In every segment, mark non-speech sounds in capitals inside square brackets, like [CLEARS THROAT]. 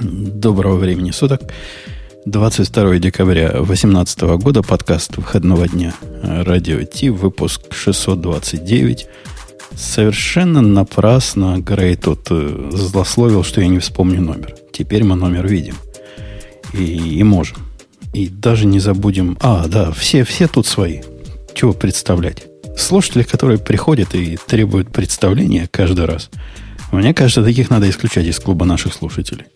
Доброго времени суток. 22 декабря 2018 года, подкаст выходного дня Радио Ти, выпуск 629. Совершенно напрасно Грей тут э, злословил, что я не вспомню номер. Теперь мы номер видим. И, и можем. И даже не забудем... А, да, все, все тут свои. Чего представлять? Слушатели, которые приходят и требуют представления каждый раз. Мне кажется, таких надо исключать из клуба наших слушателей.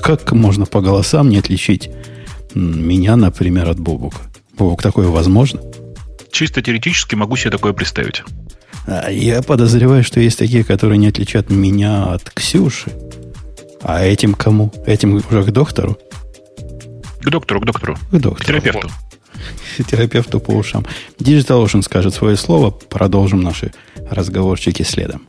Как можно по голосам не отличить меня, например, от Бобука? Бобук, такое возможно? Чисто теоретически могу себе такое представить. А я подозреваю, что есть такие, которые не отличат меня от Ксюши. А этим кому? Этим уже к доктору? К доктору, к доктору. К доктору. К терапевту. Терапевту по ушам. Digital Ocean скажет свое слово. Продолжим наши разговорчики следом.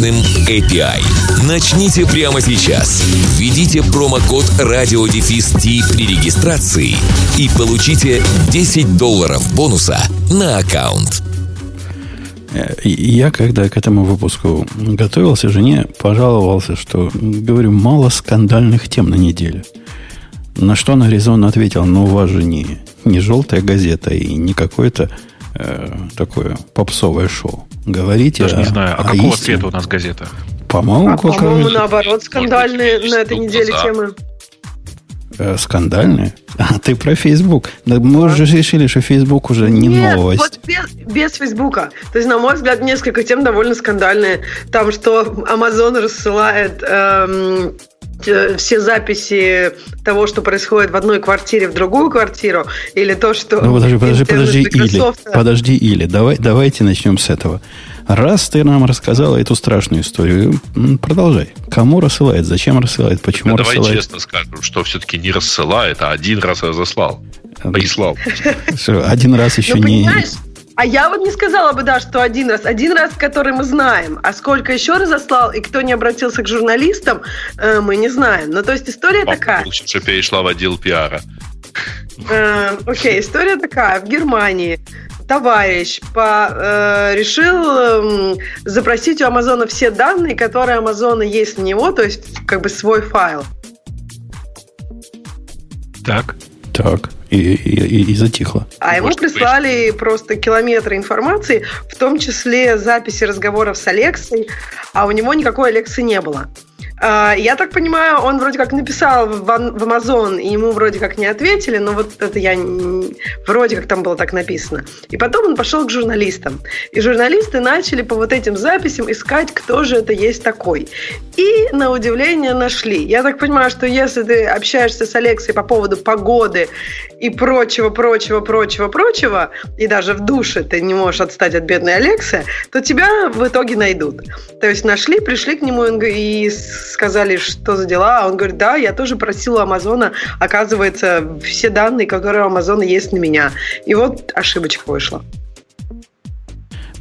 мощным API. Начните прямо сейчас. Введите промокод RadioDefist при регистрации и получите 10 долларов бонуса на аккаунт. Я, когда к этому выпуску готовился, жене пожаловался, что, говорю, мало скандальных тем на неделю. На что она резонно ответила, ну, у вас же не, не желтая газета и не какое-то э, такое попсовое шоу. Говорите Даже не знаю, а какого истине. цвета у нас газета? По-моему, а, по-моему наоборот, скандальные на этой неделе темы. Э, скандальные? [LAUGHS] А ты про Facebook. Да мы уже решили, что Facebook уже не Нет, новость. Вот без, без Facebook. То есть, на мой взгляд, несколько тем довольно скандальные. Там, что Amazon рассылает эм, все записи того, что происходит в одной квартире в другую квартиру, или то, что... Ну, подожди, подожди, подожди, или, подожди, или, давай, давайте начнем с этого. Раз ты нам рассказала эту страшную историю, продолжай. Кому рассылает, зачем рассылает, почему да, рассылает? Давай честно скажем, что все-таки не рассылает, а один раз разослал. Прислал. Один раз еще ну, не... А я вот не сказала бы, да, что один раз. Один раз, который мы знаем. А сколько еще разослал и кто не обратился к журналистам, э, мы не знаем. Ну, то есть история Папа, такая. Что перешла в отдел пиара. Э, окей, история такая. В Германии товарищ по, э, решил э, запросить у Амазона все данные, которые Амазона есть на него, то есть как бы свой файл. Так. Так и, и, и затихло. А ему прислали быть. просто километры информации, в том числе записи разговоров с Алексой, а у него никакой Алексы не было. А, я так понимаю, он вроде как написал в Amazon, и ему вроде как не ответили, но вот это я вроде как там было так написано. И потом он пошел к журналистам. И журналисты начали по вот этим записям искать, кто же это есть такой. И на удивление нашли. Я так понимаю, что если ты общаешься с Алексой по поводу погоды и прочего, прочего, прочего, прочего, и даже в душе ты не можешь отстать от бедной Алексы, то тебя в итоге найдут. То есть нашли, пришли к нему и сказали, что за дела. А он говорит, да, я тоже просил у Амазона, оказывается, все данные, которые у Амазона есть на меня. И вот ошибочка вышла.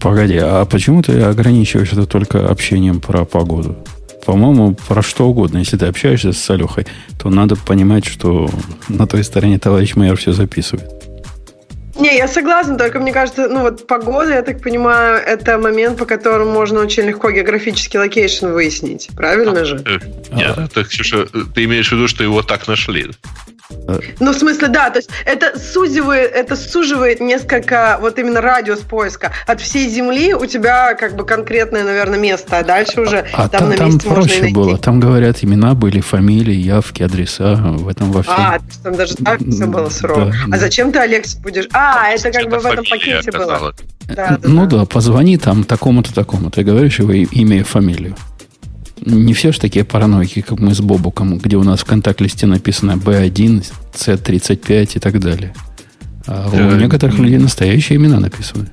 Погоди, а почему ты ограничиваешь это только общением про погоду? По-моему, про что угодно. Если ты общаешься с Алехой, то надо понимать, что на той стороне товарищ майор все записывает. Не, я согласна, только мне кажется, ну вот погода, я так понимаю, это момент, по которому можно очень легко географический location выяснить. Правильно а, же? Э, нет, а, это, Ксюша, ты имеешь в виду, что его так нашли? Ну, в смысле, да, то есть это сузивает, это суживает несколько, вот именно радиус поиска. От всей Земли у тебя как бы конкретное, наверное, место, а дальше уже а, там, там на месте там проще можно было. Там говорят имена были, фамилии, явки, адреса, в этом во всем. А, там даже так все было сурово. Да, а да. зачем ты, Алекс, будешь... А, а это как бы в этом пакете было. Да, да, ну да. да, позвони там такому-то, такому-то. И говоришь его имя и фамилию. Не все же такие параноики, как мы с Бобуком, где у нас в контакт-листе написано B1, C35 и так далее. А да. у некоторых людей настоящие имена написаны.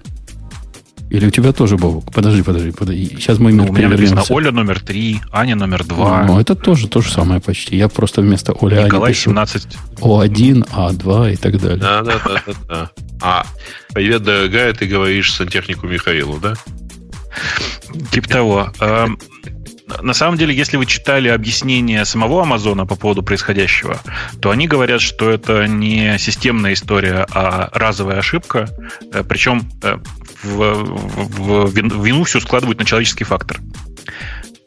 Или у тебя тоже, Бобок? Подожди, подожди, подожди. Сейчас мы ну, У меня написано Оля номер три, Аня номер два. Ну, это тоже то же самое почти. Я просто вместо Оли Николай Ани 17. О1, А2 и так далее. Да, да, да, да, да. А, привет, дорогая, ты говоришь сантехнику Михаилу, да? Типа того. На самом деле, если вы читали объяснение самого Амазона по поводу происходящего, то они говорят, что это не системная история, а разовая ошибка. Э, Причем э, в, в, в вину все складывают на человеческий фактор.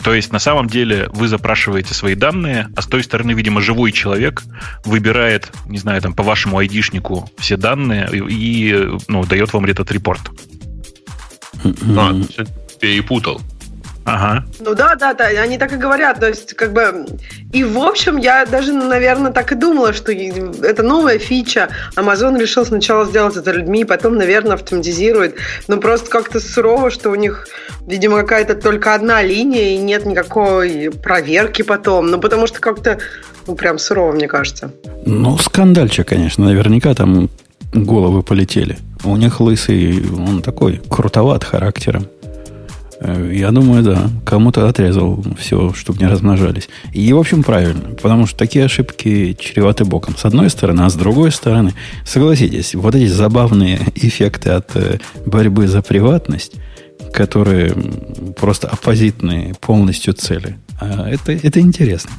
То есть, на самом деле, вы запрашиваете свои данные, а с той стороны, видимо, живой человек выбирает, не знаю, там, по вашему айдишнику все данные и, ну, дает вам этот репорт. А, перепутал. Ага. Ну да, да, да, они так и говорят. То есть, как бы. И в общем, я даже, наверное, так и думала, что это новая фича. Amazon решил сначала сделать это людьми, потом, наверное, автоматизирует. Но просто как-то сурово, что у них, видимо, какая-то только одна линия, и нет никакой проверки потом. Ну, потому что как-то, ну, прям сурово, мне кажется. Ну, скандальчик, конечно. Наверняка там головы полетели. У них лысый, он такой крутоват характером. Э, я думаю, да. Кому-то отрезал все, чтобы не размножались. И, в общем, правильно. Потому что такие ошибки чреваты боком. С одной стороны, а с другой стороны, согласитесь, вот эти забавные [LAUGHS] эффекты от э, борьбы за приватность, которые просто оппозитные полностью цели, а это, это интересно.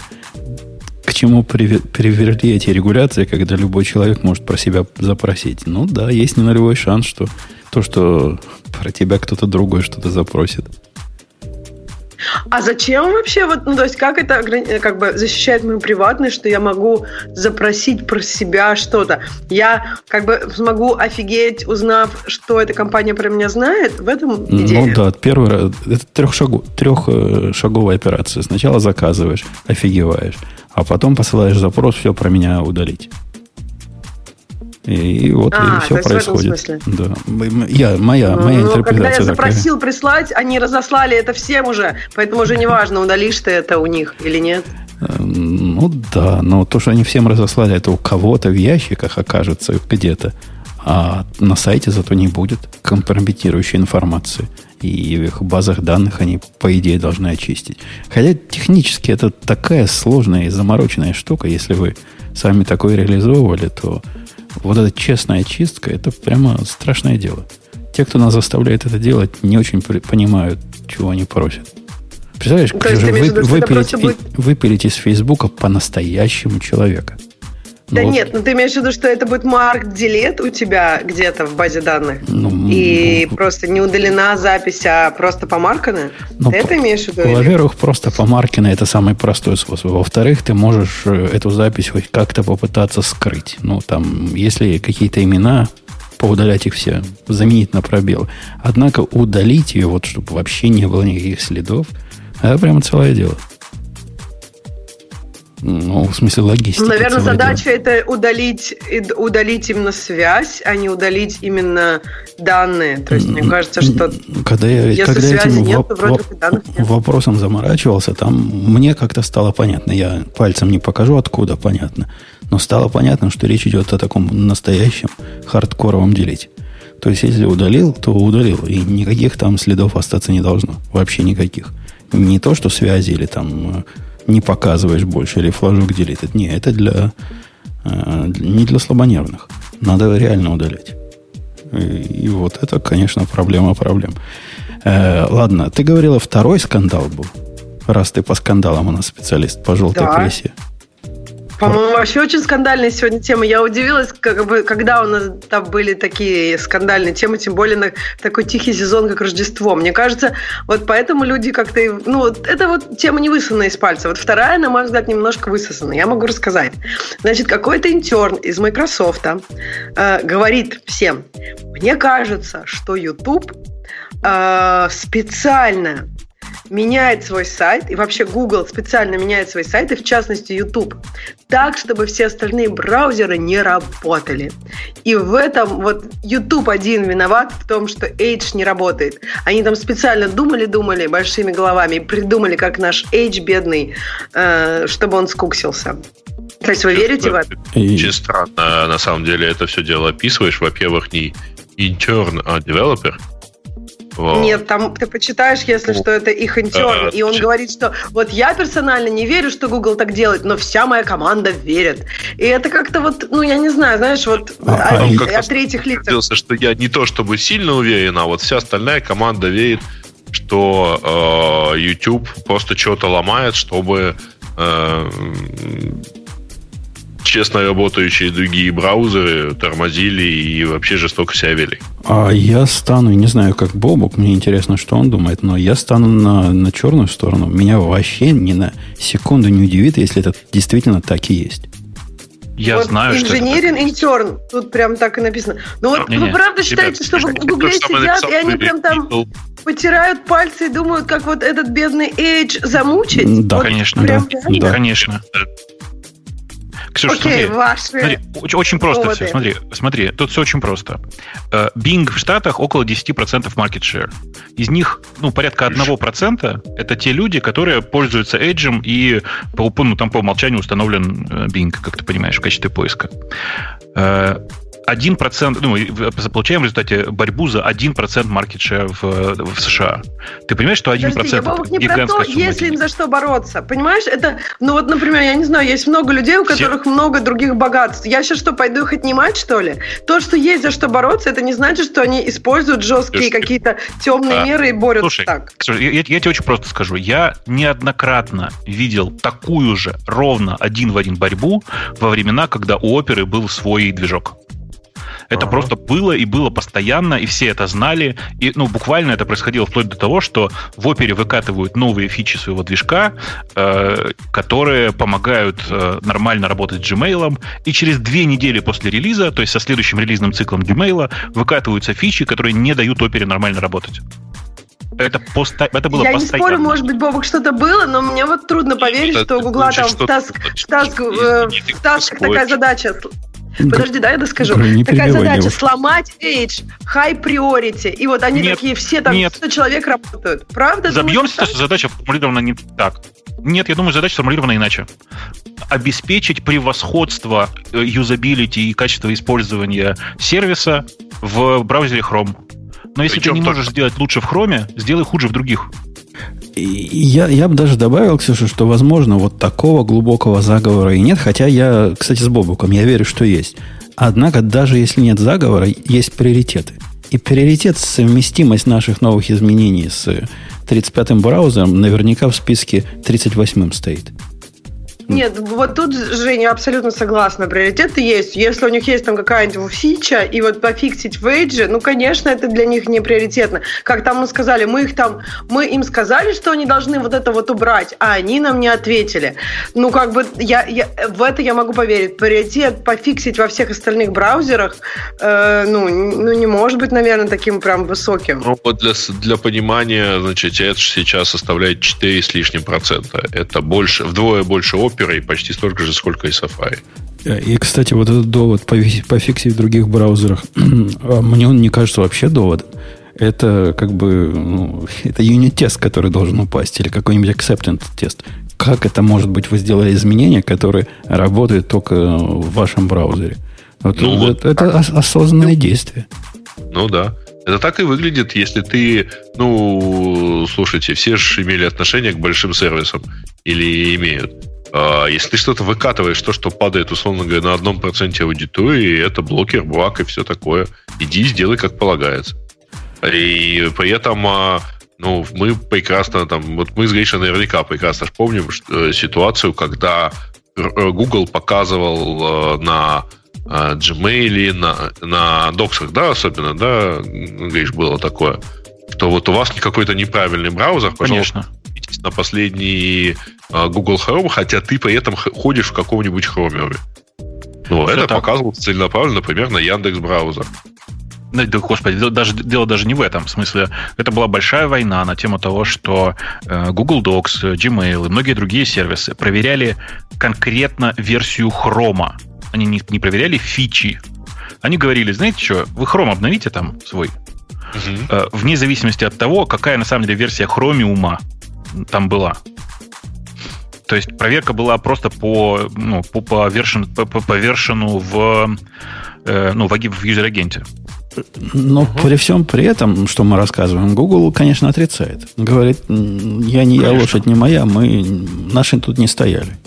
К чему привели эти регуляции, когда любой человек может про себя запросить? Ну да, есть не нулевой шанс, что то, что про тебя кто-то другой что-то запросит. А зачем вообще, вот, ну, то есть, как это как бы защищает мою приватность, что я могу запросить про себя что-то? Я как бы смогу офигеть, узнав, что эта компания про меня знает, в этом идея? Ну да, первый раз, это трехшагу, трехшаговая операция. Сначала заказываешь, офигеваешь, а потом посылаешь запрос, все про меня удалить. И, вот а, и все происходит. Да. Я, моя, моя ну, интерпретация Когда я запросил такая. прислать, они разослали это всем уже, поэтому уже не важно, удалишь ты это у них или нет. Эм, ну да, но то, что они всем разослали, это у кого-то в ящиках окажется где-то. А на сайте зато не будет компрометирующей информации. И в их базах данных они, по идее, должны очистить. Хотя технически это такая сложная и замороченная штука. Если вы сами такое реализовывали, то вот эта честная чистка, это прямо страшное дело. Те, кто нас заставляет это делать, не очень понимают, чего они просят. Представляешь, как же вы, выпилить, будет... выпилить из Фейсбука по-настоящему человека – да вот. нет, ну ты имеешь в виду, что это будет марк делет у тебя где-то в базе данных? Ну, и ну, просто не удалена запись, а просто помаркана? Ну, ты это имеешь в виду? Во-первых, просто помаркана это самый простой способ. Во-вторых, ты можешь э, эту запись хоть как-то попытаться скрыть. Ну, там, если какие-то имена, поудалять их все, заменить на пробел. Однако удалить ее, вот чтобы вообще не было никаких следов, это прямо целое дело. Ну, в смысле логистики. Наверное, задача это удалить, удалить именно связь, а не удалить именно данные. То есть, мне кажется, что когда я, если когда связи этим нет, то вроде бы данных нет. Вопросом заморачивался, там мне как-то стало понятно. Я пальцем не покажу, откуда понятно. Но стало понятно, что речь идет о таком настоящем хардкоровом делите. То есть, если удалил, то удалил. И никаких там следов остаться не должно. Вообще никаких. Не то, что связи или там не показываешь больше, или флажок делит. Не, это для, э, не для слабонервных. Надо реально удалять. И, и вот это, конечно, проблема проблем. Э, ладно, ты говорила, второй скандал был. Раз ты по скандалам у нас специалист по желтой да. прессе. По-моему, вообще очень скандальная сегодня тема. Я удивилась, как бы, когда у нас там были такие скандальные темы, тем более на такой тихий сезон, как Рождество. Мне кажется, вот поэтому люди как-то... Ну, вот это вот тема не высосана из пальца. Вот вторая, на мой взгляд, немножко высосана. Я могу рассказать. Значит, какой-то интерн из Microsoft э, говорит всем, мне кажется, что YouTube э, специально меняет свой сайт, и вообще Google специально меняет свои сайты, в частности YouTube, так, чтобы все остальные браузеры не работали. И в этом вот YouTube один виноват в том, что Edge не работает. Они там специально думали-думали большими головами и придумали, как наш Edge бедный, э, чтобы он скуксился. То есть вы верите в это? Очень странно. На самом деле это все дело описываешь. Во-первых, не intern, а developer – Нет, там ты почитаешь, если что это их интерн, и он говорит, что вот я персонально не верю, что Google так делает, но вся моя команда верит. И это как-то вот, ну, я не знаю, знаешь, вот а, от, от, от третьих лиц. что я не то чтобы сильно уверен, а вот вся остальная команда верит, что э, YouTube просто что-то ломает, чтобы э, честно работающие другие браузеры тормозили и вообще жестоко себя вели. А я стану, не знаю, как Бобук, мне интересно, что он думает, но я стану на, на черную сторону. Меня вообще ни на секунду не удивит, если это действительно так и есть. Я вот знаю, инженерин и черн. Тут прям так и написано. Ну вот не, вы не, правда считаете, что в Гугле сидят, и они прям там потирают пальцы и думают, как вот этот бедный Edge замучить? Да, вот конечно. Прям, да, да, конечно. Ксюша, Окей, смотри, ваши смотри, очень, очень просто все. Смотри, смотри, тут все очень просто. Э, Bing в Штатах около 10% market share. Из них, ну, порядка 1% это те люди, которые пользуются Edge и по, ну, там по умолчанию установлен э, Bing, как ты понимаешь, в качестве поиска. Э, 1%, ну, получаем в результате борьбу за 1% market share в, в США. Ты понимаешь, что 1% Подожди, я, Бобок, не про то, если им за что бороться. Понимаешь, это, ну вот, например, я не знаю, есть много людей, у которых Все... много других богатств. Я сейчас что, пойду их отнимать, что ли? То, что есть за что бороться, это не значит, что они используют жесткие Слушай, какие-то темные а, меры и борются слушай, так. Слушай, я, я тебе очень просто скажу. Я неоднократно видел такую же ровно один в один борьбу во времена, когда у оперы был свой движок. Это ага. просто было и было постоянно, и все это знали. И, ну, буквально это происходило вплоть до того, что в опере выкатывают новые фичи своего движка, э, которые помогают э, нормально работать с Gmail, и через две недели после релиза, то есть со следующим релизным циклом Gmail, выкатываются фичи, которые не дают опере нормально работать. Это, посто... это было Я постоянно. не спорю, может быть, Бобок, что-то было, но мне вот трудно поверить, что, что у Гугла там в таск, в таск, э, в тасках такая задача Подожди, да, я доскажу. Не Такая задача девушку. сломать Edge, high priority. И вот они нет, такие все там нет. 100 человек работают. Правда? Забьемся, что задача формулирована не так. Нет, я думаю, задача сформулирована иначе. Обеспечить превосходство э, юзабилити и качество использования сервиса в браузере Chrome. Но если Причем ты не можешь сделать лучше в Chrome, сделай хуже в других. Я, я бы даже добавил, Ксюша, что, возможно, вот такого глубокого заговора и нет, хотя я, кстати, с Бобуком, я верю, что есть. Однако, даже если нет заговора, есть приоритеты. И приоритет совместимость наших новых изменений с 35-м браузером наверняка в списке 38-м стоит. Нет, вот тут, Женя, абсолютно согласна. Приоритеты есть. Если у них есть там какая-нибудь фича, и вот пофиксить в Edge, ну, конечно, это для них не приоритетно. Как там мы сказали, мы их там, мы им сказали, что они должны вот это вот убрать, а они нам не ответили. Ну, как бы, я, я в это я могу поверить. Приоритет пофиксить во всех остальных браузерах, э, ну, ну, не может быть, наверное, таким прям высоким. Ну, вот для, для понимания, значит, Edge сейчас составляет 4 с лишним процента. Это больше, вдвое больше Opera Opera почти столько же, сколько и Safari. Э, и, кстати, вот этот довод пофиксить в других браузерах, [CLEARS THROAT] а мне он не кажется вообще доводом. Это как бы ну, [LAUGHS] это юнит-тест, который должен упасть, или какой-нибудь acceptance тест. Как это может быть, вы сделали изменения, которые работают только в вашем браузере? Вот ну, это, вот это осознанное действие. Ну да. Это так и выглядит, если ты, ну, слушайте, все же имели отношение к большим сервисам или имеют. А, если ты что-то выкатываешь, то, что падает, условно говоря, на одном проценте аудитории, это блокер, баг и все такое. Иди сделай, как полагается. И при этом а, ну, мы прекрасно там, вот мы с Гришей наверняка прекрасно помним э, ситуацию, когда э, Google показывал э, на Gmail, на, на доксах, да, особенно, да, Гриш, было такое, что вот у вас какой-то неправильный браузер, пожалуйста, Конечно на последний а, Google Chrome, хотя ты при этом ходишь в каком-нибудь Chrome. Ну, это так. показывал целенаправленно, например, на Яндекс браузер. Да, господи, даже, дело даже не в этом. В смысле, это была большая война на тему того, что э, Google Docs, Gmail и многие другие сервисы проверяли конкретно версию Chrome. Они не, не проверяли фичи. Они говорили, знаете что, вы Chrome обновите там свой. Угу. Вне зависимости от того, какая на самом деле версия Chromium там была. То есть проверка была просто по, ну, по, по, вершин, по, по, по вершину в, э, ну, в, в юзер-агенте. Но угу. при всем при этом, что мы рассказываем, Google, конечно, отрицает. Говорит, я не я, лошадь не моя, мы наши тут не стояли.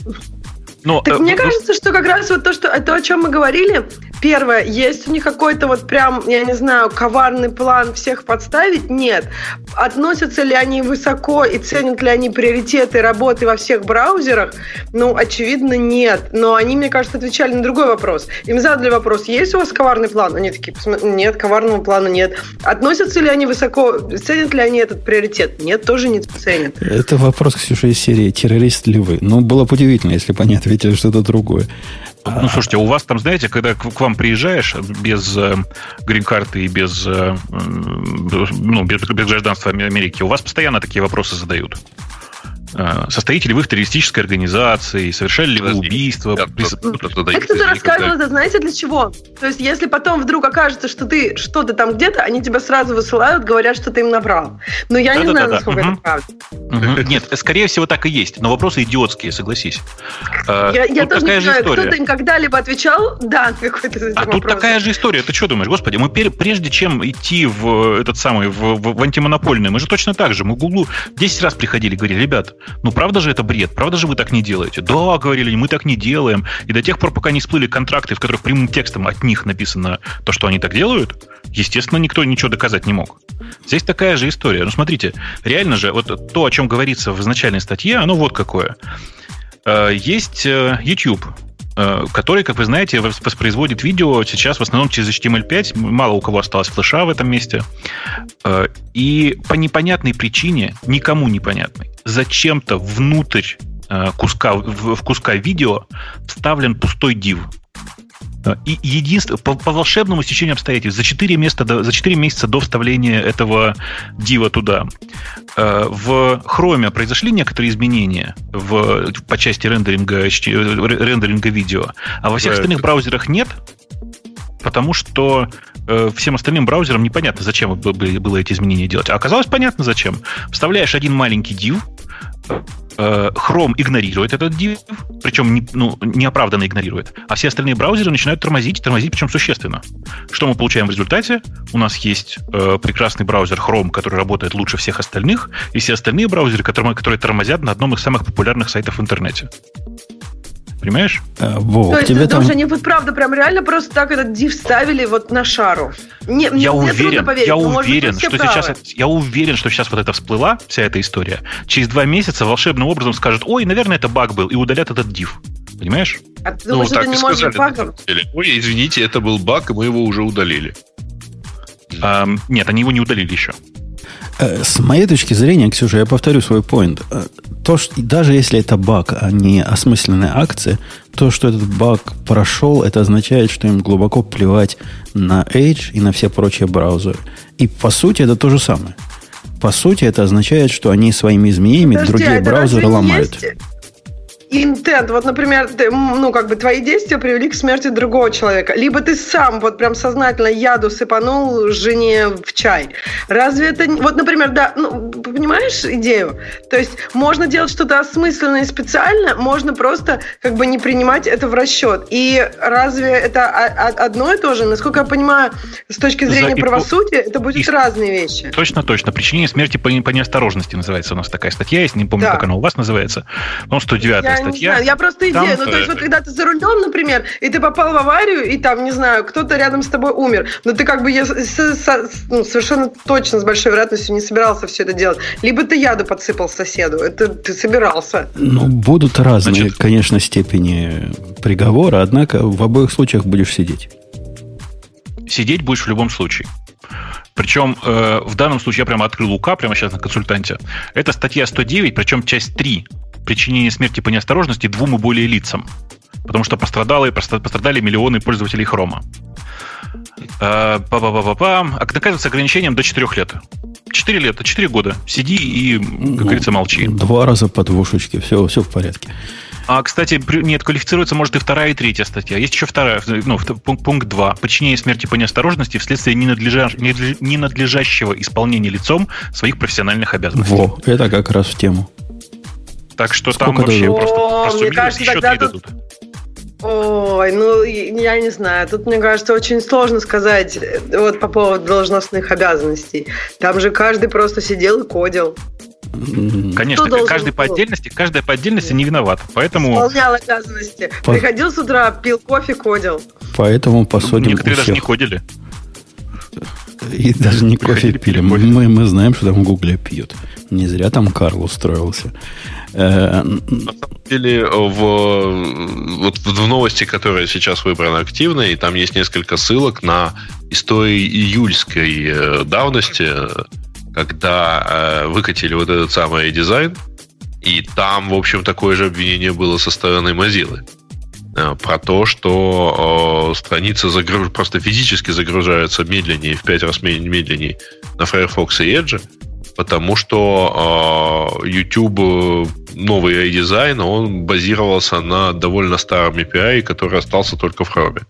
Но, так э, мне кажется, что как раз вот то, что то, о чем мы говорили, первое, есть у них какой-то вот прям, я не знаю, коварный план всех подставить? Нет. Относятся ли они высоко и ценят ли они приоритеты работы во всех браузерах? Ну, очевидно, нет. Но они, мне кажется, отвечали на другой вопрос. Им задали вопрос, есть у вас коварный план? Они такие, нет, коварного плана нет. Относятся ли они высоко, ценят ли они этот приоритет? Нет, тоже не ценят. Это вопрос, Ксюша, из серии «Террорист ли вы?» Ну, было бы удивительно, если бы они ответили что-то другое. Ну, слушайте, у вас там, знаете, когда к вам приезжаешь без э, грин-карты и без, э, ну, без, без гражданства Америки, у вас постоянно такие вопросы задают. Э, состоите ли вы в террористической организации, совершали ли вы убийство? Так ты рассказывал это, знаете, для чего? То есть, если потом вдруг окажется, что ты что-то там где-то, они тебя сразу высылают, говорят, что ты им набрал. Но я не знаю, насколько это правда. Нет, скорее всего, так и есть. Но вопросы идиотские, согласись. Э, я тоже не знаю, кто-то когда-либо отвечал, да, какой-то А тут такая же история. Ты что думаешь? Господи, мы прежде чем идти в этот самый, в антимонопольный, мы же точно так же, мы в Гуглу 10 раз приходили, говорили, ребят, ну, правда же это бред? Правда же вы так не делаете? Да, говорили, мы так не делаем. И до тех пор, пока не всплыли контракты, в которых прямым текстом от них написано то, что они так делают, естественно, никто ничего доказать не мог. Здесь такая же история. Ну, смотрите, реально же, вот то, о чем говорится в изначальной статье, оно вот какое. Э, есть э, YouTube, который, как вы знаете, воспроизводит видео сейчас в основном через HTML5. Мало у кого осталось флеша в этом месте. Э, и по непонятной причине, никому непонятной, зачем-то внутрь э, куска, в куска видео вставлен пустой div. И единственное, по, по волшебному стечению обстоятельств, за 4, места, за 4 месяца до вставления этого дива туда, э, в Chrome произошли некоторые изменения в, по части рендеринга, рендеринга видео, а во всех да, остальных это... браузерах нет, потому что э, всем остальным браузерам непонятно, зачем было эти изменения делать. А оказалось понятно, зачем. Вставляешь один маленький div, Э, Chrome игнорирует этот div, причем не, ну, неоправданно игнорирует, а все остальные браузеры начинают тормозить, тормозить причем существенно. Что мы получаем в результате? У нас есть э, прекрасный браузер Chrome, который работает лучше всех остальных, и все остальные браузеры, которые, которые тормозят на одном из самых популярных сайтов в интернете. Понимаешь? А, Вов, То тебе там... уже они вот правда прям реально просто так этот div ставили вот на шару. Не, я мне уверен, поверить, я уверен, что сейчас, я уверен, что сейчас вот это всплыла, вся эта история. Через два месяца волшебным образом скажут, ой, наверное, это баг был, и удалят этот div. Понимаешь? А ты думаешь, ну, так это не может быть багом? Ой, извините, это был баг, и мы его уже удалили. А, нет, они его не удалили еще. Э, с моей точки зрения, Ксюша, я повторю свой поинт. Э, то, что, даже если это баг, а не осмысленная акция, то, что этот баг прошел, это означает, что им глубоко плевать на Edge и на все прочие браузеры. И по сути это то же самое. По сути это означает, что они своими изменениями Подожди, другие а браузеры ломают. Есть? Интент, вот, например, ты, ну, как бы твои действия привели к смерти другого человека. Либо ты сам вот прям сознательно яду сыпанул жене в чай. Разве это... Вот, например, да, ну, понимаешь идею? То есть можно делать что-то осмысленное и специально, можно просто как бы не принимать это в расчет. И разве это одно и то же? Насколько я понимаю, с точки зрения За... правосудия, это будут и... разные вещи. Точно, точно. Причинение смерти по, по неосторожности называется у нас такая статья. Я не помню, да. как она у вас называется. Ну, 109 я статья. Не знаю, я просто идея. Там... Ну, то есть, вот когда ты за рулем, например, и ты попал в аварию, и там, не знаю, кто-то рядом с тобой умер, но ты как бы я, с, с, ну, совершенно точно с большой вероятностью не собирался все это делать. Либо ты яду подсыпал соседу, это ты собирался. Ну, будут разные, Значит... конечно, степени приговора, однако в обоих случаях будешь сидеть. Сидеть будешь в любом случае. Причем э, в данном случае я прямо открыл УК, прямо сейчас на консультанте. Это статья 109, причем часть 3 причинение смерти по неосторожности двум и более лицам. Потому что пострадали, пострадали миллионы пользователей хрома. А, па-па-па-па-па. А наказывается ограничением до 4 лет. 4 лета, 4 года. Сиди и, как ну, говорится, молчи. Два раза по двушечке. Все, все в порядке. А, кстати, нет, квалифицируется, может, и вторая, и третья статья. Есть еще вторая, ну, пункт 2. Причинение смерти по неосторожности вследствие ненадлежащего исполнения лицом своих профессиональных обязанностей. Во, это как раз в тему. Так что Сколько там вообще дадут? просто, просто мне кажется, еще три дадут. Ой, ну, я не знаю. Тут, мне кажется, очень сложно сказать э, вот по поводу должностных обязанностей. Там же каждый просто сидел и кодил. Конечно, каждый по отдельности, каждая по отдельности не виноват. Поэтому... Исполнял обязанности. По... Приходил с утра, пил кофе, кодил. Поэтому посудим Некоторые даже не ходили. И даже не кофе пили. Мы, мы знаем, что там в Гугле пьют. Не зря там Карл устроился. Э, На деле, в, вот в новости, которая сейчас выбрана активной, и там есть несколько ссылок на истории июльской э, давности, когда э, выкатили вот этот самый дизайн, и там, в общем, такое же обвинение было со стороны Mozilla. Э, про то, что э, страница загруж... просто физически загружается медленнее, в пять раз медленнее на Firefox и Edge, потому что э, YouTube э, новый дизайн он базировался на довольно старом API, который остался только в Chrome.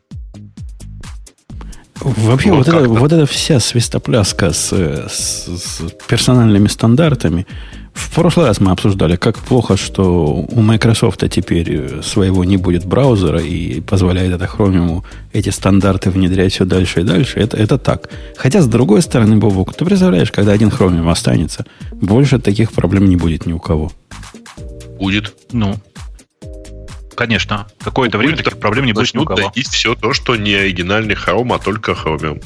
Вообще, вот, вот, это, вот эта вся свистопляска с, с, с персональными стандартами, в прошлый раз мы обсуждали, как плохо, что у Microsoft теперь своего не будет браузера и позволяет это Chromium эти стандарты внедрять все дальше и дальше. Это, это так. Хотя, с другой стороны, Бобок, ты представляешь, когда один Chromium останется, больше таких проблем не будет ни у кого. Будет. Ну, Конечно. Какое-то время таких проблем не будет ни у кого. все то, что не оригинальный Chrome, а только Chromium.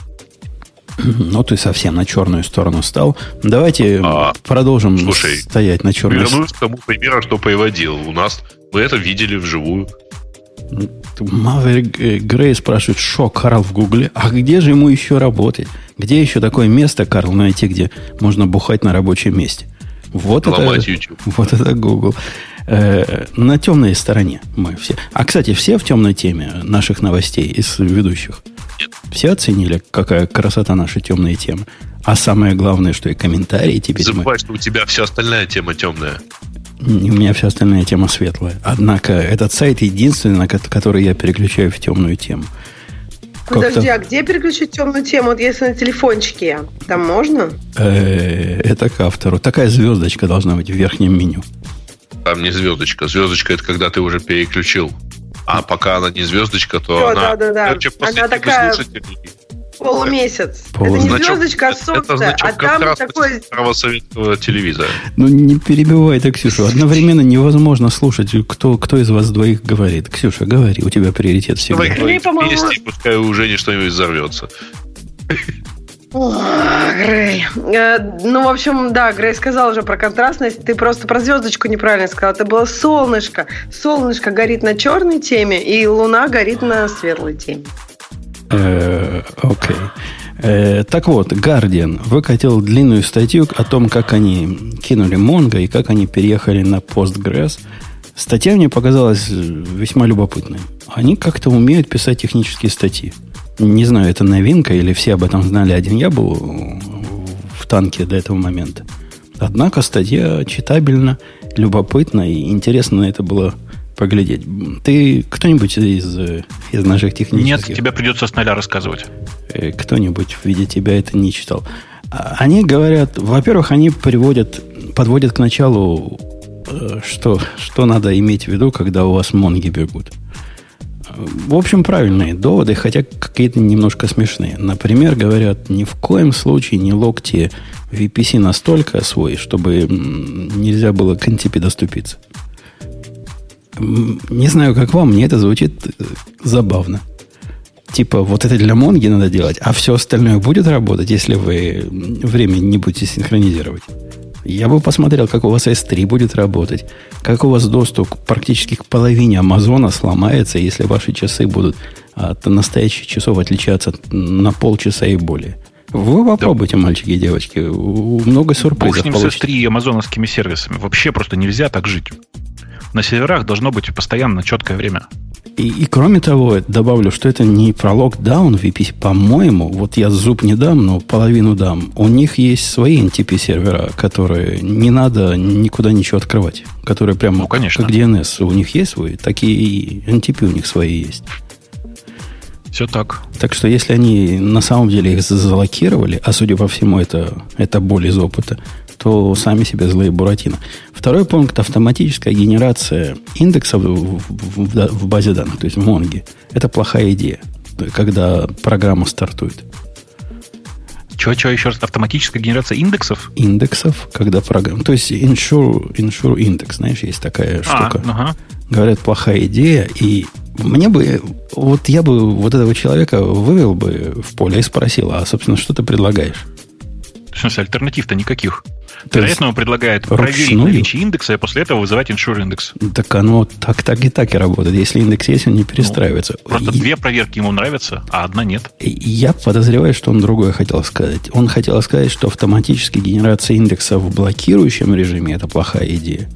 [CLEARS THROAT] Ну, ты совсем на черную сторону стал. Давайте а, продолжим слушай, стоять на черную сторону. Вернусь к тому примеру, что приводил. У нас мы это видели вживую. Маверик Грей спрашивает, что Карл в Гугле? А где же ему еще работать? Где еще такое место, Карл, найти, где можно бухать на рабочем месте? Вот Ломать это, YouTube. Вот это Google. Э, на темной стороне мы все. А, кстати, все в темной теме наших новостей из ведущих? Все оценили, какая красота нашей темной темы. А самое главное, что и комментарии теперь Забывай, мы... что у тебя вся остальная тема темная. У меня вся остальная тема светлая. Однако этот сайт единственный, на который я переключаю в темную тему. Подожди, а где переключить темную тему? Вот если на телефончике, там можно? Э, это к автору. Такая звездочка должна быть в верхнем меню. Там не звездочка. Звездочка это когда ты уже переключил. А пока она не звездочка, то Все, она... Да, да, да. Она такая... Полумесяц. Полумесяц. Это не звездочка, а солнце, это а там такой... правосоветского телевизора. Ну, не перебивай так, Ксюша. Одновременно невозможно слушать, кто, кто из вас двоих говорит. Ксюша, говори, у тебя приоритет всегда. Давай говори вместе, пускай уже не что-нибудь взорвется. Грей. Э, ну, в общем, да, Грей сказал уже про контрастность. Ты просто про звездочку неправильно сказал. Это было солнышко. Солнышко горит на черной теме, и луна горит на светлой теме. Э, окей. Э, так вот, Guardian выкатил длинную статью о том, как они кинули Mongo и как они переехали на Postgres. Статья мне показалась весьма любопытной. Они как-то умеют писать технические статьи. Не знаю, это новинка или все об этом знали. Один я был в танке до этого момента. Однако статья читабельна, любопытна и интересно это было поглядеть. Ты кто-нибудь из, из наших технических... Нет, тебе придется с нуля рассказывать. Э, кто-нибудь в виде тебя это не читал. А, они говорят, во-первых, они приводят, подводят к началу, э, что, что надо иметь в виду, когда у вас монги бегут. В общем, правильные доводы, хотя какие-то немножко смешные. Например, говорят, ни в коем случае не локти VPC настолько свой, чтобы нельзя было к NTP доступиться. Не знаю, как вам, мне это звучит э, забавно. Типа, вот это для Монги надо делать, а все остальное будет работать, если вы время не будете синхронизировать. Я бы посмотрел, как у вас S3 будет работать, как у вас доступ практически к половине Амазона сломается, если ваши часы будут от настоящих часов отличаться на полчаса и более. Вы попробуйте, да. мальчики и девочки. Много сюрпризов Бог с ним получите. с S3 и амазоновскими сервисами. Вообще просто нельзя так жить. На серверах должно быть постоянно четкое время. И, и кроме того, добавлю, что это не про локдаун VPC. По-моему, вот я зуб не дам, но половину дам. У них есть свои NTP-сервера, которые не надо никуда ничего открывать. Которые прямо ну, конечно. как DNS. У них есть свои, такие и NTP у них свои есть. Все так. Так что если они на самом деле их залокировали, а судя по всему это, это боль из опыта, то сами себе злые Буратино. Второй пункт – автоматическая генерация индексов в, в, в базе данных, то есть в Монге. Это плохая идея, когда программа стартует. Чего, чего еще раз? Автоматическая генерация индексов? Индексов, когда программа... То есть insure, insure index, знаешь, есть такая а, штука. Ага. Говорят, плохая идея, и мне бы, вот я бы вот этого человека вывел бы в поле и спросил, а, собственно, что ты предлагаешь? В смысле, альтернатив-то никаких. Вероятно, он предлагает проверить наличие индекса, и после этого вызывать иншур индекс. Так оно так, так и так и работает. Если индекс есть, он не перестраивается. Ну, просто и, две проверки ему нравятся, а одна нет. Я подозреваю, что он другое хотел сказать. Он хотел сказать, что автоматическая генерация индекса в блокирующем режиме это плохая идея.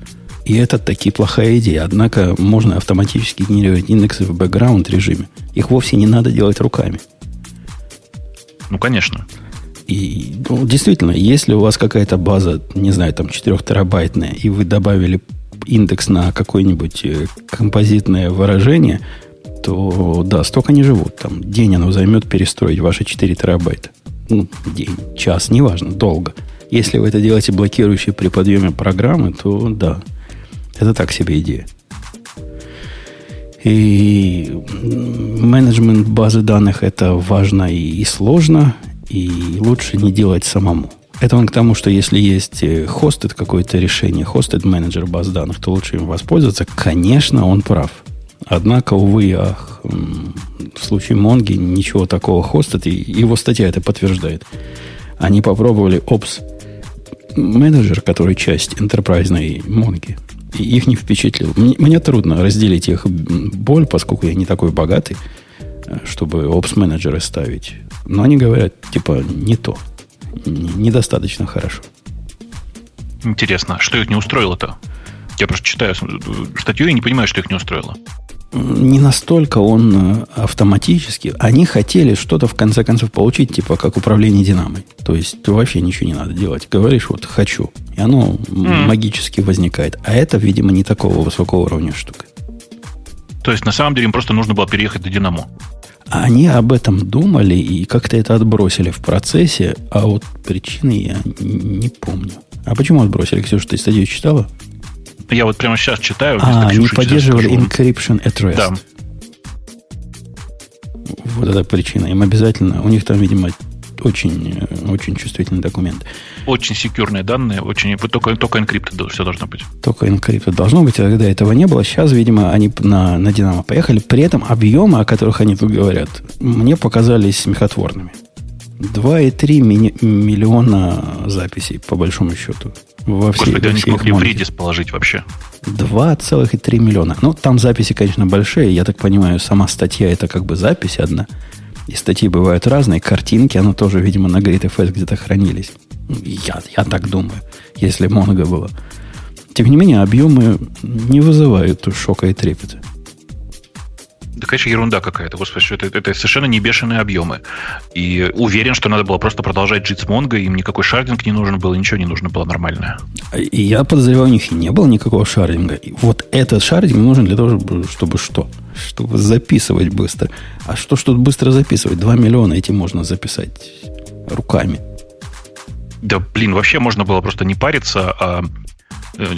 И это таки плохая идея. Однако можно автоматически генерировать индексы в бэкграунд режиме. Их вовсе не надо делать руками. Ну, конечно. И ну, действительно, если у вас какая-то база, не знаю, там 4 терабайтная, и вы добавили индекс на какое-нибудь э, композитное выражение, то да, столько не живут. Там день оно займет перестроить ваши 4 терабайта. Ну, день, час, неважно, долго. Если вы это делаете блокирующие при подъеме программы, то да, это так себе идея. И менеджмент базы данных это важно и, и сложно, и лучше не делать самому. Это он к тому, что если есть хостед какое-то решение, хостед менеджер баз данных, то лучше им воспользоваться. Конечно, он прав. Однако, увы, ах, в случае Монги ничего такого хостед, и его статья это подтверждает. Они попробовали Ops менеджер, который часть enterprise Монги, и их не впечатлил. Мне, мне трудно разделить их боль, поскольку я не такой богатый, э, чтобы опс-менеджеры ставить. Но они говорят, типа, не то. Недостаточно хорошо. Интересно, что их не устроило-то? Я просто читаю статью и не понимаю, что их не устроило не настолько он э, автоматически. Они хотели что-то в конце концов получить, типа как управление динамой. То есть вообще ничего не надо делать. Говоришь, вот хочу. И оно mm. магически возникает. А это, видимо, не такого высокого уровня штука. То есть, на самом деле, им просто нужно было переехать до Динамо. Они об этом думали и как-то это отбросили в процессе, а вот причины я не помню. А почему отбросили? Ксюша, ты статью читала? Я вот прямо сейчас читаю. А, они поддерживали encryption at rest. Да. Вот эта причина. Им обязательно, у них там, видимо, очень, очень чувствительный документ. Очень секьюрные данные, очень, только, только encrypted все должно быть. Только encrypted должно быть, а когда этого не было. Сейчас, видимо, они на, на Динамо поехали. При этом объемы, о которых они тут говорят, мне показались смехотворными. 2,3 ми- миллиона записей, по большому счету. Во всей, Господи, во они смогли в Redis положить вообще. 2,3 миллиона. Ну, там записи, конечно, большие. Я так понимаю, сама статья это как бы запись одна. И статьи бывают разные. Картинки, оно тоже, видимо, на GreatFS где-то хранились. Я, я так думаю, если много было. Тем не менее, объемы не вызывают шока и трепета. Да, конечно, ерунда какая-то. Господи, это, это совершенно не бешеные объемы. И уверен, что надо было просто продолжать жить с Монго, им никакой шардинг не нужен был, ничего не нужно было нормальное. И я подозреваю, у них и не было никакого шардинга. И вот этот шардинг нужен для того, чтобы, что? Чтобы записывать быстро. А что что быстро записывать? 2 миллиона этим можно записать руками. Да, блин, вообще можно было просто не париться, а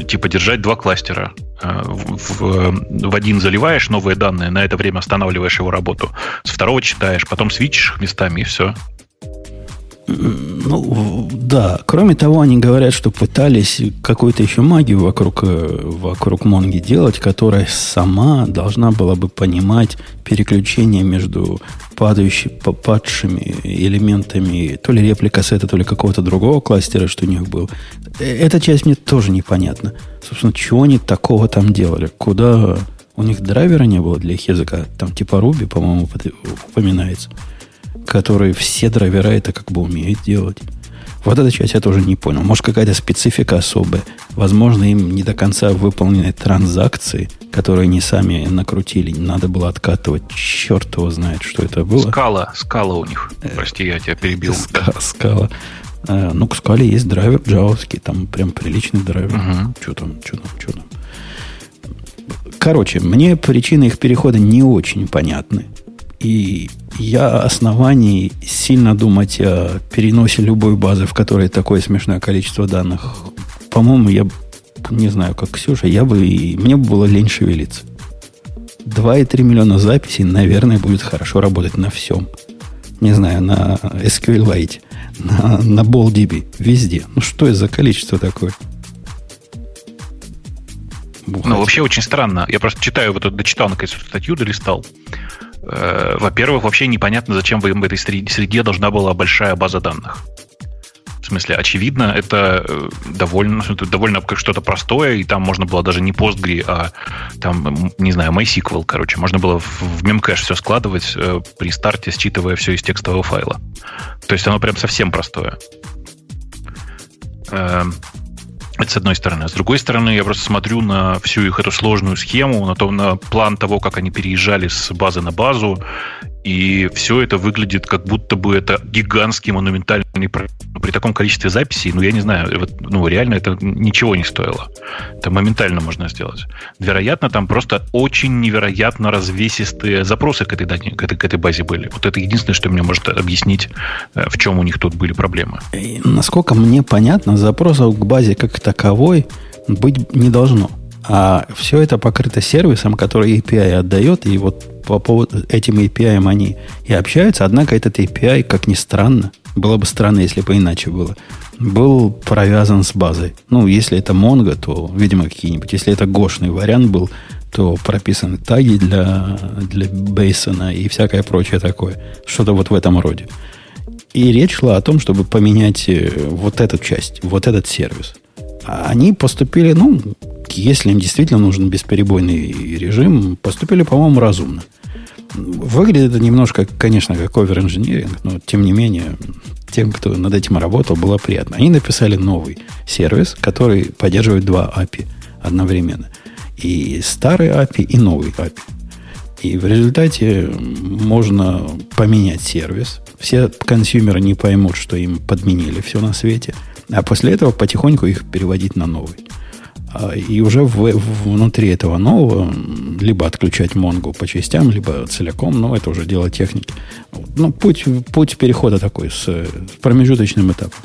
типа держать два кластера. Э, в, в, в один заливаешь новые данные, на это время останавливаешь его работу. С второго читаешь, потом свитчишь местами, и все. Ну, да. Кроме того, они говорят, что пытались какую-то еще магию вокруг, э, вокруг Монги делать, которая сама должна была бы понимать переключение между падающими, падшими элементами то ли реплика сета, то ли какого-то другого кластера, что у них был. Э, эта часть мне тоже непонятна. Собственно, чего они такого там делали? Куда... У них драйвера не было для их языка. Там типа Ruby, по-моему, упоминается который все драйвера это как бы умеют делать. Вот эту часть я тоже не понял. Может, какая-то специфика особая. Возможно, им не до конца выполнены транзакции, которые они сами накрутили. Надо было откатывать. Черт его знает, что это было. Скала. Скала у них. Э, Прости, я тебя перебил. Ска, скала. А, ну, к скале есть драйвер джавовский. Там прям приличный драйвер. Угу. Что там, что там, что там. Короче, мне причины их перехода не очень понятны. И я оснований сильно думать о переносе любой базы, в которой такое смешное количество данных. По-моему, я не знаю, как Ксюша, я бы, мне бы было лень шевелиться. 2,3 миллиона записей, наверное, будет хорошо работать на всем. Не знаю, на SQLite, на, на BallDB, везде. Ну, что это за количество такое? Ну, вообще очень странно. Я просто читаю, вот дочитал наконец статью, долистал. Э, во-первых, вообще непонятно, зачем в этой среде должна была большая база данных. В смысле, очевидно, это э, довольно, довольно как что-то простое, и там можно было даже не Postgre, а там, не знаю, MySQL, короче. Можно было в, memcache все складывать э, при старте, считывая все из текстового файла. То есть оно прям совсем простое. Это с одной стороны. С другой стороны, я просто смотрю на всю их эту сложную схему, на, то, на план того, как они переезжали с базы на базу, и все это выглядит как будто бы это гигантский монументальный при таком количестве записей, ну, я не знаю, вот, ну, реально это ничего не стоило. Это моментально можно сделать. Вероятно, там просто очень невероятно развесистые запросы к этой, к этой, к этой базе были. Вот это единственное, что мне может объяснить, э, в чем у них тут были проблемы. И, насколько мне понятно, запросов к базе как таковой быть не должно. А все это покрыто сервисом, который API отдает, и вот по поводу этим API они и общаются, однако этот API, как ни странно, было бы странно, если бы иначе было, был провязан с базой. Ну, если это Mongo, то, видимо, какие-нибудь. Если это гошный вариант был, то прописаны таги для, для Бейсона и всякое прочее такое. Что-то вот в этом роде. И речь шла о том, чтобы поменять э, вот эту часть, вот этот сервис. А они поступили, ну, если им действительно нужен бесперебойный режим, поступили, по-моему, разумно. Выглядит это немножко, конечно, как овер-инжиниринг, но тем не менее, тем, кто над этим работал, было приятно. Они написали новый сервис, который поддерживает два API одновременно. И старый API, и новый API. И в результате можно поменять сервис. Все консюмеры не поймут, что им подменили все на свете. А после этого потихоньку их переводить на новый. А, и уже в, внутри этого нового либо отключать Монгу по частям, либо целиком, но это уже дело техники. Ну, путь, путь перехода такой с, с промежуточным этапом.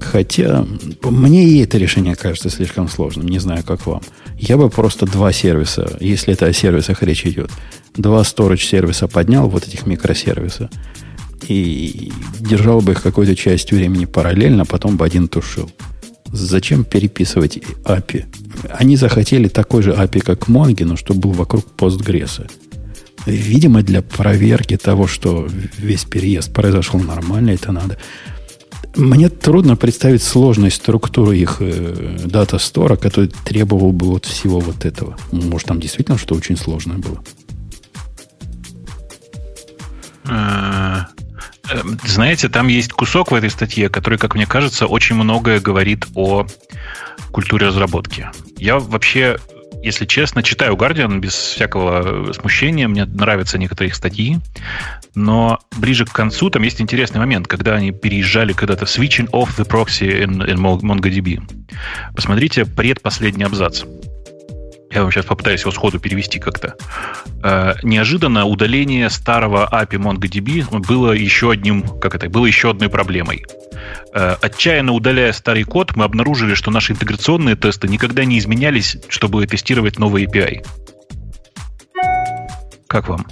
Хотя мне и это решение кажется слишком сложным. Не знаю, как вам. Я бы просто два сервиса, если это о сервисах речь идет, два storage сервиса поднял, вот этих микросервиса, и держал бы их какую-то часть времени параллельно, потом бы один тушил. Зачем переписывать API? Они захотели такой же API, как Mongo, но чтобы был вокруг постгресса. Видимо, для проверки того, что весь переезд произошел нормально, это надо. Мне трудно представить сложность структуры их э, дата стора, который требовал бы вот всего вот этого. Может, там действительно что очень сложное было. Эм, знаете, там есть кусок в этой статье, который, как мне кажется, очень многое говорит о культуре разработки. Я вообще, если честно, читаю Guardian без всякого смущения, мне нравятся некоторые их статьи, но ближе к концу там есть интересный момент, когда они переезжали когда-то switching off the proxy in, in MongoDB. Посмотрите предпоследний абзац. Я вам сейчас попытаюсь его сходу перевести как-то. Э, неожиданно удаление старого API MongoDB было еще одним, как это, было еще одной проблемой. Э, отчаянно удаляя старый код, мы обнаружили, что наши интеграционные тесты никогда не изменялись, чтобы тестировать новый API. Как вам?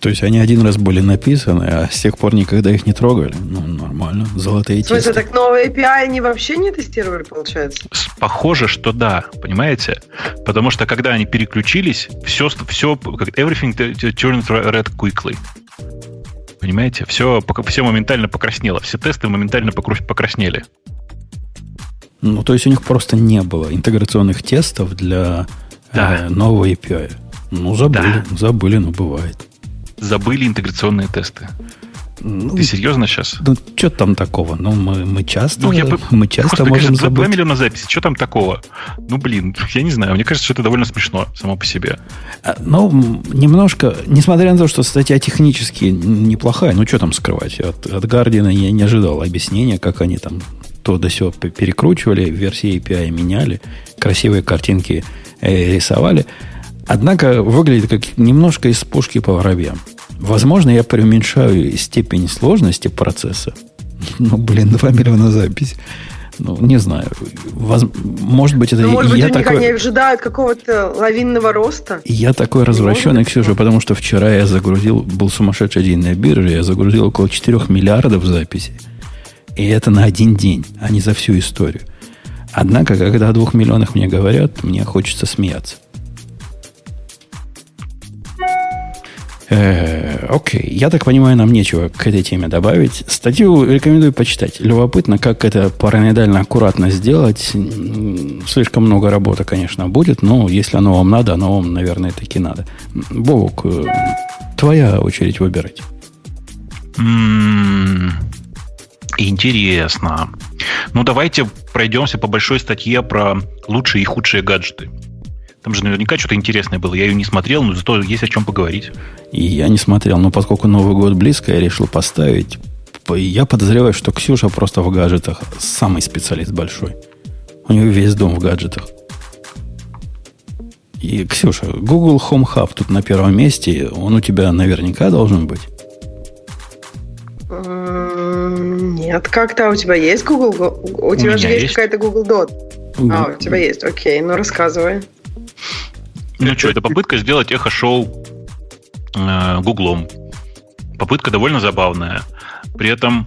То есть они один раз были написаны, а с тех пор никогда их не трогали. Ну, нормально. Золотые В смысле, так новые API они вообще не тестировали, получается? Похоже, что да, понимаете? Потому что когда они переключились, все, все everything turned red quickly. Понимаете? Все, все моментально покраснело. Все тесты моментально покраснели. Ну, то есть у них просто не было интеграционных тестов для да. э, нового API. Ну, забыли, да. забыли, но бывает. Забыли интеграционные тесты. Ну, Ты серьезно сейчас? Ну, что там такого? Ну, мы, мы часто, ну, я, мы часто можем забыть. 2 миллиона записи, что там такого? Ну, блин, я не знаю, мне кажется, что это довольно смешно само по себе. А, ну, немножко, несмотря на то, что статья технически неплохая, ну, что там скрывать? От, от Гардина я не ожидал объяснения, как они там то до сего перекручивали, версии API меняли, красивые картинки э, рисовали. Однако выглядит как немножко из пушки по воробьям. Возможно, я преуменьшаю степень сложности процесса. [LAUGHS] Ну, блин, 2 миллиона запись. Ну, не знаю. Воз... Может быть, это ну, может быть, я у такой... они ожидают какого-то лавинного роста. Я такой развращенный, Ксюша, потому что вчера я загрузил, был сумасшедший день на бирже, я загрузил около 4 миллиардов записей. И это на один день, а не за всю историю. Однако, когда о двух миллионах мне говорят, мне хочется смеяться. Окей, я так понимаю, нам нечего к этой теме добавить. Статью рекомендую почитать. Любопытно, как это параноидально аккуратно сделать. Слишком много работы, конечно, будет, но если оно вам надо, оно вам, наверное, таки надо. Бог, э, твоя очередь выбирать. Интересно. Ну, давайте пройдемся по большой статье про лучшие и худшие гаджеты. Там же наверняка что-то интересное было. Я ее не смотрел, но зато есть о чем поговорить. И я не смотрел, но поскольку Новый год близко, я решил поставить. Я подозреваю, что Ксюша просто в гаджетах самый специалист большой. У нее весь дом в гаджетах. И, Ксюша, Google Home Hub тут на первом месте. Он у тебя наверняка должен быть. Нет, как-то у тебя есть Google? У, у тебя же есть, есть какая-то Google Dot. А, у тебя есть, окей, ну рассказывай. Ну что, это попытка сделать эхо-шоу э, Гуглом. Попытка довольно забавная. При этом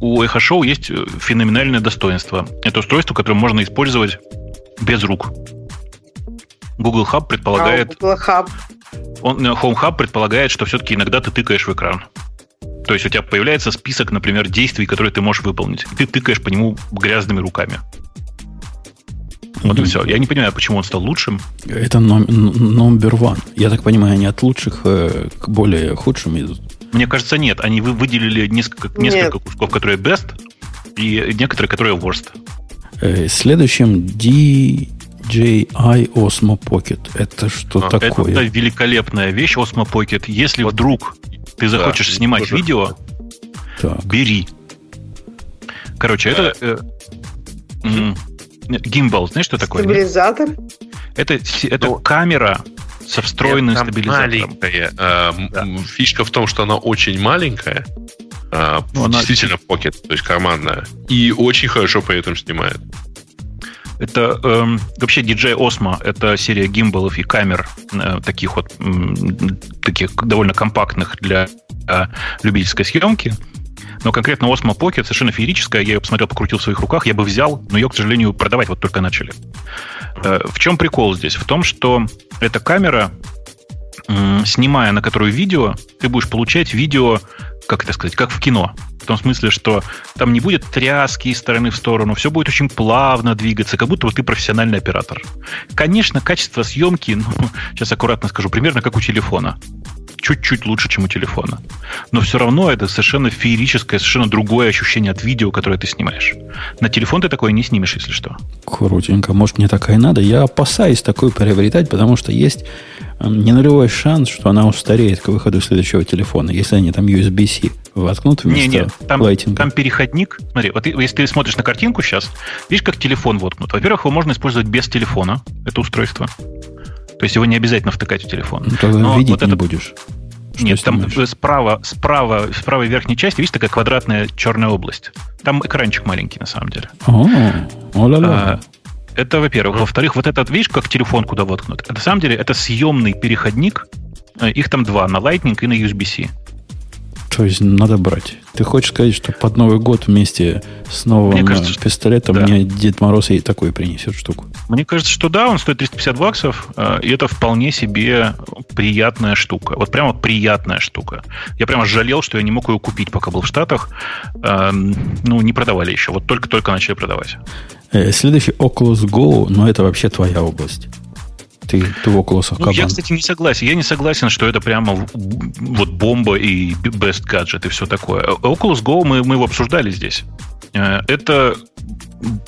у эхо-шоу есть феноменальное достоинство. Это устройство, которое можно использовать без рук. Google Hub предполагает... А, Google Hub. Он, э, Home Hub предполагает, что все-таки иногда ты тыкаешь в экран. То есть у тебя появляется список, например, действий, которые ты можешь выполнить. И ты тыкаешь по нему грязными руками. Вот и все. Я не понимаю, почему он стал лучшим. Это номер one. Я так понимаю, они от лучших э, к более худшим идут. Мне кажется, нет. Они выделили несколько, несколько кусков, которые best, и некоторые, которые worst. Э, следующим DJI Osmo Pocket. Это что а, такое? Это великолепная вещь Osmo Pocket. Если вдруг ты захочешь да, снимать тоже. видео, так. бери. Короче, да. это... Э, Гимбал, знаешь, что такое? Стабилизатор? Это, это ну, камера со встроенным стабилизатором. Маленькая. Э, да. Фишка в том, что она очень маленькая. Э, ну, действительно она... покет, то есть карманная. И очень хорошо при этом снимает. Это э, вообще DJI Osmo. Это серия гимбалов и камер э, таких вот э, таких довольно компактных для э, любительской съемки. Но конкретно Osmo Pocket совершенно феерическая. Я ее посмотрел, покрутил в своих руках. Я бы взял, но ее, к сожалению, продавать вот только начали. Э, в чем прикол здесь? В том, что эта камера, снимая на которую видео, ты будешь получать видео, как это сказать, как в кино. В том смысле, что там не будет тряски из стороны в сторону, все будет очень плавно двигаться, как будто бы ты профессиональный оператор. Конечно, качество съемки, ну, [LAUGHS] сейчас аккуратно скажу, примерно как у телефона чуть-чуть лучше, чем у телефона. Но все равно это совершенно феерическое, совершенно другое ощущение от видео, которое ты снимаешь. На телефон ты такое не снимешь, если что. Крутенько. Может, мне такая надо? Я опасаюсь такую приобретать, потому что есть не нулевой шанс, что она устареет к выходу следующего телефона, если они там USB-C воткнут вместо не, не, там, лайтинга. Там переходник. Смотри, вот если ты смотришь на картинку сейчас, видишь, как телефон воткнут. Во-первых, его можно использовать без телефона, это устройство. То есть его не обязательно втыкать в телефон. Ну, тогда Но видеть вот не это... будешь. Что Нет, там справа, справа, в правой верхней части, видишь, такая квадратная черная область. Там экранчик маленький, на самом деле. О, а, это, во-первых. Во-вторых, вот этот, видишь, как телефон куда воткнут? На самом деле, это съемный переходник. Э, их там два, на Lightning и на USB-C. То есть надо брать. Ты хочешь сказать, что под Новый год вместе с новым мне кажется, пистолетом да. мне Дед Мороз и такой принесет штуку? Мне кажется, что да, он стоит 350 баксов, э, и это вполне себе приятная штука. Вот прямо приятная штука. Я прямо жалел, что я не мог ее купить, пока был в Штатах. Эм, ну, не продавали еще. Вот только-только начали продавать. Э, следующий Oculus Go, но это вообще твоя область. Ты, ты в Oculus ну, Я, кстати, не согласен. Я не согласен, что это прямо вот бомба и best гаджет и все такое. Oculus Go, мы, мы его обсуждали здесь. Э, это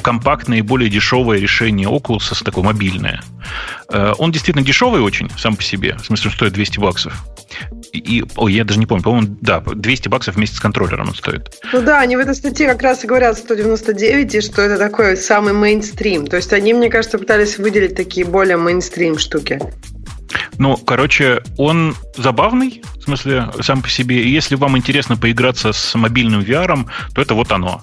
компактное и более дешевое решение Oculus, такое мобильное. Э, он действительно дешевый очень сам по себе. В смысле, стоит 200 баксов. И, ой, я даже не помню, по-моему, да, 200 баксов вместе с контроллером он стоит. Ну да, они в этой статье как раз и говорят 199, и что это такой самый мейнстрим. То есть они, мне кажется, пытались выделить такие более мейнстрим штуки. Ну, короче, он забавный, в смысле, сам по себе. И если вам интересно поиграться с мобильным VR, то это вот оно.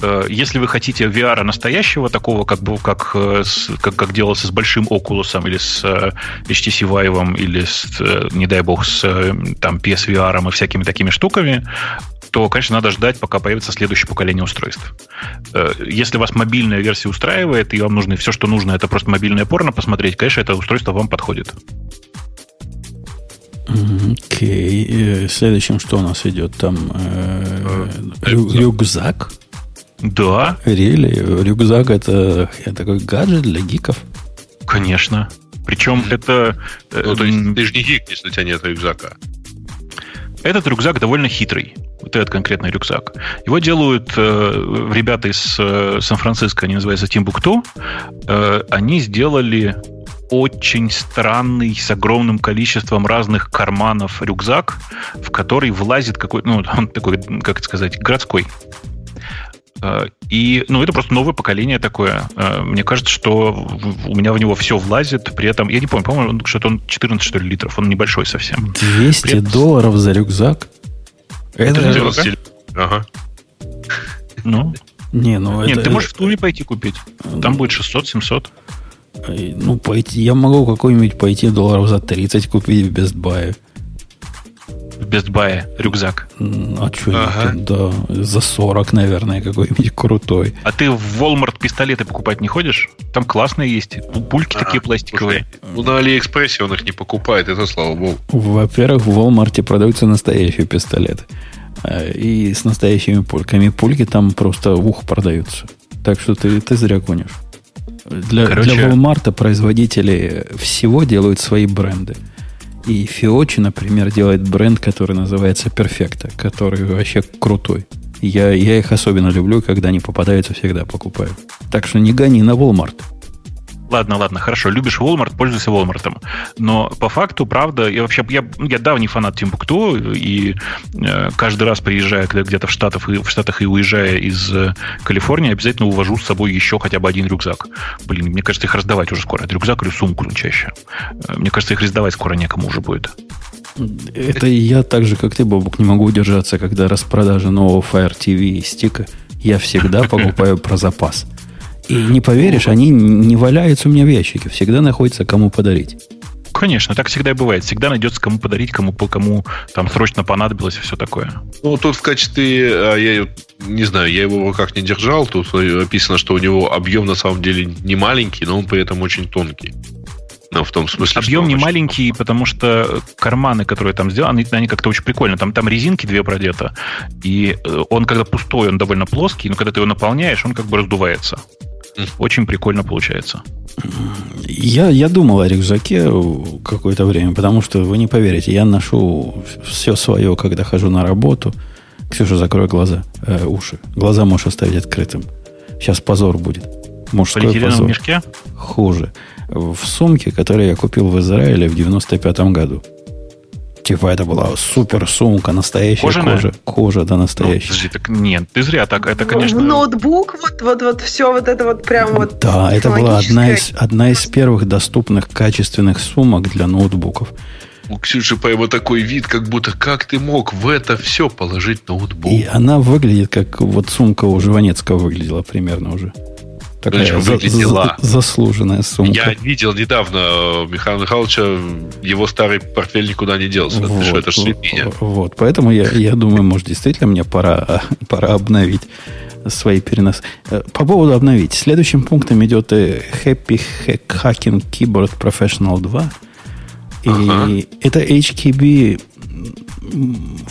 Э, если вы хотите VR настоящего, такого, как, бы, как, э, как, как делался с большим Oculus или с э, HTC Vive, или с, не дай бог, с там, PSVR и всякими такими штуками, то, конечно, надо ждать, пока появится следующее поколение устройств. Если вас мобильная версия устраивает, и вам нужно все, что нужно, это просто мобильное порно посмотреть, конечно, это устройство вам подходит. Окей. Okay. Следующим что у нас идет? Там э, рю- рюкзак. Да. Рели, рюкзак это, это такой гаджет для гиков. Конечно. Причем это... Э, ну, то есть ты же не гик, если у тебя нет рюкзака. Этот рюкзак довольно хитрый. Вот этот конкретный рюкзак. Его делают э, ребята из э, Сан-Франциско, они называются Timbuktu. Э, они сделали очень странный, с огромным количеством разных карманов рюкзак, в который влазит какой-то, ну, он такой, как это сказать, городской. Э, и, ну, это просто новое поколение такое. Э, мне кажется, что у меня в него все влазит. При этом, я не помню, по-моему, что-то он 14, что ли, литров. Он небольшой совсем. 200 этом... долларов за рюкзак? Это, это же... Ага. Ну? Не, ну Нет, это... ты можешь в Туре пойти купить. Там будет 600-700. Ну, пойти, я могу какой-нибудь пойти долларов за 30 купить в Best Buy. В Best Buy рюкзак. А что ага. да, за 40, наверное, какой-нибудь крутой. А ты в Walmart пистолеты покупать не ходишь? Там классные есть. Пульки а, такие пластиковые. Слушай, ну, на Алиэкспрессе он их не покупает, это слава богу. Во-первых, в Walmart продаются настоящие пистолеты. А, и с настоящими пульками. Пульки там просто в ух продаются. Так что ты, ты зря гонишь. Для, Короче... для Walmart производители всего делают свои бренды. И Фиочи, например, делает бренд, который называется Perfecta, который вообще крутой. Я, я их особенно люблю, когда они попадаются, всегда покупаю. Так что не гони на Walmart. Ладно, ладно, хорошо. Любишь Walmart, пользуйся Walmart. Но по факту, правда, я вообще я, я давний фанат Тимбукту, и э, каждый раз приезжая где-то в Штатах, и, в Штатах и уезжая из э, Калифорнии, обязательно увожу с собой еще хотя бы один рюкзак. Блин, мне кажется, их раздавать уже скоро. Это рюкзак или сумку чаще. Э, мне кажется, их раздавать скоро некому уже будет. Это я так же, как ты, Бобук, не могу удержаться, когда распродажа нового Fire TV стика. Я всегда [LAUGHS] покупаю про запас. И не поверишь, они не валяются у меня в ящике. Всегда находится кому подарить. Конечно, так всегда и бывает. Всегда найдется кому подарить, кому, кому там срочно понадобилось и все такое. Ну, тут в качестве, а, я не знаю, я его в руках не держал. Тут описано, что у него объем на самом деле не маленький, но он при этом очень тонкий. Ну, в том смысле, Объем не маленький, потому что карманы, которые там сделаны, они, они как-то очень прикольно. Там, там резинки две продета. И э, он, когда пустой, он довольно плоский, но когда ты его наполняешь, он как бы раздувается. Очень прикольно получается. Я, я думал о рюкзаке какое-то время, потому что, вы не поверите, я ношу все свое, когда хожу на работу. Ксюша, закрой глаза, э, уши. Глаза можешь оставить открытым. Сейчас позор будет. Мужской в позор. мешке? Хуже. В сумке, которую я купил в Израиле в 95 году. Типа это была супер сумка, настоящая Кожаная? кожа. Кожа, да, настоящая. Ну, подожди, так нет, ты зря так. Это, конечно... Ноутбук, вот, вот, вот все вот это вот прям вот... Да, это была одна из, одна из первых доступных качественных сумок для ноутбуков. У Ксюши по его такой вид, как будто как ты мог в это все положить ноутбук? И она выглядит, как вот сумка у Жванецкого выглядела примерно уже. Такая за, за, заслуженная сумка. Я видел недавно э, Михаила Михайловича, его старый портфель никуда не делся. Вот, что это же Вот, поэтому я, я думаю, может, действительно мне пора, [LAUGHS] пора обновить свои переносы. Э, по поводу обновить. Следующим пунктом идет э, Happy Hacking Keyboard Professional 2. И ага. это HKB...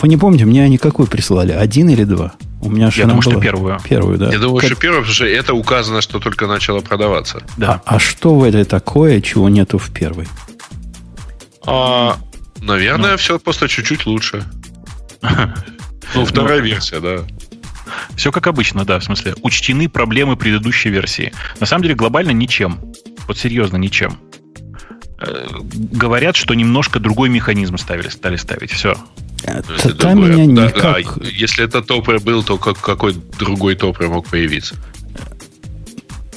Вы не помните, мне они какой прислали? Один или два? У меня Я думаю, была... что первую. Первую, да. Я думаю, как... что первую, потому что это указано, что только начало продаваться. Да. А, а что в этой такое, чего нету в первой? А, наверное, ну. все просто чуть-чуть лучше. [LAUGHS] Ну, вторая версия, да. Все как обычно, да, в смысле, учтены проблемы предыдущей версии. На самом деле, глобально ничем. Вот серьезно, ничем. Э, говорят, что немножко другой механизм ставили, стали ставить. Все. Это Там меня да, никак... Да, если это топер был, то как, какой другой топер мог появиться?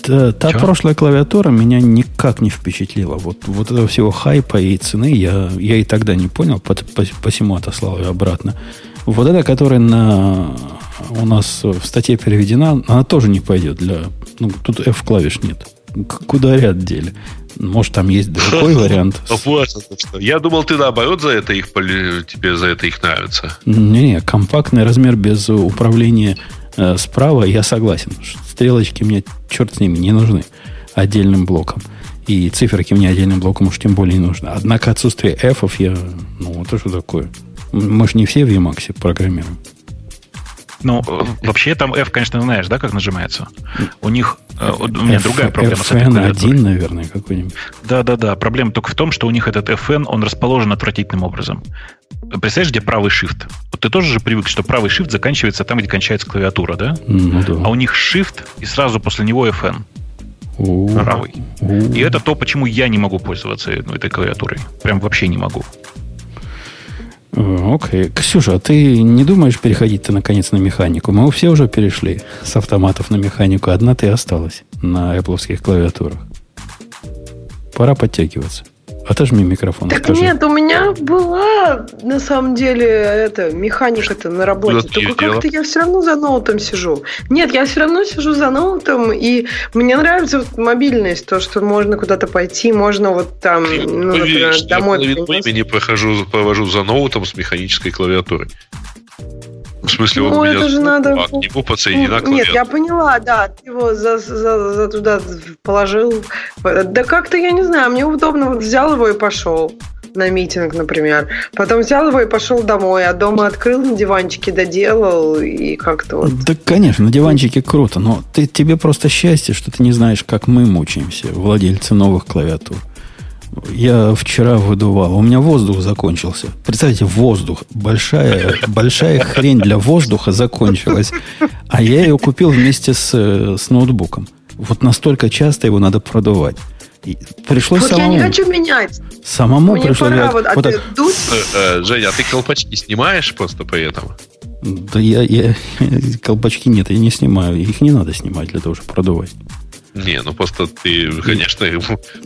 Та Чего? прошлая клавиатура меня никак не впечатлила. Вот, вот этого всего хайпа и цены я, я и тогда не понял, по, по, посему отослал ее обратно. Вот эта, которая на, у нас в статье переведена, она тоже не пойдет. Для, ну, тут F-клавиш нет. Куда ряд дели? Может, там есть другой [LAUGHS] вариант. Я думал, ты наоборот за это их тебе за это их нравится. Не, компактный размер без управления э, справа, я согласен. Стрелочки мне, черт с ними, не нужны отдельным блоком. И циферки мне отдельным блоком уж тем более не нужны. Однако отсутствие f я... Ну, это что такое? Мы же не все в Emacs программируем. Ну, вообще там F, конечно, знаешь, да, как нажимается? У них э, у меня F, другая проблема с этой клавиатурой. наверное, какой-нибудь. Да-да-да. Проблема только в том, что у них этот FN, он расположен отвратительным образом. Представляешь, где правый shift? Вот ты тоже же привык, что правый shift заканчивается там, где кончается клавиатура, да? Ну да. А у них shift и сразу после него FN. Правый. И это то, почему я не могу пользоваться этой клавиатурой. Прям вообще не могу. Окей. Okay. Ксюша, а ты не думаешь переходить-то наконец на механику? Мы все уже перешли с автоматов на механику. Одна ты осталась на Apple клавиатурах. Пора подтягиваться. Отожми микрофон. Так скажи. нет, у меня была на самом деле это механика-то на работе. Только как-то я все равно за ноутом сижу. Нет, я все равно сижу за ноутом, и мне нравится вот мобильность, то, что можно куда-то пойти, можно вот там, ну, например, домой. Я времени прохожу, провожу за ноутом с механической клавиатурой. В смысле, ну, он это меня же надо... к нему подсоединена ну, Нет, я поняла, да. Ты его за, за, за туда положил. Да как-то, я не знаю, мне удобно. Вот взял его и пошел на митинг, например. Потом взял его и пошел домой, а дома открыл на диванчике, доделал и как-то вот. Да, конечно, на диванчике круто, но ты, тебе просто счастье, что ты не знаешь, как мы мучаемся, владельцы новых клавиатур. Я вчера выдувал. У меня воздух закончился. Представьте, воздух. Большая, большая хрень для воздуха закончилась. А я ее купил вместе с, с ноутбуком. Вот настолько часто его надо продувать. И пришлось вот самому. я не хочу менять. Самому Мне пришлось. Пора, вот, а вот ты так... Дуд? Э, э, Женя, а ты колпачки снимаешь просто по этому? Да я, я [LAUGHS] колпачки нет, я не снимаю. Их не надо снимать для того, чтобы продувать. Не, ну просто ты, конечно, я...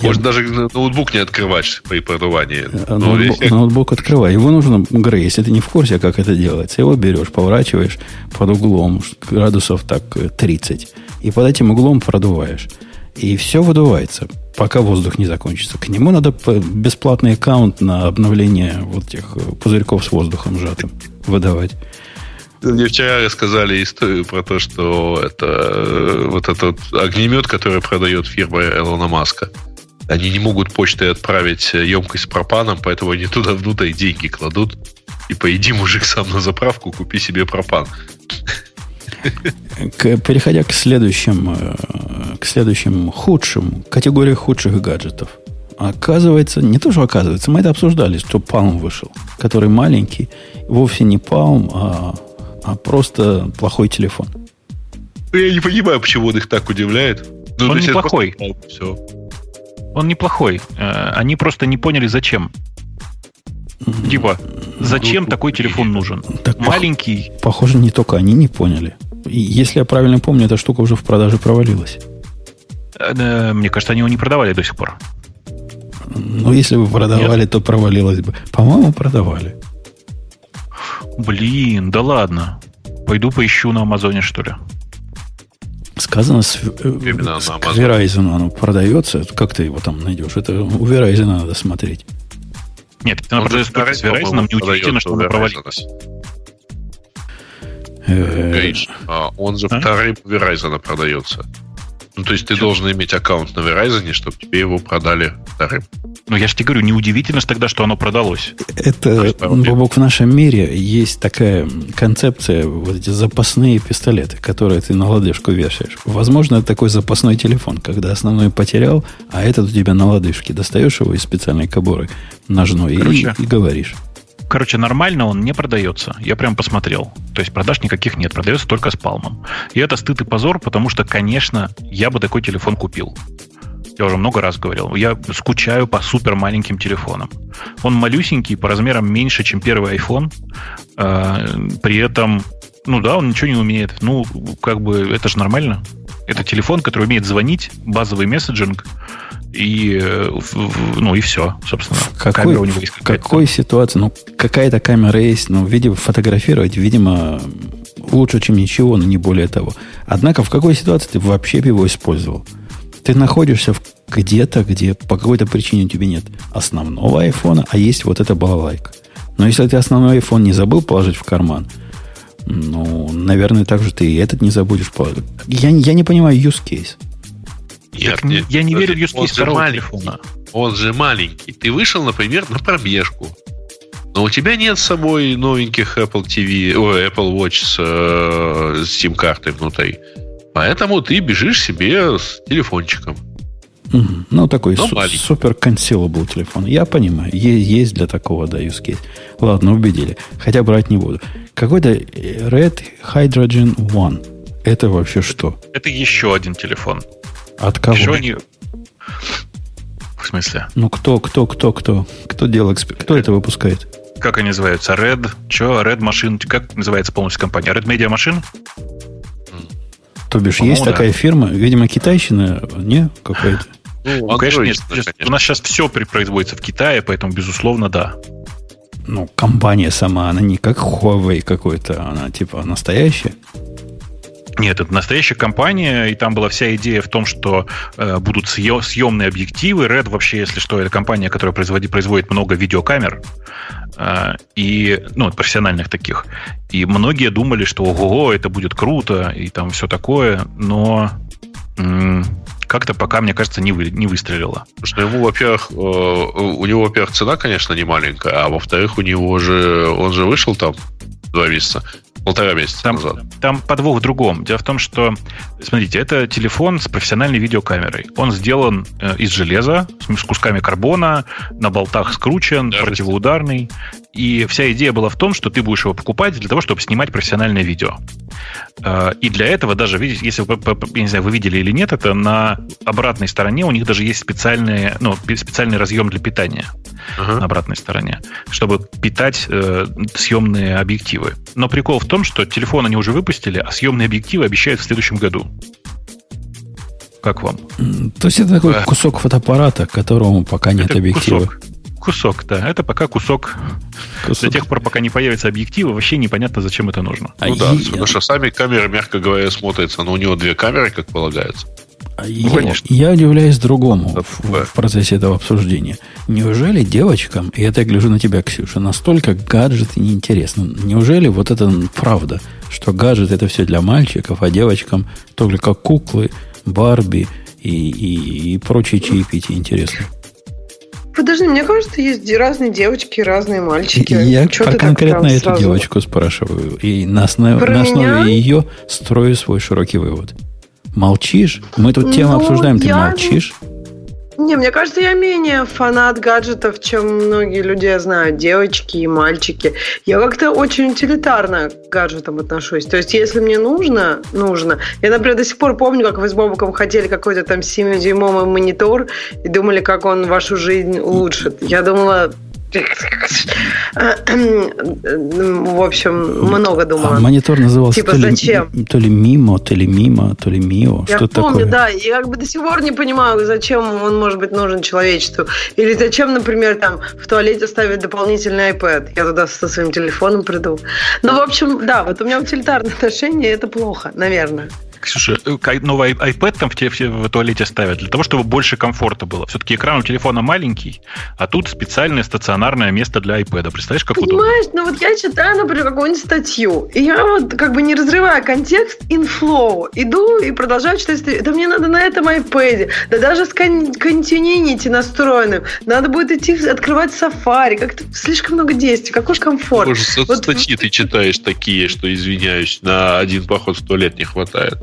может даже ноутбук не открывать при продувании. А, ноутбук, весь... ноутбук открывай. Его нужно, Грей, если ты не в курсе, как это делается, его берешь, поворачиваешь под углом градусов так 30, и под этим углом продуваешь. И все выдувается, пока воздух не закончится. К нему надо бесплатный аккаунт на обновление вот этих пузырьков с воздухом сжатым выдавать. Мне вчера рассказали историю про то, что это э, вот этот огнемет, который продает фирма Элона Маска. Они не могут почтой отправить емкость с пропаном, поэтому они туда внутрь деньги кладут. И поеди, мужик, сам на заправку, купи себе пропан. К, переходя к следующим, э, к следующим худшим, категории худших гаджетов. Оказывается, не то, что оказывается, мы это обсуждали, что Palm вышел, который маленький, вовсе не Palm, а а просто плохой телефон. Я не понимаю, почему он их так удивляет. Ну, он неплохой. Просто... Все. Он неплохой. Э, они просто не поняли, зачем. Типа, зачем ну, такой телефон нужен? Так Маленький. Похоже, не только они не поняли. И если я правильно помню, эта штука уже в продаже провалилась. Э, мне кажется, они его не продавали до сих пор. Ну, если бы продавали, Нет. то провалилось бы. По-моему, продавали. Блин, да ладно. Пойду поищу на Амазоне, что ли. Сказано, с, Именно с Verizon оно продается. Как ты его там найдешь? Это у Verizon надо смотреть. Нет, это продается только с Verizon. Неудивительно, что оно провалилось. Гриш, а он же а? вторым Verizon продается. Ну, то есть ты должен иметь аккаунт на Verizon, чтобы тебе его продали вторым. Ну, я же тебе говорю, неудивительно тогда, что оно продалось. Это, Бобок, в нашем мире есть такая концепция, вот эти запасные пистолеты, которые ты на лодыжку вешаешь. Возможно, это такой запасной телефон, когда основной потерял, а этот у тебя на лодыжке. Достаешь его из специальной кобуры ножной и, и говоришь. Короче, нормально он не продается. Я прям посмотрел. То есть продаж никаких нет, продается только с палмом. И это стыд и позор, потому что, конечно, я бы такой телефон купил. Я уже много раз говорил. Я скучаю по супер маленьким телефонам. Он малюсенький, по размерам меньше, чем первый iPhone. Э, при этом, ну да, он ничего не умеет. Ну, как бы, это же нормально. Это телефон, который умеет звонить, базовый месседжинг, и, э, ну, и все, собственно. В какой, у него есть в какой ситуации? Ну, какая-то камера есть, но, видимо, фотографировать, видимо, лучше, чем ничего, но не более того. Однако, в какой ситуации ты вообще его использовал? Ты находишься где-то, где по какой-то причине у тебя нет основного айфона, а есть вот эта балалайка. Но если ты основной iPhone не забыл положить в карман, ну, наверное, так же ты и этот не забудешь. Я, я не понимаю use case. Нет, нет, я не верю в use case второго телефона. Он же маленький. Ты вышел, например, на пробежку. Но у тебя нет с собой новеньких Apple TV, о, Apple Watch с, э, с SIM-картой внутри. Поэтому ты бежишь себе с телефончиком. Угу. Ну, такой су- супер concealable телефон. Я понимаю. Есть, есть для такого, да, use case. Ладно, убедили. Хотя брать не буду. Какой-то Red Hydrogen One. Это вообще что? Это еще один телефон. От кого? Еще не... В смысле? Ну, кто, кто, кто, кто? Кто делал Кто это выпускает? Как они называются? Red? Че? Red Machine? Как называется полностью компания? Red Media Machine? То бишь, есть да. такая фирма, видимо, китайщина, не? Какая-то. Ну, ну конечно, нет, конечно. У нас сейчас все производится в Китае, поэтому, безусловно, да. Ну, компания сама, она не как Huawei какой-то, она типа настоящая. Нет, это настоящая компания, и там была вся идея в том, что э, будут съемные объективы. Red вообще, если что, это компания, которая производит, производит много видеокамер, э, и, ну, профессиональных таких. И многие думали, что ого, это будет круто, и там все такое, но как-то пока, мне кажется, не, вы, не выстрелило. Потому ему, во-первых, э, у него, во-первых, цена, конечно, не маленькая, а во-вторых, у него же, он же вышел там два месяца полтора месяца там, назад. Там подвох в другом. Дело в том, что, смотрите, это телефон с профессиональной видеокамерой. Он сделан э, из железа, с кусками карбона, на болтах скручен, да, противоударный. И вся идея была в том, что ты будешь его покупать для того, чтобы снимать профессиональное видео. Э, и для этого даже, видите, если вы, я не знаю, вы видели или нет, это на обратной стороне у них даже есть специальный, ну, специальный разъем для питания uh-huh. на обратной стороне, чтобы питать э, съемные объективы. Но прикол в том, что телефон они уже выпустили, а съемные объективы обещают в следующем году. Как вам? То есть это такой кусок фотоаппарата, которому пока нет это объектива. Кусок. Кусок, да. Это пока кусок. кусок. До тех пор, пока не появятся объективы, вообще непонятно, зачем это нужно. А ну да, и... потому что сами камеры, мягко говоря, смотрятся, но у него две камеры, как полагается. А я, Конечно. я удивляюсь другому да, в, да. в процессе этого обсуждения. Неужели девочкам, и это я гляжу на тебя, Ксюша, настолько гаджеты неинтересны? Неужели вот это правда, что гаджет это все для мальчиков, а девочкам только куклы, Барби и, и, и прочие чаепития интересны? Подожди, мне кажется, есть разные девочки, разные мальчики. Я Чего про конкретно эту сразу? девочку спрашиваю. И на основе, на основе ее строю свой широкий вывод. Молчишь? Мы тут тему ну, обсуждаем, ты молчишь? Не, мне кажется, я менее фанат гаджетов, чем многие люди я знаю, девочки и мальчики. Я как-то очень утилитарно к гаджетам отношусь. То есть, если мне нужно, нужно. Я, например, до сих пор помню, как вы с Бобуком хотели какой-то там 7-дюймовый монитор и думали, как он вашу жизнь улучшит. Я думала, в общем, много думала. А монитор назывался типа, то, ли, зачем? то ли Мимо, то ли Мимо, то ли Мио. Я что помню, такое? да. Я как бы до сих пор не понимаю, зачем он может быть нужен человечеству. Или зачем, например, там в туалете ставить дополнительный iPad. Я туда со своим телефоном приду. Ну, в общем, да, вот у меня утилитарное отношение, это плохо, наверное. Ксюша, э, новый iPad там в, те, в туалете ставят для того, чтобы больше комфорта было. Все-таки экран у телефона маленький, а тут специальное стационарное место для iPad. Представляешь, как Понимаешь, удобно? ну вот я читаю, например, какую-нибудь статью, и я вот как бы не разрывая контекст, inflow, иду и продолжаю читать статью. Да мне надо на этом iPad, да даже с Continuity настроенным, надо будет идти открывать Safari, как-то слишком много действий, какой комфорт. Боже, вот... статьи ты читаешь такие, что, извиняюсь, на один поход в туалет не хватает.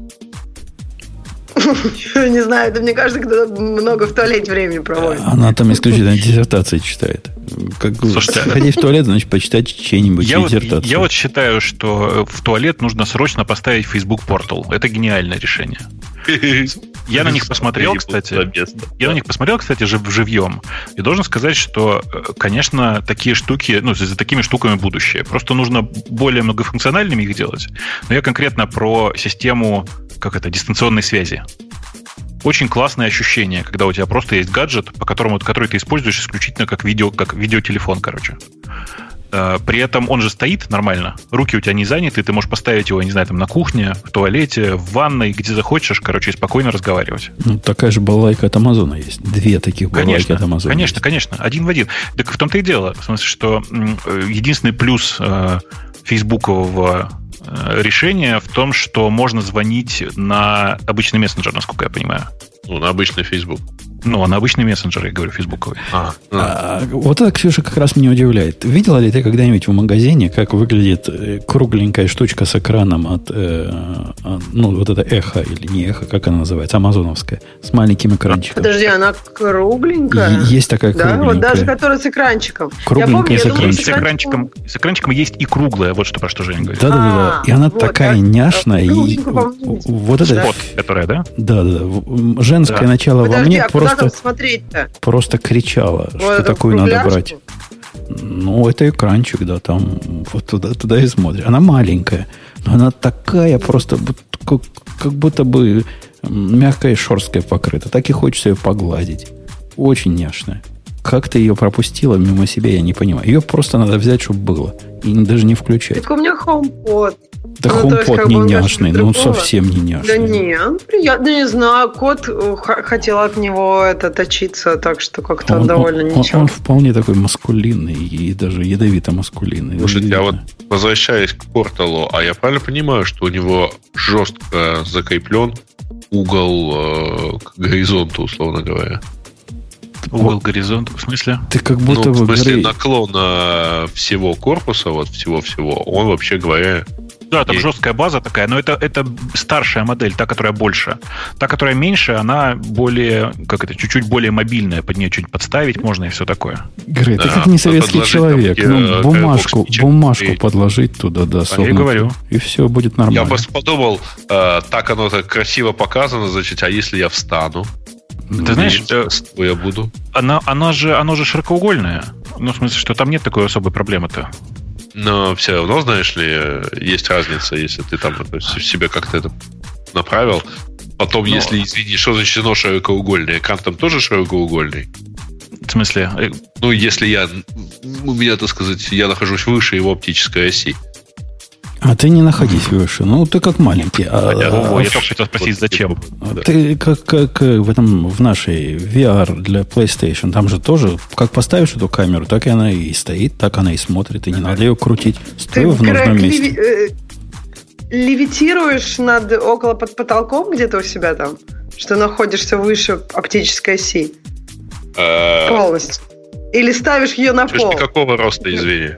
[LAUGHS] Не знаю, это мне кажется, кто много в туалете времени проводит. Она там исключительно диссертации читает. Как Слушайте, [LAUGHS] ходить в туалет, значит, почитать я диссертации. Вот, я вот считаю, что в туалет нужно срочно поставить Facebook Portal. Это гениальное решение. Я на них посмотрел, кстати. Я на них посмотрел, кстати, жив, живьем. И должен сказать, что, э, конечно, такие штуки, ну, за такими штуками будущее. Просто нужно более многофункциональными их делать. Но я конкретно про систему, как это, дистанционной связи. Очень классное ощущение, когда у тебя просто есть гаджет, по которому, который ты используешь исключительно как видео, как видеотелефон, короче. Э, при этом он же стоит нормально. Руки у тебя не заняты, ты можешь поставить его, не знаю, там на кухне, в туалете, в ванной, где захочешь, короче, и спокойно разговаривать. Ну, такая же балайка от Амазона есть. Две таких балайки конечно, от Амазона. Конечно, есть. конечно. Один в один. Так в том-то и дело. В смысле, что э, единственный плюс э, фейсбукового э, решения в том, что можно звонить на обычный мессенджер, насколько я понимаю. Ну, на обычный Facebook. Ну, а на обычные мессенджеры, я говорю, фейсбуковые. А, а, вот это, Ксюша, как раз меня удивляет. Видела ли ты когда-нибудь в магазине, как выглядит э, кругленькая штучка с экраном от, э, от ну, вот это эхо или не эхо, как она называется, амазоновская, с маленьким экранчиком. Подожди, она кругленькая? Есть такая кругленькая. Да, вот даже которая с экранчиком. Кругленькая я помню, с, экранчиком. с экранчиком. С экранчиком есть и круглая, вот что про что Женя говорит. Да-да-да, и она вот, такая так, няшная. И, вот это... Вот, которая, да? Да-да-да. Женское да. начало Подожди, во мне а просто... смотреть Просто кричала, вот что такую надо брать. Ну, это экранчик, да, там вот туда, туда и смотрит. Она маленькая, но она такая просто, как, как будто бы мягкая и шерсткая покрыта. Так и хочется ее погладить. Очень няшная. Как ты ее пропустила мимо себя, я не понимаю. Ее просто надо взять, чтобы было. И даже не включать. Так у меня HomePod. Да ну, HomePod не няшный, ну он совсем не няшный. Да не, он приятно, не знаю. Кот э, хотел от него это точиться, так что как-то он, довольно он, ничего. Он, он вполне такой маскулинный и даже ядовито-маскулинный. Слушайте, я вот возвращаясь к порталу, а я правильно понимаю, что у него жестко закреплен угол э, к горизонту, условно говоря? Угол горизонта, в смысле? Ты как будто ну, в смысле говори... наклона всего корпуса, вот всего-всего, он вообще говоря... Да, там и... жесткая база такая, но это, это старшая модель, та, которая больше. Та, которая меньше, она более, как это, чуть-чуть более мобильная, под нее чуть подставить можно и все такое. Грей, да, ты как не советский человек. Там, ну, э, бумажку, бумажку и... подложить туда, да, а Я говорю. И все будет нормально. Я просто подумал, э, так оно так красиво показано, значит, а если я встану? Ты знаешь, э, я буду. Она, она же, оно же широкоугольное. Ну, в смысле, что там нет такой особой проблемы-то. Но все равно, знаешь ли, есть разница, если ты там себе как-то это направил. Потом, Но... если, извини, что значит оно широкоугольное? Экран там тоже широкоугольный? В смысле? Ну, если я, у меня, так сказать, я нахожусь выше его оптической оси. А ты не находись выше. Ну, ты как маленький. А, а, я только хотел спросить, зачем? А ты как, как в, этом, в нашей VR для PlayStation. Там же тоже, как поставишь эту камеру, так и она и стоит, так она и смотрит. И не надо ее крутить. Стой в нужном месте. Леви, э, левитируешь над, около под потолком где-то у себя там? Что находишься выше оптической оси? Э, Полностью. Или ставишь ее на пол? Какого роста, извини?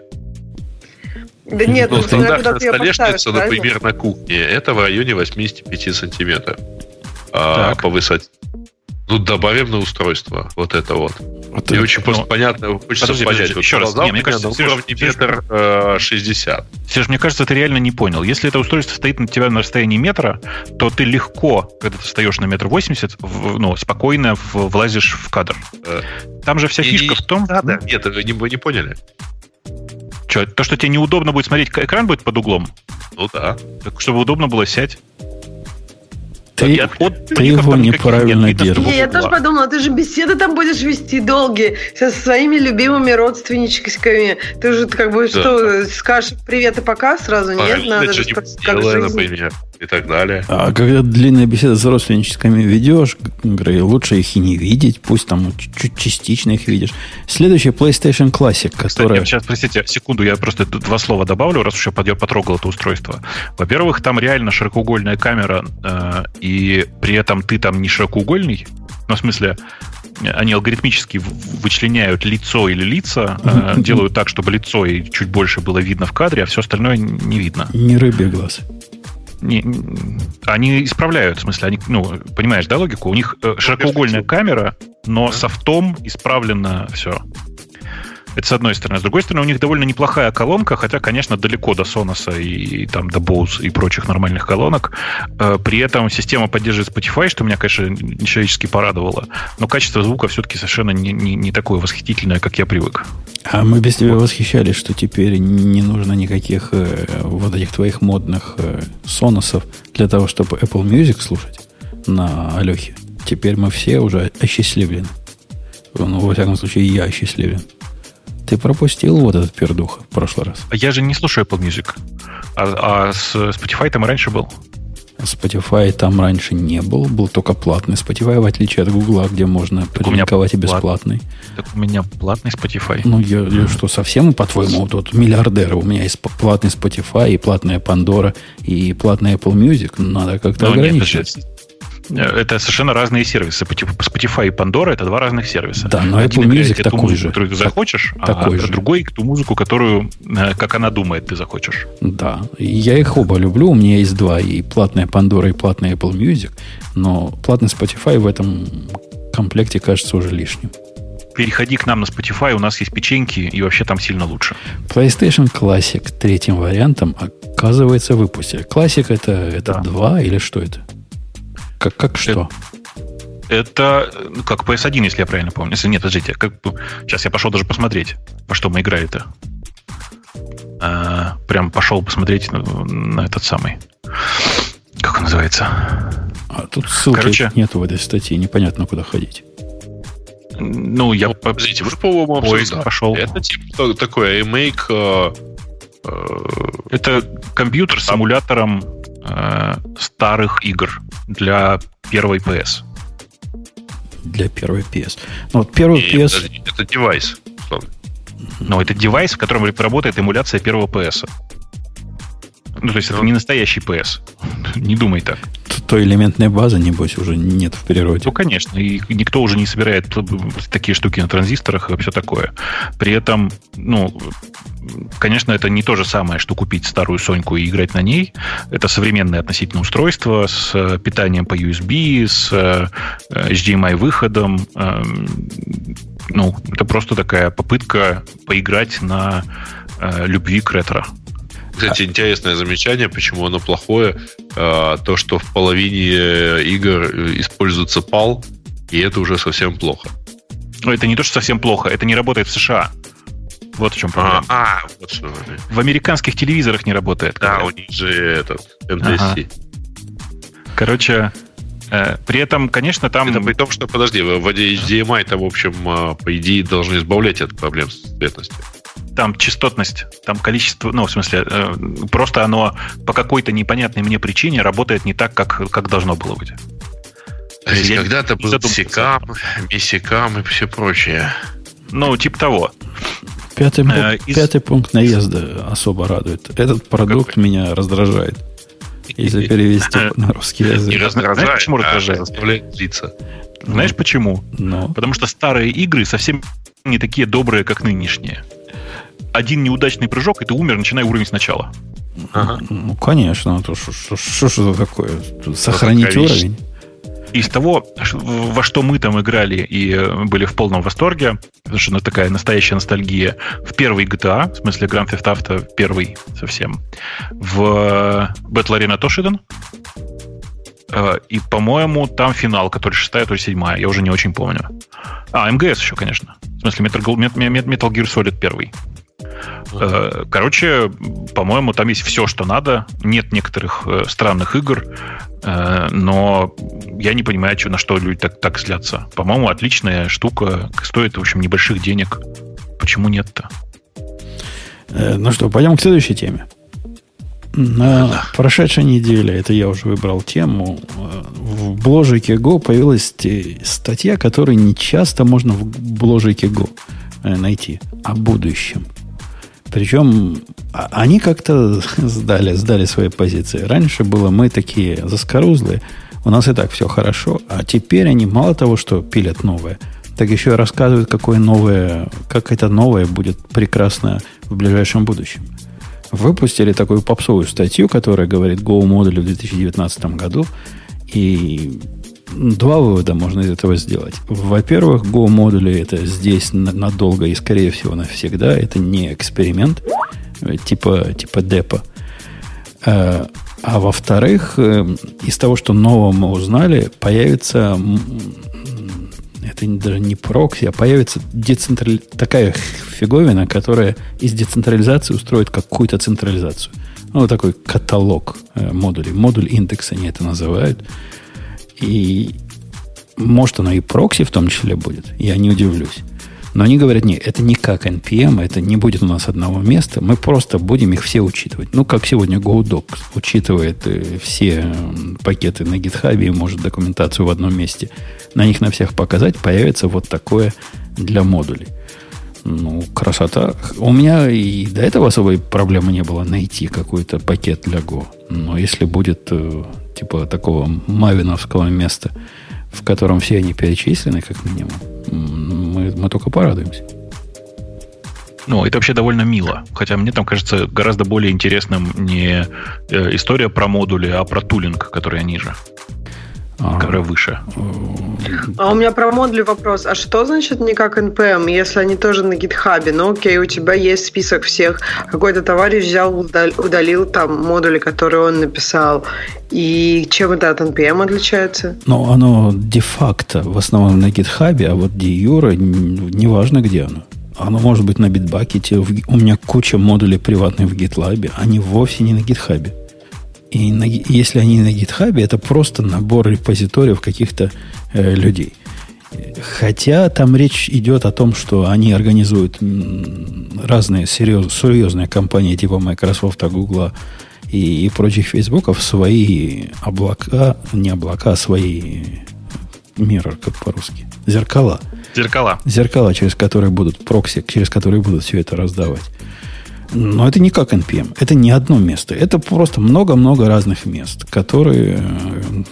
Да нет, ну, стандартная столешница, например, на кухне, это в районе 85 сантиметров а, по высоте. Ну, добавим на устройство вот это вот. вот и это, очень просто ну, понятно, хочется подожди, понять. Подожди, вот еще раз, не, мне кажется, на уровне метр э, шестьдесят. Сереж, мне кажется, ты реально не понял. Если это устройство стоит на тебя на расстоянии метра, то ты легко, когда ты встаешь на метр восемьдесят, ну, спокойно влазишь в кадр. Э, Там же вся и, фишка в том... Да, да, нет, вы не, вы не поняли. Что, то, что тебе неудобно будет смотреть, экран будет под углом? Ну да. Так, чтобы удобно было сядь. Ты, я, от, ты его неправильно держишь. Я, я тоже подумала, ты же беседы там будешь вести долгие со своими любимыми родственничками. Ты же как бы да. что, скажешь привет и пока сразу? А, Нет, надо же спросить, как жизнь. например и так далее. А когда длинная беседа с родственничками ведешь, Грей, лучше их и не видеть, пусть там чуть частично их видишь. Следующий PlayStation Classic, который... Кстати, сейчас, простите, секунду, я просто два слова добавлю, раз уж я потрогал это устройство. Во-первых, там реально широкоугольная камера, э, и при этом ты там не широкоугольный, ну, в смысле, они алгоритмически вычленяют лицо или лица, э, делают так, чтобы лицо и чуть больше было видно в кадре, а все остальное не видно. Не рыбий глаз не, они исправляют, в смысле, они, ну, понимаешь, да, логику? У них э, широкоугольная камера, но да. софтом исправлено все. Это с одной стороны. С другой стороны, у них довольно неплохая колонка, хотя, конечно, далеко до Sonos и, и там до Bose и прочих нормальных колонок. Э, при этом система поддерживает Spotify, что меня, конечно, человечески порадовало. Но качество звука все-таки совершенно не, не, не такое восхитительное, как я привык. А мы без тебя восхищались, что теперь не нужно никаких э, вот этих твоих модных э, соносов для того, чтобы Apple Music слушать на Алехе. Теперь мы все уже осчастливлены. Ну, во всяком случае, я осчастливлен. Ты пропустил вот этот пердух в прошлый раз. Я же не слушаю Apple Music. А, а с Spotify там раньше был. Spotify там раньше не был, был только платный Spotify, в отличие от Google, где можно публиковать и бесплатный. Так у меня платный Spotify. Ну, я, я что, совсем, по-твоему, тут миллиардеры. У меня есть платный Spotify, и платная Pandora, и платный Apple Music. Надо как-то ну, ограничить. Нет, это совершенно разные сервисы. Spotify и Pandora это два разных сервиса. Да, но Один Apple Music такой музыку, же. которую ты захочешь, а такой а же. другой ту музыку, которую, э, как она думает, ты захочешь. Да, я их оба люблю. У меня есть два, и платная Pandora, и платная Apple Music. Но платный Spotify в этом комплекте кажется уже лишним переходи к нам на Spotify, у нас есть печеньки, и вообще там сильно лучше. PlayStation Classic третьим вариантом, оказывается, выпустили. Classic это, это да. 2 или что это? Как, как что? Это, ну, как PS1, если я правильно помню. Если нет, подождите. Как, сейчас я пошел даже посмотреть, во что мы играли-то. А, прям пошел посмотреть на, на этот самый. Как он называется? А тут ссылки Короче, нету в этой статье. Непонятно, куда ходить. Ну, я... Ну, подождите, вы, по-моему, поезд пошел. Это типа такой iMake... Э, э, это компьютер с эмулятором э, старых игр для первой PS. Для первой PS. Ну, вот первый И PS... Это, это девайс. Но это девайс, в котором работает эмуляция первого PS. Ну, то есть это не настоящий PS. [LAUGHS] не думай так то элементная база, небось, уже нет в природе. Ну, конечно. И никто уже не собирает такие штуки на транзисторах и все такое. При этом, ну, конечно, это не то же самое, что купить старую Соньку и играть на ней. Это современное относительно устройство с э, питанием по USB, с э, HDMI-выходом. Эм, ну, это просто такая попытка поиграть на э, любви к ретро. Кстати, интересное замечание, почему оно плохое. А, то, что в половине игр используется PAL, и это уже совсем плохо. Но это не то, что совсем плохо, это не работает в США. Вот в чем проблема. А, а вот что. В американских телевизорах не работает. Да, у них же этот NTSC. Ага. Короче, э, при этом, конечно, там... Это при том, что, подожди, в HDMI там, в общем, э, по идее, должны избавлять от проблем с цветностью там частотность, там количество, ну, в смысле, э, просто оно по какой-то непонятной мне причине работает не так, как, как должно было быть. То есть когда-то был секам, месикам и все прочее. Ну, типа того. Пятый, э, из... пятый пункт наезда особо радует. Этот продукт Какой? меня раздражает. Если [LAUGHS] перевести на русский язык. Не раздражает, Знаешь, почему а раздражает? заставляет злиться. Знаешь почему? Но. Потому что старые игры совсем не такие добрые, как нынешние один неудачный прыжок, и ты умер, начиная уровень сначала. Ага. Ну, конечно. А что же это такое? Сохранить уровень? Из того, во что мы там играли и э, были в полном восторге, потому что это такая настоящая ностальгия, в первый GTA, в смысле Grand Theft Auto первый совсем, в Battle Arena Toshidan, э, и, по-моему, там финал, который шестая, то есть седьмая. Я уже не очень помню. А, МГС еще, конечно. В смысле, Metal, Metal Gear Solid первый. Э, короче, по-моему, там есть все, что надо. Нет некоторых э, странных игр, э, но я не понимаю, на что люди так, так злятся. По-моему, отличная штука, стоит, в общем, небольших денег. Почему нет-то? Ну что, пойдем к следующей теме. На да. прошедшей неделе, это я уже выбрал тему, в бложике Go появилась статья, которую не часто можно в бложике Go найти, о будущем. Причем а, они как-то сдали, сдали свои позиции. Раньше было мы такие заскорузлые, у нас и так все хорошо, а теперь они мало того, что пилят новое, так еще и рассказывают, какое новое, как это новое будет прекрасно в ближайшем будущем. Выпустили такую попсовую статью, которая говорит Go модуль в 2019 году, и два вывода можно из этого сделать. Во-первых, Go модули это здесь надолго и, скорее всего, навсегда. Это не эксперимент э, типа, типа депа. А, а во-вторых, э, из того, что нового мы узнали, появится это даже не прокси, а появится децентрали... такая фиговина, которая из децентрализации устроит какую-то централизацию. Ну, вот такой каталог модулей. Модуль индекс они это называют. И может оно и прокси в том числе будет. Я не удивлюсь. Но они говорят, нет, это не как NPM, это не будет у нас одного места, мы просто будем их все учитывать. Ну, как сегодня GoDocs учитывает э, все пакеты на GitHub и может документацию в одном месте на них на всех показать, появится вот такое для модулей. Ну, красота. У меня и до этого особой проблемы не было найти какой-то пакет для Go. Но если будет э, типа такого мавиновского места, в котором все они перечислены, как минимум, мы, мы только порадуемся. Ну, это вообще довольно мило. Хотя мне там кажется гораздо более интересным не э, история про модули, а про тулинг, который ниже. А, которая выше. А у меня про модули вопрос. А что значит не как NPM, если они тоже на гитхабе? Ну окей, у тебя есть список всех. Какой-то товарищ взял, удалил там модули, которые он написал. И чем это от NPM отличается? Ну, оно де-факто в основном на гитхабе, а вот де-юра неважно, где оно. Оно может быть на битбакете. У меня куча модулей приватных в GitLab. Они вовсе не на гитхабе. И на, если они на GitHub, это просто набор репозиториев каких-то э, людей. Хотя там речь идет о том, что они организуют разные серьез, серьезные компании типа Microsoft, Google и, и прочих Фейсбуков свои облака, не облака, а свои mirror, как по-русски, зеркала. Зеркала. Зеркала, через которые будут прокси, через которые будут все это раздавать. Но это не как NPM. Это не одно место. Это просто много-много разных мест, которые,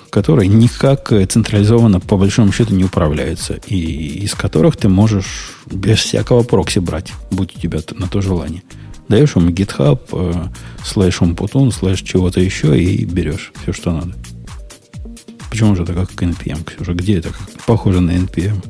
которые никак централизованно по большому счету не управляются. И из которых ты можешь без всякого прокси брать, будь у тебя на то желание. Даешь ему GitHub, э, слэш Umputum, слэш чего-то еще и берешь все, что надо. Почему же это как NPM, Ксюша? Где это похоже на NPM?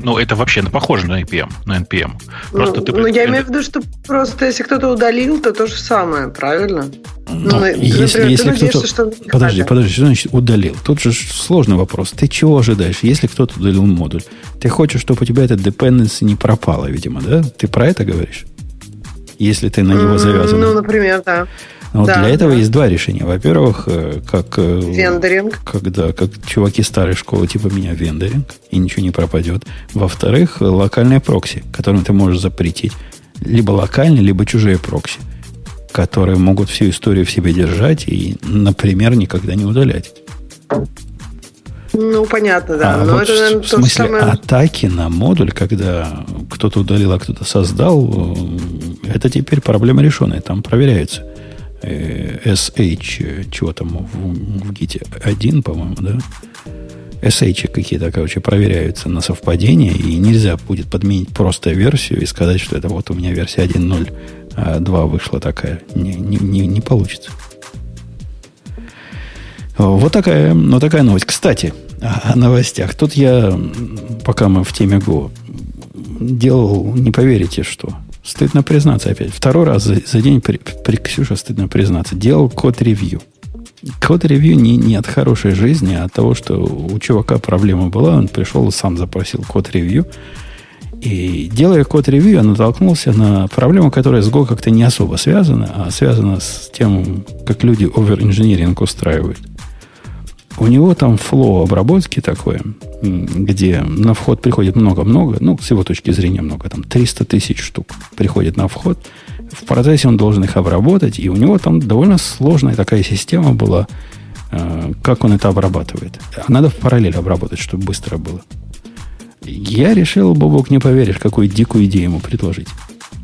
Ну, это вообще похоже на NPM. На NPM. Просто ну, ты... ну, я имею в виду, что просто если кто-то удалил, то то же самое, правильно? Ну, ну если, например, если кто-то... Что подожди, подожди, что значит удалил? Тут же сложный вопрос. Ты чего ожидаешь, если кто-то удалил модуль? Ты хочешь, чтобы у тебя эта dependency не пропала, видимо, да? Ты про это говоришь? Если ты на него завязан. Ну, например, да. Вот да, для этого да. есть два решения. Во-первых, э, как... Э, вендоринг. Когда, как чуваки старой школы типа меня вендоринг, и ничего не пропадет. Во-вторых, локальные прокси, которым ты можешь запретить. Либо локальные, либо чужие прокси, которые могут всю историю в себе держать и, например, никогда не удалять. Ну, понятно, да. А Но вот это, наверное, в смысле самое... атаки на модуль, когда кто-то удалил, а кто-то создал, э, это теперь проблема решенная. Там проверяется. SH, э, чего там в, в гите, 1, по-моему, да? SH какие-то, короче, проверяются на совпадение, и нельзя будет подменить просто версию и сказать, что это вот у меня версия 1.0, а 2 вышла такая. Не, не, не, не получится. Вот такая, вот такая новость. Кстати, о новостях. Тут я, пока мы в теме Go, делал, не поверите, что Стыдно признаться опять. Второй раз за, за день при, при Ксюше стыдно признаться. Делал code review. Code review не, не от хорошей жизни, а от того, что у чувака проблема была. Он пришел и сам запросил code review. И делая code review, я натолкнулся на проблему, которая с Go как-то не особо связана, а связана с тем, как люди overengineering устраивают. У него там flow обработки такое, где на вход приходит много-много, ну, с его точки зрения много, там 300 тысяч штук приходит на вход. В процессе он должен их обработать, и у него там довольно сложная такая система была, э, как он это обрабатывает. Надо в параллель обработать, чтобы быстро было. Я решил, Бобок, не поверишь, какую дикую идею ему предложить.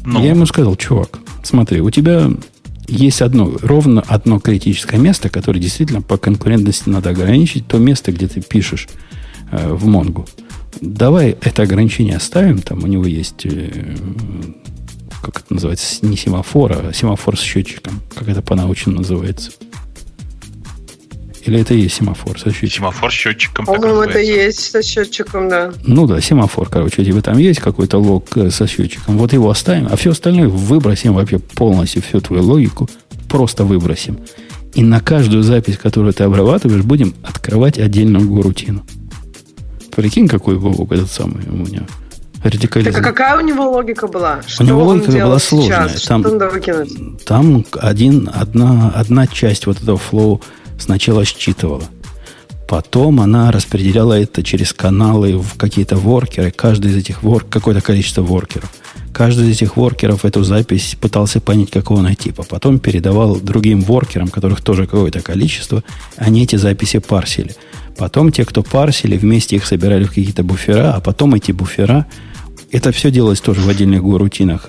Ну. Я ему сказал, чувак, смотри, у тебя есть одно, ровно одно критическое место, которое действительно по конкурентности надо ограничить, то место, где ты пишешь э, в Монгу. Давай это ограничение оставим, там у него есть, э, как это называется, не семафор, а семафор с счетчиком, как это по-научному называется. Или это и есть семафор со счетчиком? Семафор с счетчиком. По-моему, это есть со счетчиком, да. Ну да, семафор, короче, у тебя там есть какой-то лог э, со счетчиком. Вот его оставим, а все остальное выбросим вообще полностью всю твою логику. Просто выбросим. И на каждую запись, которую ты обрабатываешь, будем открывать отдельную горутину. Прикинь, какой Вовок этот самый у меня радикализм. Так а какая у него логика была? Что у него логика была сложная. Сейчас? Там, там один, одна, одна часть вот этого флоу сначала считывала. Потом она распределяла это через каналы в какие-то воркеры. Каждый из этих ворк, какое-то количество воркеров. Каждый из этих воркеров эту запись пытался понять, какого она типа. Потом передавал другим воркерам, которых тоже какое-то количество. Они эти записи парсили. Потом те, кто парсили, вместе их собирали в какие-то буфера, а потом эти буфера, это все делалось тоже в отдельных рутинах,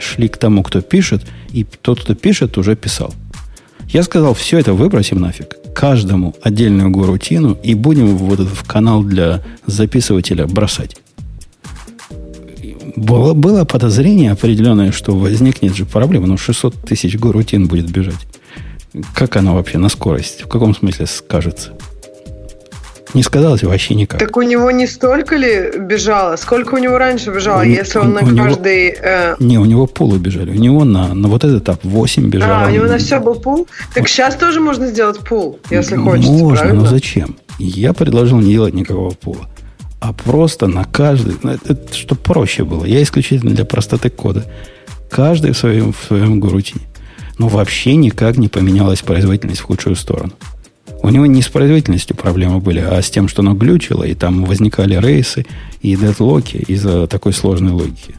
шли к тому, кто пишет, и тот, кто пишет, уже писал. Я сказал, все это выбросим нафиг. Каждому отдельную горутину и будем вот в канал для записывателя бросать. Было, было подозрение определенное, что возникнет же проблема, но 600 тысяч горутин будет бежать. Как она вообще на скорость? В каком смысле скажется? Не сказалось вообще никак. Так у него не столько ли бежало? Сколько у него раньше бежало, у, если он у, на каждый... Него, э... Не, у него пул убежали. У него на, на вот этот этап 8 бежало. А, у него на все был пул? Так сейчас тоже можно сделать пул, если хочется, Можно, правильно? но зачем? Я предложил не делать никакого пула. А просто на каждый... Ну, это, чтобы проще было. Я исключительно для простоты кода. Каждый в своем, в своем гурутине. Но вообще никак не поменялась производительность в худшую сторону. У него не с производительностью проблемы были, а с тем, что оно глючило, и там возникали рейсы и дедлоки из-за такой сложной логики.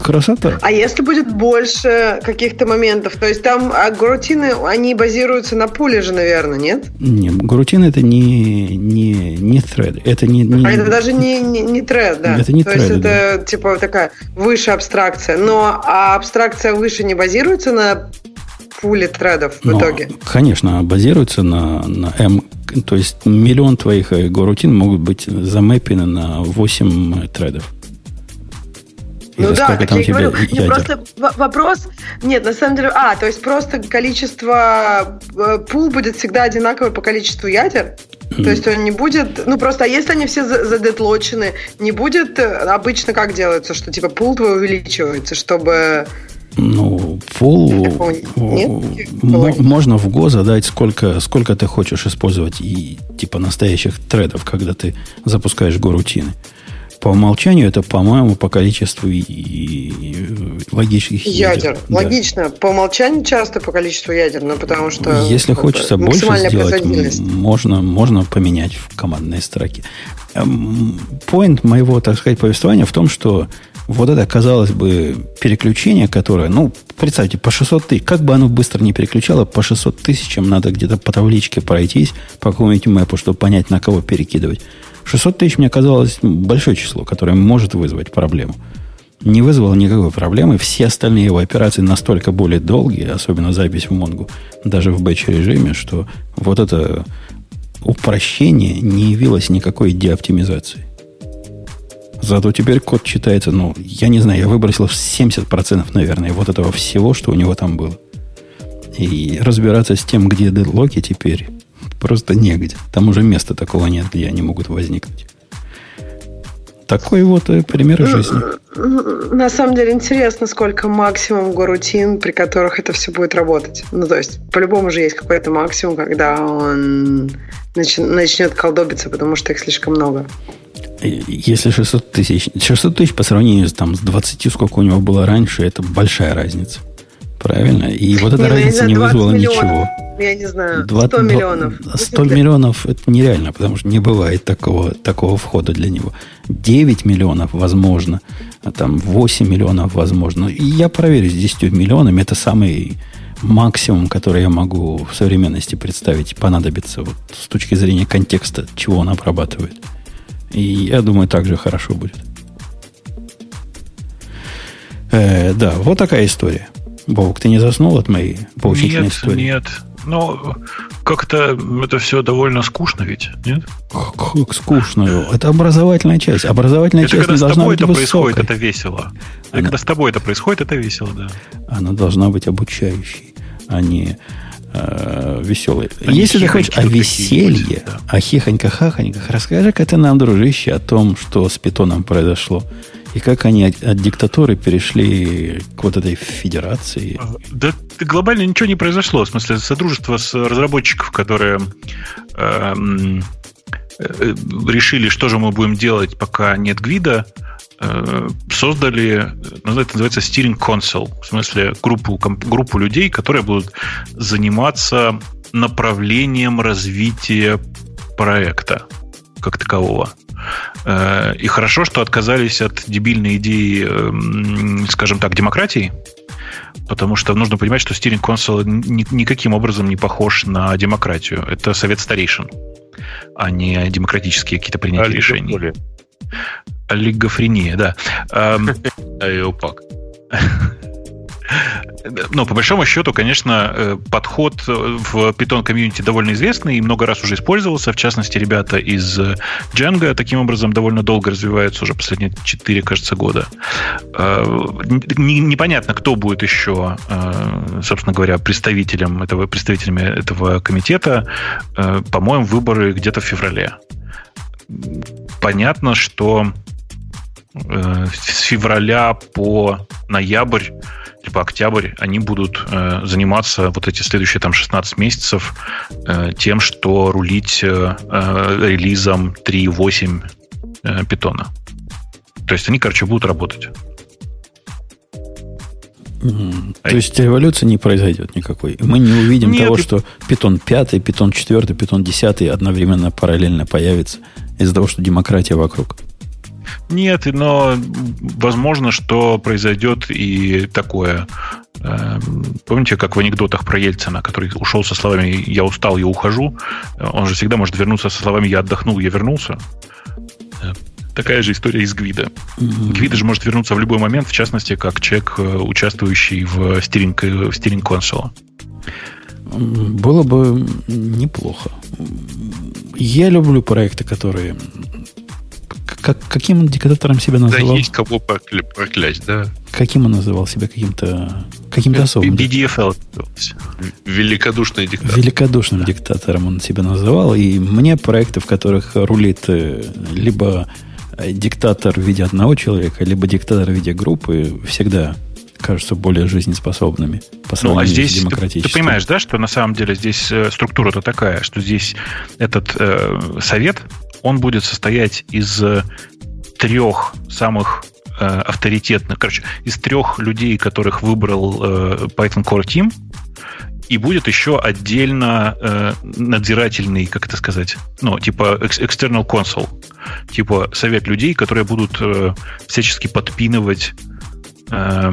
Красота. А если будет больше каких-то моментов? То есть там а грутины, они базируются на пуле же, наверное, нет? Нет, грутины это не, не, не thread. Это не, не, а это даже не, не, не thread, да? Это не То thread, есть это да. типа такая высшая абстракция. Но а абстракция выше не базируется на пуле тредов в Но, итоге? Конечно, базируется на, на M. То есть миллион твоих горутин могут быть замэпены на 8 тредов. Ну да, так я говорю. Нет, просто вопрос... Нет, на самом деле... А, то есть просто количество... Э, пул будет всегда одинаковое по количеству ядер? То есть он не будет... Ну просто, а если они все задетлочены, не будет... Э, обычно как делается, что типа пул твой увеличивается, чтобы ну, пол можно в Go задать, сколько, сколько ты хочешь использовать и типа настоящих тредов, когда ты запускаешь Go рутины. По умолчанию это, по-моему, по количеству и, и логических ядер. ядер. Логично. По умолчанию часто по количеству ядер, но потому что... Если хочется больше сделать, можно, можно поменять в командной строке. Поинт моего, так сказать, повествования в том, что вот это, казалось бы, переключение, которое, ну, представьте, по 600 тысяч, как бы оно быстро не переключало, по 600 тысячам надо где-то по табличке пройтись, по какому-нибудь мэпу, чтобы понять, на кого перекидывать. 600 тысяч мне казалось большое число, которое может вызвать проблему. Не вызвало никакой проблемы. Все остальные его операции настолько более долгие, особенно запись в Монгу, даже в бэч-режиме, что вот это упрощение не явилось никакой деоптимизацией. Зато теперь код читается, ну, я не знаю, я выбросил 70%, наверное, вот этого всего, что у него там было. И разбираться с тем, где дедлоки теперь, просто негде. Там уже места такого нет, где они могут возникнуть. Такой вот пример жизни. На самом деле интересно, сколько максимум горутин, при которых это все будет работать. Ну, то есть, по-любому же есть какой-то максимум, когда он начнет колдобиться, потому что их слишком много. Если 600 тысяч... 600 тысяч по сравнению там, с 20, сколько у него было раньше, это большая разница. Правильно? И вот эта не, ну, разница не вызвала миллионов, ничего. Я не знаю, 100 2, миллионов. 100 миллионов это нереально, потому что не бывает такого, такого входа для него. 9 миллионов возможно, а там 8 миллионов возможно. И я проверю с 10 миллионами. Это самый максимум, который я могу в современности представить, понадобится вот, с точки зрения контекста, чего он обрабатывает. И я думаю, так же хорошо будет. Э, да, вот такая история. Бог, ты не заснул от моей поучительной нет, истории? Нет, но как-то это все довольно скучно ведь, нет? Как, как скучно? Это образовательная часть. Образовательная это часть когда не с должна тобой быть это высокой. происходит, это весело. Она... Когда с тобой это происходит, это весело, да. Она должна быть обучающей, а не э, веселые. Они Если ты хочешь о веселье, да. о хихоньках-хахоньках, расскажи-ка ты нам, дружище, о том, что с питоном произошло. И как они от, от диктатуры перешли к вот этой федерации? А, да глобально ничего не произошло. В смысле, содружество с разработчиков, которые эм, э, решили, что же мы будем делать, пока нет гвида, э, создали, ну, это называется steering console, в смысле группу, группу людей, которые будут заниматься направлением развития проекта как такового. Э, и хорошо, что отказались от дебильной идеи, эм, скажем так, демократии, потому что нужно понимать, что стиринг консол никаким образом не похож на демократию. Это совет старейшин, а не демократические какие-то принятия решений. Олигофрения, да. [LAUGHS] Айопак. Но по большому счету, конечно, э, подход в Python комьюнити довольно известный и много раз уже использовался. В частности, ребята из Django таким образом довольно долго развиваются, уже последние 4, кажется, года. Э, непонятно, кто будет еще, э, собственно говоря, представителем этого, представителями этого комитета. По-моему, выборы где-то в феврале. Понятно, что с февраля по ноябрь либо октябрь, они будут э, заниматься вот эти следующие там 16 месяцев э, тем, что рулить э, э релизом 3.8 э, питона. То есть они, короче, будут работать. А то есть революции не произойдет никакой. Мы не увидим Нет, того, и... что питон 5, питон 4, питон 10 одновременно параллельно появится из-за того, что демократия вокруг. Нет, но возможно, что произойдет и такое. Эм, помните, как в анекдотах про Ельцина, который ушел со словами «я устал, я ухожу», он же всегда может вернуться со словами «я отдохнул, я вернулся». Э, такая же история из Гвида. Mm-hmm. Гвида же может вернуться в любой момент, в частности, как человек, э, участвующий в стиринг, в стиринг консола. Было бы неплохо. Я люблю проекты, которые как, каким он диктатором себя называл? Да, есть кого прокля- проклясть, да. Каким он называл себя? Каким-то каким-то особым? BDFL. Великодушный диктатор. Великодушным да. диктатором он себя называл. И мне проекты, в которых рулит э, либо диктатор в виде одного человека, либо диктатор в виде группы, всегда кажутся более жизнеспособными по ну, а здесь, с демократическими. Ты, ты понимаешь, да, что на самом деле здесь э, структура-то такая, что здесь этот э, совет он будет состоять из э, трех самых э, авторитетных, короче, из трех людей, которых выбрал э, Python Core Team, и будет еще отдельно э, надзирательный, как это сказать, ну, типа external console, типа совет людей, которые будут э, всячески подпинывать, э,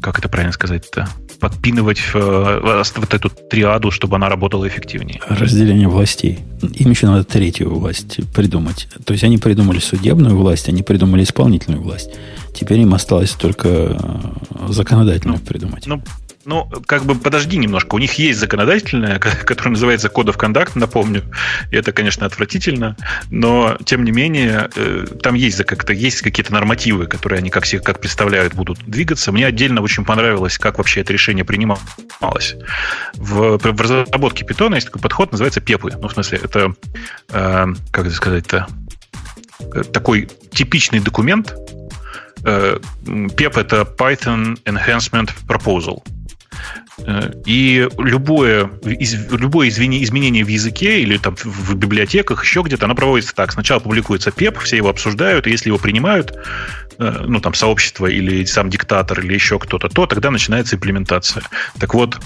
как это правильно сказать-то, подпинывать э, вот эту триаду, чтобы она работала эффективнее. Разделение властей. Им еще надо третью власть придумать. То есть они придумали судебную власть, они придумали исполнительную власть. Теперь им осталось только э, законодательную ну, придумать. Ну, ну, как бы подожди немножко. У них есть законодательное, [LAUGHS] которое называется of Conduct, напомню. И это, конечно, отвратительно. Но, тем не менее, э, там есть, как-то, есть какие-то нормативы, которые они как, себе, как представляют будут двигаться. Мне отдельно очень понравилось, как вообще это решение принималось. В, в разработке Python есть такой подход, называется пепы. Ну, в смысле, это, э, как это сказать-то, э, такой типичный документ, PEP э, это Python Enhancement Proposal. Э, и любое, из, любое изменение в языке или там в библиотеках, еще где-то, оно проводится так. Сначала публикуется ПЕП, все его обсуждают, и если его принимают, э, ну, там, сообщество или сам диктатор или еще кто-то, то тогда начинается имплементация. Так вот,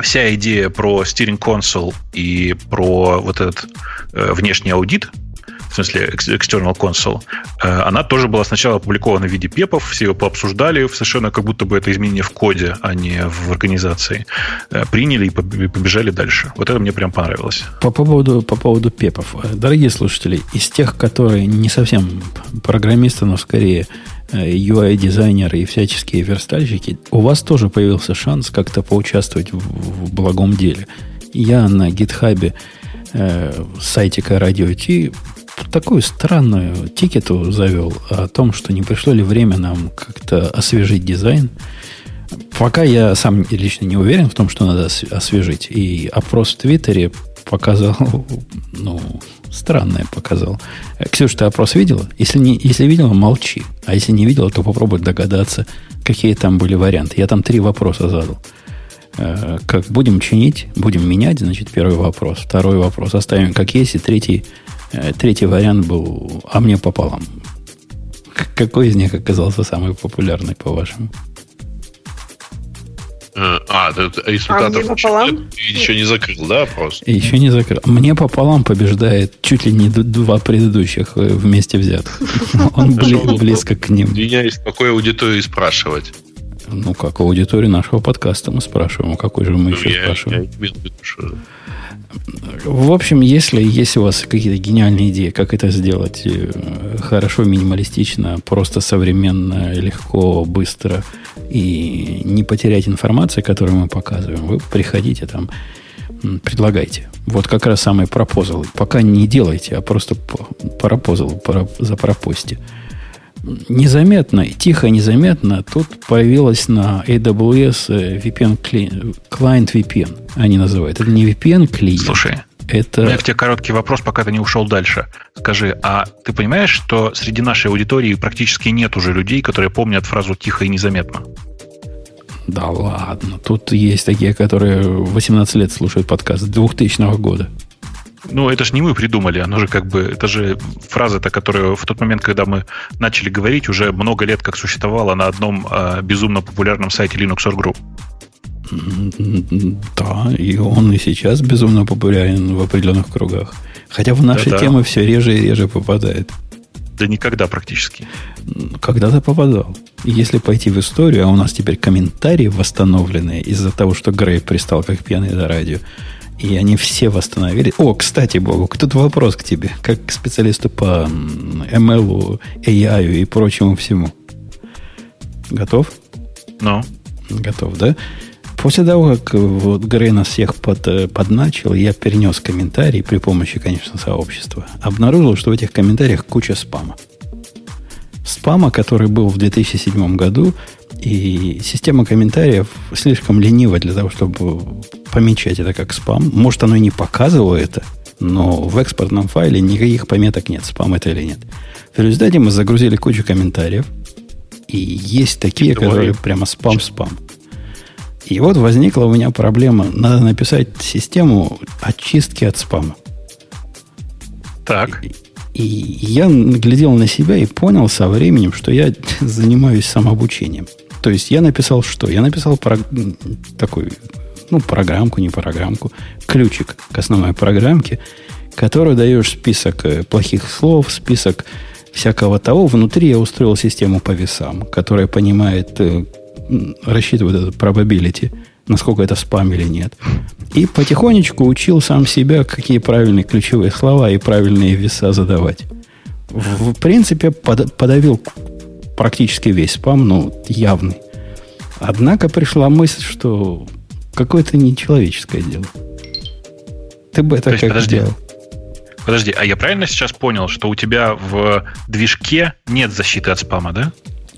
вся идея про steering console и про вот этот э, внешний аудит, в смысле external console, э, она тоже была сначала опубликована в виде пепов, все ее пообсуждали, совершенно как будто бы это изменение в коде, а не в организации. Э, приняли и побежали дальше. Вот это мне прям понравилось. По поводу, по поводу пепов. Э, дорогие слушатели, из тех, которые не совсем программисты, но скорее UI-дизайнеры и всяческие верстальщики, у вас тоже появился шанс как-то поучаствовать в, в благом деле. Я на гитхабе э, сайтика Radio T такую странную тикету завел о том, что не пришло ли время нам как-то освежить дизайн. Пока я сам лично не уверен в том, что надо освежить. И опрос в Твиттере показал, [LAUGHS] ну, странное показал. Ксюша, ты опрос видела? Если, не, если видела, молчи. А если не видела, то попробуй догадаться, какие там были варианты. Я там три вопроса задал. Э, как будем чинить, будем менять, значит, первый вопрос. Второй вопрос оставим как есть. И третий, третий вариант был, а мне пополам. Какой из них оказался самый популярный, по-вашему? Э, а, результатов а пополам? еще не закрыл, да, просто? Еще не закрыл. Мне пополам побеждает чуть ли не два предыдущих э, вместе взятых. [LAUGHS] Он близко к ним. Извиняюсь, какой аудитории спрашивать? Ну, как аудиторию нашего подкаста мы спрашиваем. Какой же мы ну, еще спрашиваем? В общем, если есть у вас какие-то гениальные идеи, как это сделать э, хорошо, минималистично, просто современно, легко, быстро и не потерять информацию, которую мы показываем, вы приходите там, предлагайте. Вот как раз самые пропозалы. Пока не делайте, а просто пропозал, запропости. Незаметно, тихо, незаметно тут появилась на AWS э, VPN клиент VPN, они называют. Это не VPN клиент. Слушай, это... У меня к тебе короткий вопрос, пока ты не ушел дальше. Скажи, а ты понимаешь, что среди нашей аудитории практически нет уже людей, которые помнят фразу «тихо и незаметно»? Да ладно. Тут есть такие, которые 18 лет слушают подкаст 2000 года. Ну, это же не мы придумали, оно же как бы, это же фраза-то, которая в тот момент, когда мы начали говорить, уже много лет как существовала на одном э, безумно популярном сайте Linux.org. Да, и он и сейчас безумно популярен в определенных кругах. Хотя в наши да, темы все реже и реже попадает. Да никогда практически. Когда-то попадал. Если пойти в историю, а у нас теперь комментарии восстановленные из-за того, что Грей пристал как пьяный до радио, и они все восстановили. О, кстати, Богу, тут вопрос к тебе, как к специалисту по ML, AI и прочему всему. Готов? Ну. Готов, да? После того, как вот Грей нас всех под, э, подначил, я перенес комментарии при помощи, конечно, сообщества. Обнаружил, что в этих комментариях куча спама. Спама, который был в 2007 году, и система комментариев слишком ленива для того, чтобы помечать это как спам. Может, оно и не показывало это, но в экспортном файле никаких пометок нет, спам это или нет. В результате мы загрузили кучу комментариев, и есть такие, которые прямо спам-спам. И вот возникла у меня проблема. Надо написать систему очистки от спама. Так. И, и я глядел на себя и понял со временем, что я [LAUGHS] занимаюсь самообучением. То есть я написал что? Я написал про, такой, ну, программку, не программку, ключик к основной программке, которую даешь список э, плохих слов, список всякого того. Внутри я устроил систему по весам, которая понимает, э, рассчитывает этот probability, насколько это спам или нет. И потихонечку учил сам себя, какие правильные ключевые слова и правильные веса задавать. В, в принципе, под, подавил практически весь спам, ну, явный. Однако пришла мысль, что какое-то нечеловеческое дело. Ты бы это как подожди. делал? Подожди, а я правильно сейчас понял, что у тебя в движке нет защиты от спама, да?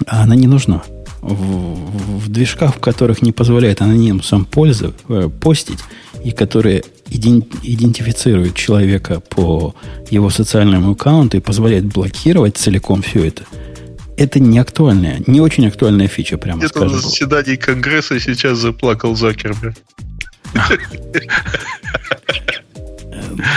А она не нужна в, в движках, в которых не позволяет анонимусам пользу, э, постить, и которые идентифицируют человека по его социальному аккаунту и позволяют блокировать целиком все это, это не актуальная, не очень актуальная фича, прямо Где-то скажем. на заседании Конгресса сейчас заплакал Закерберг. [LAUGHS]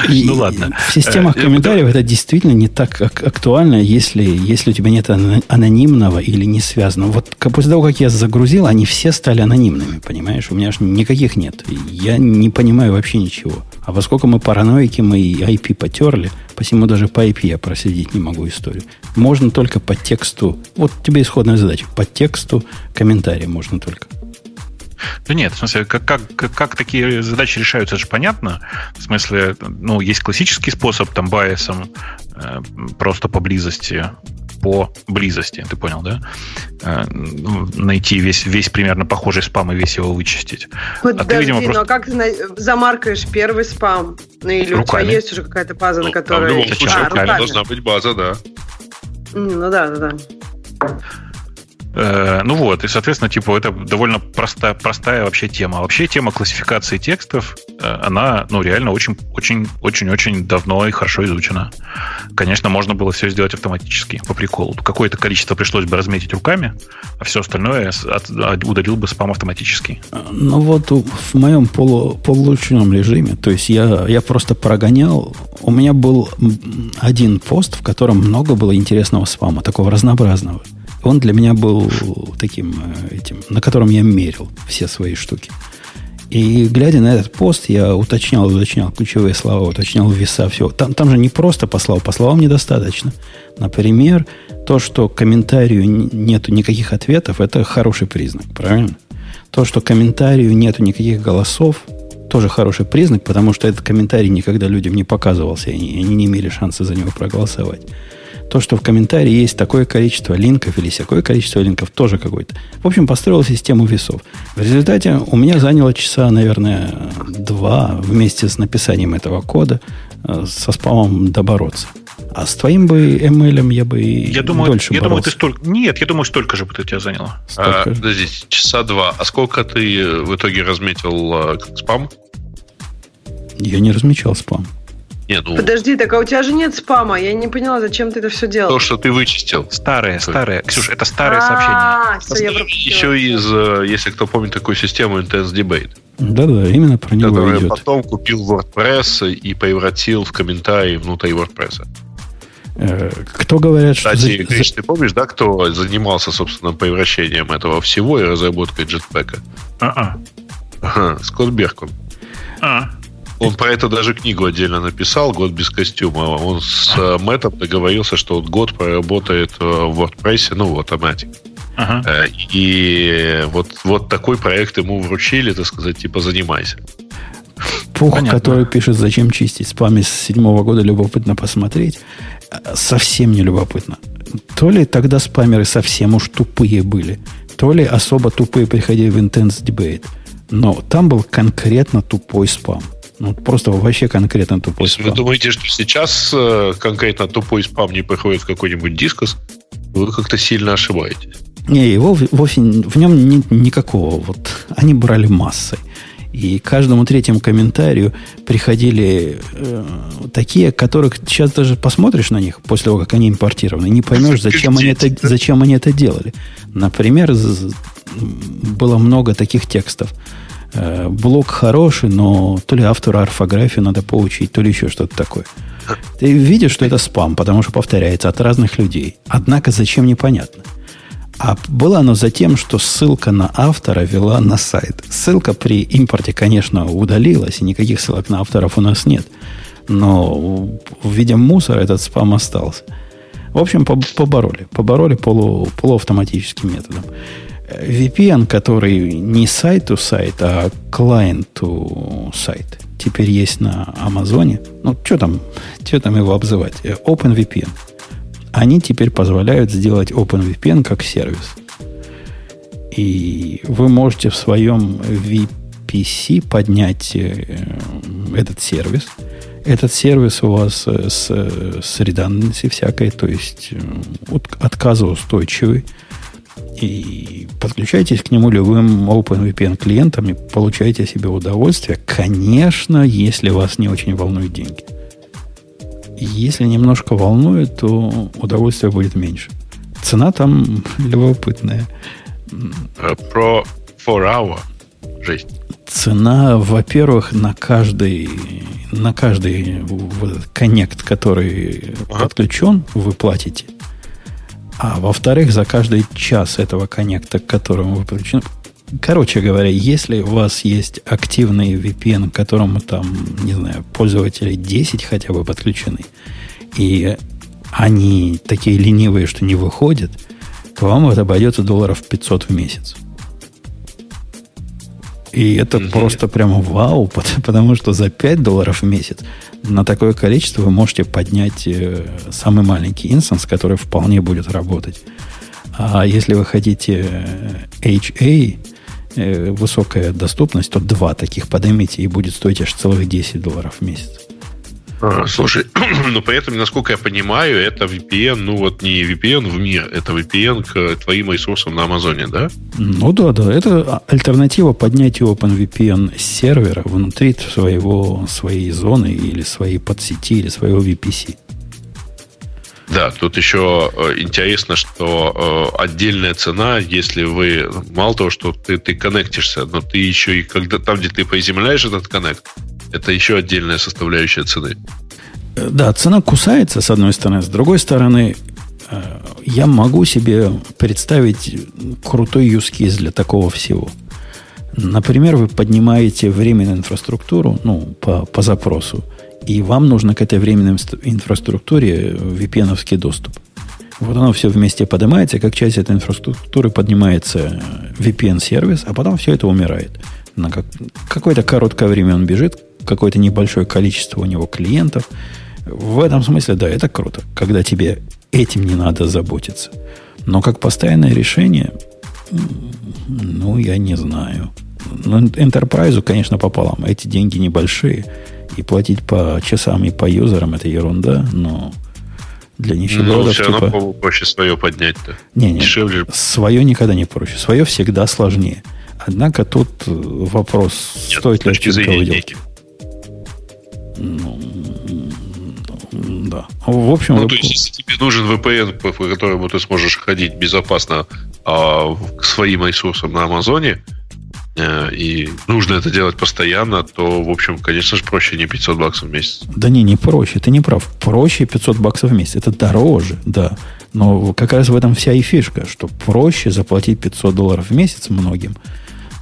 И ну ладно. В системах э, комментариев это действительно не так актуально, если, если у тебя нет анонимного или не связанного. Вот после того, как я загрузил, они все стали анонимными, понимаешь? У меня же никаких нет. Я не понимаю вообще ничего. А поскольку мы параноики, мы и IP потерли, посему даже по IP я проследить не могу историю. Можно только по тексту. Вот тебе исходная задача. По тексту комментария можно только. Да нет, в смысле, как, как, как такие задачи решаются, это же понятно. В смысле, ну, есть классический способ, там, байесом, э, просто по близости, по близости, ты понял, да? Э, ну, найти весь, весь примерно похожий спам и весь его вычистить. Подожди, а ты, видимо, просто... ну а как ты замаркаешь первый спам? Ну или руками. у тебя есть уже какая-то база, ну, на которой... В любом случае, а, руками должна быть база, да. Ну да, да, да. Э, ну вот, и, соответственно, типа, это довольно простая, простая вообще тема. Вообще тема классификации текстов, э, она, ну, реально очень, очень, очень, очень давно и хорошо изучена. Конечно, можно было все сделать автоматически, по приколу. Какое-то количество пришлось бы разметить руками, а все остальное от, от, удалил бы спам автоматически. Ну вот в моем полу, полулучном режиме, то есть я, я просто прогонял, у меня был один пост, в котором много было интересного спама, такого разнообразного. Он для меня был таким э, этим, на котором я мерил все свои штуки. И глядя на этот пост, я уточнял, уточнял ключевые слова, уточнял веса, все. Там, там же не просто по словам, по словам недостаточно. Например, то, что комментарию нету никаких ответов, это хороший признак, правильно? То, что комментарию нету никаких голосов, тоже хороший признак, потому что этот комментарий никогда людям не показывался, и они, они не имели шанса за него проголосовать то, что в комментарии есть такое количество линков или всякое количество линков, тоже какое-то. В общем, построил систему весов. В результате у меня заняло часа, наверное, два вместе с написанием этого кода э, со спамом добороться. А с твоим бы ML я бы я думаю, дольше я боролся. думаю, ты столько... Нет, я думаю, столько же бы это тебя заняло. А, подождите, часа два. А сколько ты в итоге разметил э, спам? Я не размечал спам. Не, ну... Подожди, так а у тебя же нет спама. Я не поняла, зачем ты это все делал. То, что ты вычистил. Старые, старые. Ксюша, это старые а, сообщения. Еще из, э, если кто помнит такую систему Intense Debate. Да-да, именно про него Который идет. потом купил WordPress и превратил в комментарии внутри WordPress. Э, кто говорят, что... Кстати, Гриш, ты помнишь, да, кто занимался, собственно, превращением этого всего и разработкой джетпека? А-а. Ага, Скотт Беркон. А. Он про это даже книгу отдельно написал, «Год без костюма». Он с э, Мэттом договорился, что он год проработает э, в WordPress, ну, в Automatic. Ага. Э, и вот, вот такой проект ему вручили, так сказать, типа «занимайся». Пух, Понятно. который пишет, зачем чистить спам с седьмого года, любопытно посмотреть. Совсем не любопытно. То ли тогда спамеры совсем уж тупые были, то ли особо тупые приходили в Intense Debate. Но там был конкретно тупой спам. Ну, просто вообще конкретно тупой Если спам. вы думаете, что сейчас э, конкретно тупой спам не приходит в какой-нибудь дискос, вы как-то сильно ошибаетесь. Не, его вовсе в нем нет никакого. Вот они брали массой. И каждому третьему комментарию приходили э, такие, которых сейчас даже посмотришь на них после того, как они импортированы, не поймешь, [LAUGHS] зачем они, это, зачем они это делали. Например, было много таких текстов. Э, блок хороший, но то ли автору орфографию надо поучить, то ли еще что-то такое. Ты видишь, что это спам, потому что повторяется от разных людей. Однако зачем непонятно. А было оно за тем, что ссылка на автора вела на сайт. Ссылка при импорте, конечно, удалилась, и никаких ссылок на авторов у нас нет. Но в виде мусора этот спам остался. В общем, побороли. Побороли полу, полуавтоматическим методом. VPN, который не сайт сайт, а клиент сайт, теперь есть на Амазоне. Ну, что там, что там его обзывать? OpenVPN. Они теперь позволяют сделать OpenVPN как сервис. И вы можете в своем VPC поднять э, этот сервис. Этот сервис у вас э, с, с redundancy всякой, то есть э, отказоустойчивый и подключайтесь к нему любым OpenVPN клиентом и получайте себе удовольствие. Конечно, если вас не очень волнуют деньги. Если немножко волнует, то удовольствие будет меньше. Цена там [LAUGHS] любопытная. Про 4 hour жизнь. Цена, во-первых, на каждый на каждый вот коннект, который ага. подключен, вы платите. А во-вторых, за каждый час этого коннекта, к которому вы подключены... Короче говоря, если у вас есть активный VPN, к которому там, не знаю, пользователи 10 хотя бы подключены, и они такие ленивые, что не выходят, то вам это обойдется долларов 500 в месяц. И это mm-hmm. просто прямо вау, [LAUGHS] потому что за 5 долларов в месяц на такое количество вы можете поднять э, самый маленький инстанс, который вполне будет работать. А если вы хотите HA, э, высокая доступность, то два таких поднимите и будет стоить аж целых 10 долларов в месяц. А, слушай, [CLEARS THROAT] но при этом, насколько я понимаю, это VPN, ну вот не VPN в мир, это VPN к твоим ресурсам на Амазоне, да? Ну да, да. Это альтернатива поднятию OpenVPN сервера внутри своего, своей зоны или своей подсети или своего VPC. Да, тут еще э, интересно, что э, отдельная цена, если вы мало того, что ты, ты коннектишься, но ты еще и когда там, где ты приземляешь этот коннект, это еще отдельная составляющая цены. Да, цена кусается, с одной стороны. С другой стороны, э, я могу себе представить крутой case для такого всего. Например, вы поднимаете временную инфраструктуру, ну, по, по запросу, и вам нужно к этой временной инфраструктуре VPN доступ. Вот оно все вместе поднимается, как часть этой инфраструктуры поднимается VPN-сервис, а потом все это умирает. На как, какое-то короткое время он бежит, какое-то небольшое количество у него клиентов. В этом смысле, да, это круто, когда тебе этим не надо заботиться. Но как постоянное решение, ну, я не знаю. Ну, Enterprise, конечно, пополам. Эти деньги небольшие. И платить по часам и по юзерам это ерунда, но для нищебродов... Ну, все типа... равно проще свое поднять-то. Не, не, Дешевле. свое никогда не проще. Свое всегда сложнее. Однако тут вопрос, Нет, стоит ли это выделки. Ну, да. В общем... Ну, то есть, если тебе нужен VPN, по которому ты сможешь ходить безопасно а, к своим ресурсам на Амазоне, э, и нужно это делать постоянно, то, в общем, конечно же, проще не 500 баксов в месяц. Да не, не проще, ты не прав. Проще 500 баксов в месяц. Это дороже, да. Но как раз в этом вся и фишка, что проще заплатить 500 долларов в месяц многим,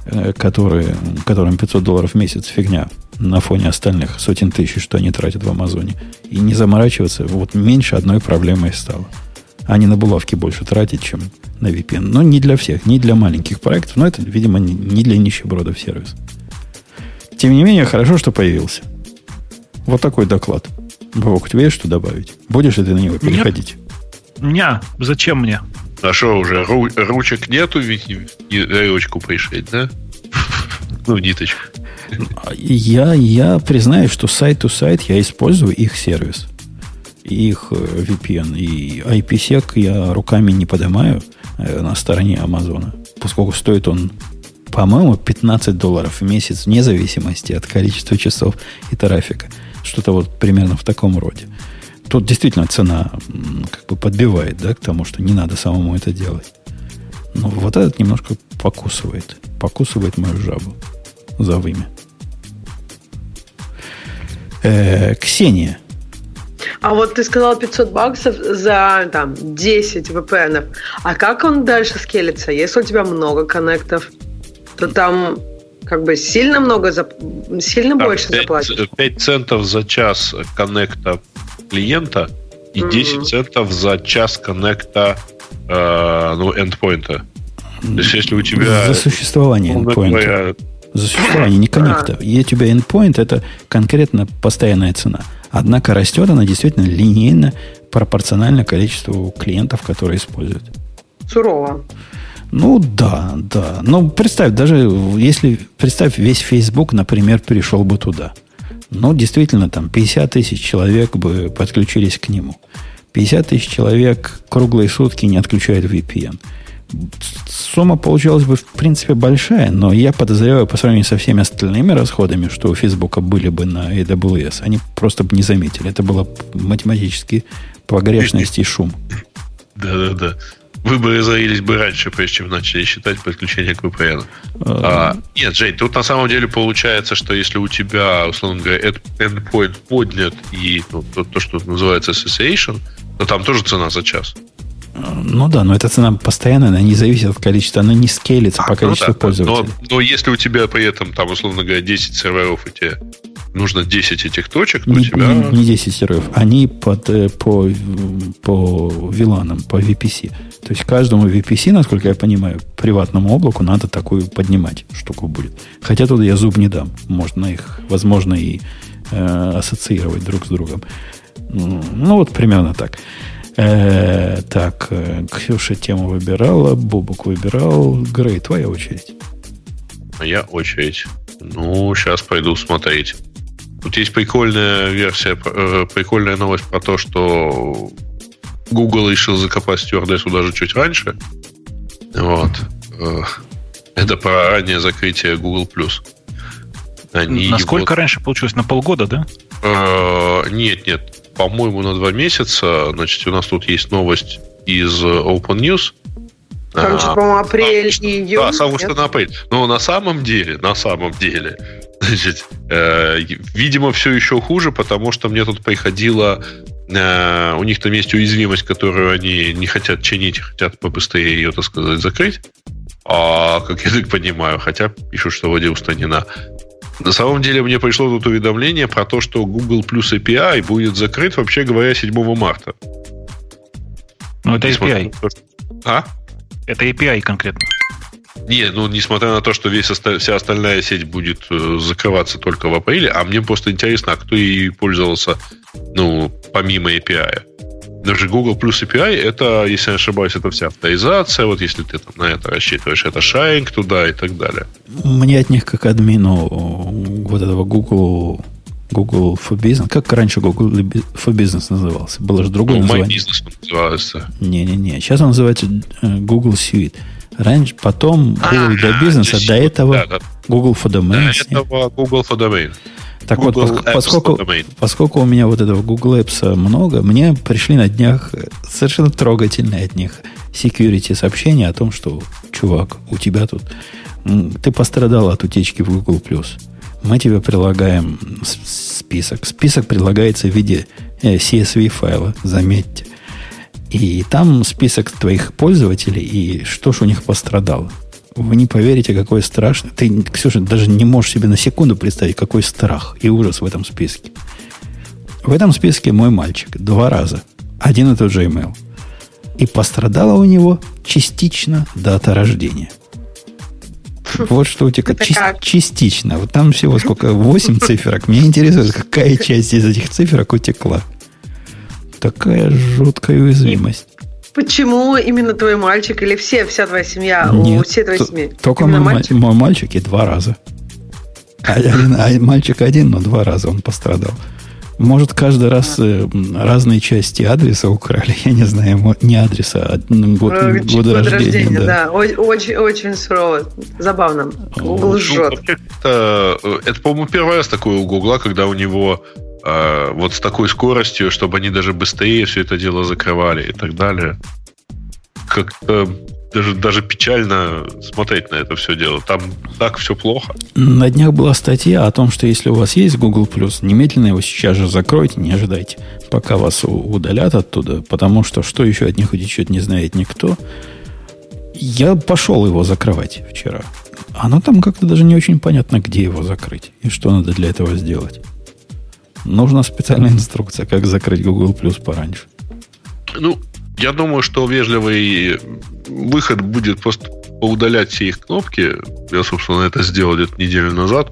э, которые, которым 500 долларов в месяц фигня на фоне остальных сотен тысяч, что они тратят в Амазоне. И не заморачиваться, вот меньше одной проблемой стало. Они на булавки больше тратят, чем на VPN. Но не для всех, не для маленьких проектов, но это, видимо, не для нищебродов сервис. Тем не менее, хорошо, что появился. Вот такой доклад. Бог, у тебя есть что добавить? Будешь ли ты на него переходить? Не, зачем мне? А что, уже ру- ручек нету, ведь и ручку пришить, да? Ну, ниточку. Я, я признаю, что сайт-то-сайт я использую их сервис, их э, VPN. И IPsec я руками не поднимаю э, на стороне Амазона, поскольку стоит он, по-моему, 15 долларов в месяц, вне зависимости от количества часов и трафика. Что-то вот примерно в таком роде. Тут действительно цена как бы подбивает да, к тому, что не надо самому это делать. Но вот этот немножко покусывает. Покусывает мою жабу за вымя. Э, Ксения. А вот ты сказал 500 баксов за там, 10 VPN. А как он дальше скелится? Если у тебя много коннектов, то там как бы сильно много, сильно там больше 5, заплатишь? 5 центов за час коннекта клиента и mm-hmm. 10 центов за час коннекта э, ну, эндпоинта. То есть, если у тебя... За существование эндпоинта. За существование, не коннекта. И у тебя endpoint это конкретно постоянная цена. Однако растет она действительно линейно, пропорционально количеству клиентов, которые используют. Сурово. Ну да, да. Ну представь, даже если представь, весь Facebook, например, перешел бы туда. Ну, действительно, там 50 тысяч человек бы подключились к нему. 50 тысяч человек круглые сутки не отключают VPN сумма получилась бы, в принципе, большая, но я подозреваю, по сравнению со всеми остальными расходами, что у Фейсбука были бы на AWS, они просто бы не заметили. Это было математически погрешность и шум. Да-да-да. Вы бы разорились бы раньше, прежде чем начали считать подключение к VPN. А, нет, Жень, тут на самом деле получается, что если у тебя, условно говоря, endpoint поднят и ну, то, то, что называется association, то там тоже цена за час. Ну да, но эта цена постоянная, она не зависит от количества, она не скелится а, по ну количеству ну да, пользователей. Но, но если у тебя при этом, там, условно говоря, 10 серверов, и тебе нужно 10 этих точек, то не, у тебя... Не, не 10 серверов, они под, э, по, по виланам, по VPC. То есть каждому VPC, насколько я понимаю, приватному облаку надо такую поднимать штуку будет. Хотя тут я зуб не дам. Можно их, возможно, и э, ассоциировать друг с другом. Ну, вот примерно так. Э, так, э, Ксюша тему выбирала, Бубок выбирал. Грей, твоя очередь. Моя очередь. Ну, сейчас пойду смотреть. Тут есть прикольная версия, э, прикольная новость про то, что Google решил закопать стюардессу даже чуть раньше. Вот. Э, это про раннее закрытие Google+. Они Насколько его... раньше получилось? На полгода, да? Нет, нет. По-моему, на два месяца. Значит, у нас тут есть новость из Open News. Там что, по-моему, апрель а, и июнь. Да, с августа на апрель. Но на самом деле, на самом деле, [LAUGHS] значит, э, видимо, все еще хуже, потому что мне тут приходило э, у них там есть уязвимость, которую они не хотят чинить, хотят побыстрее ее, так сказать, закрыть. А, как я так понимаю, хотя пишут, что вроде устранена. На самом деле мне пришло тут уведомление про то, что Google Plus API будет закрыт, вообще говоря, 7 марта. Ну, это API. А? Это API конкретно. Не, ну, несмотря на то, что весь, вся остальная сеть будет э, закрываться только в апреле, а мне просто интересно, а кто и пользовался, ну, помимо API. Даже Google Plus API, это, если не ошибаюсь, это вся авторизация, вот если ты там на это рассчитываешь, это шайинг туда и так далее. Мне от них, как админу вот этого Google Google for Business. Как раньше Google for Business назывался? Было же другое ну, название. My Business назывался. Не-не-не. Сейчас он называется э, Google Suite. Раньше, потом а, Google для бизнеса, до этого да, да. Google for Domains. До этого Google for Domain. Так Google вот, поскольку, поскольку у меня вот этого Google Apps много, мне пришли на днях совершенно трогательные от них security сообщения о том, что, чувак, у тебя тут ты пострадал от утечки в Google+. Мы тебе прилагаем список. Список предлагается в виде э, CSV файла, заметьте. И там список твоих пользователей и что ж у них пострадало. Вы не поверите, какой страшный. Ты, Ксюша, даже не можешь себе на секунду представить, какой страх и ужас в этом списке. В этом списке мой мальчик два раза. Один и тот же email. И пострадала у него частично дата рождения. Вот что у тебя Чи- частично. Вот там всего сколько? [LAUGHS] восемь циферок. Меня интересует, какая часть из этих циферок утекла. Такая жуткая уязвимость. Почему именно твой мальчик или все, вся твоя семья, Нет, у всей твоей семьи? Только мой мальчик? мой мальчик и два раза. Один, а мальчик один, но два раза он пострадал. Может, каждый раз э, разные части адреса украли. Я не знаю, не адреса, а год, года, года рождения. рождения да. да. Очень, очень сурово. Забавно. Google жжет. Это, это, по-моему, первый раз такое у Гугла, когда у него э, вот с такой скоростью, чтобы они даже быстрее все это дело закрывали и так далее. Как-то даже, даже печально смотреть на это все дело. Там так все плохо. На днях была статья о том, что если у вас есть Google немедленно его сейчас же закройте, не ожидайте, пока вас удалят оттуда, потому что что еще от них утечет, не знает никто. Я пошел его закрывать вчера. Оно там как-то даже не очень понятно, где его закрыть и что надо для этого сделать. Нужна специальная инструкция, как закрыть Google Plus пораньше. Ну, я думаю, что вежливый выход будет просто поудалять все их кнопки. Я, собственно, это сделал где-то неделю назад.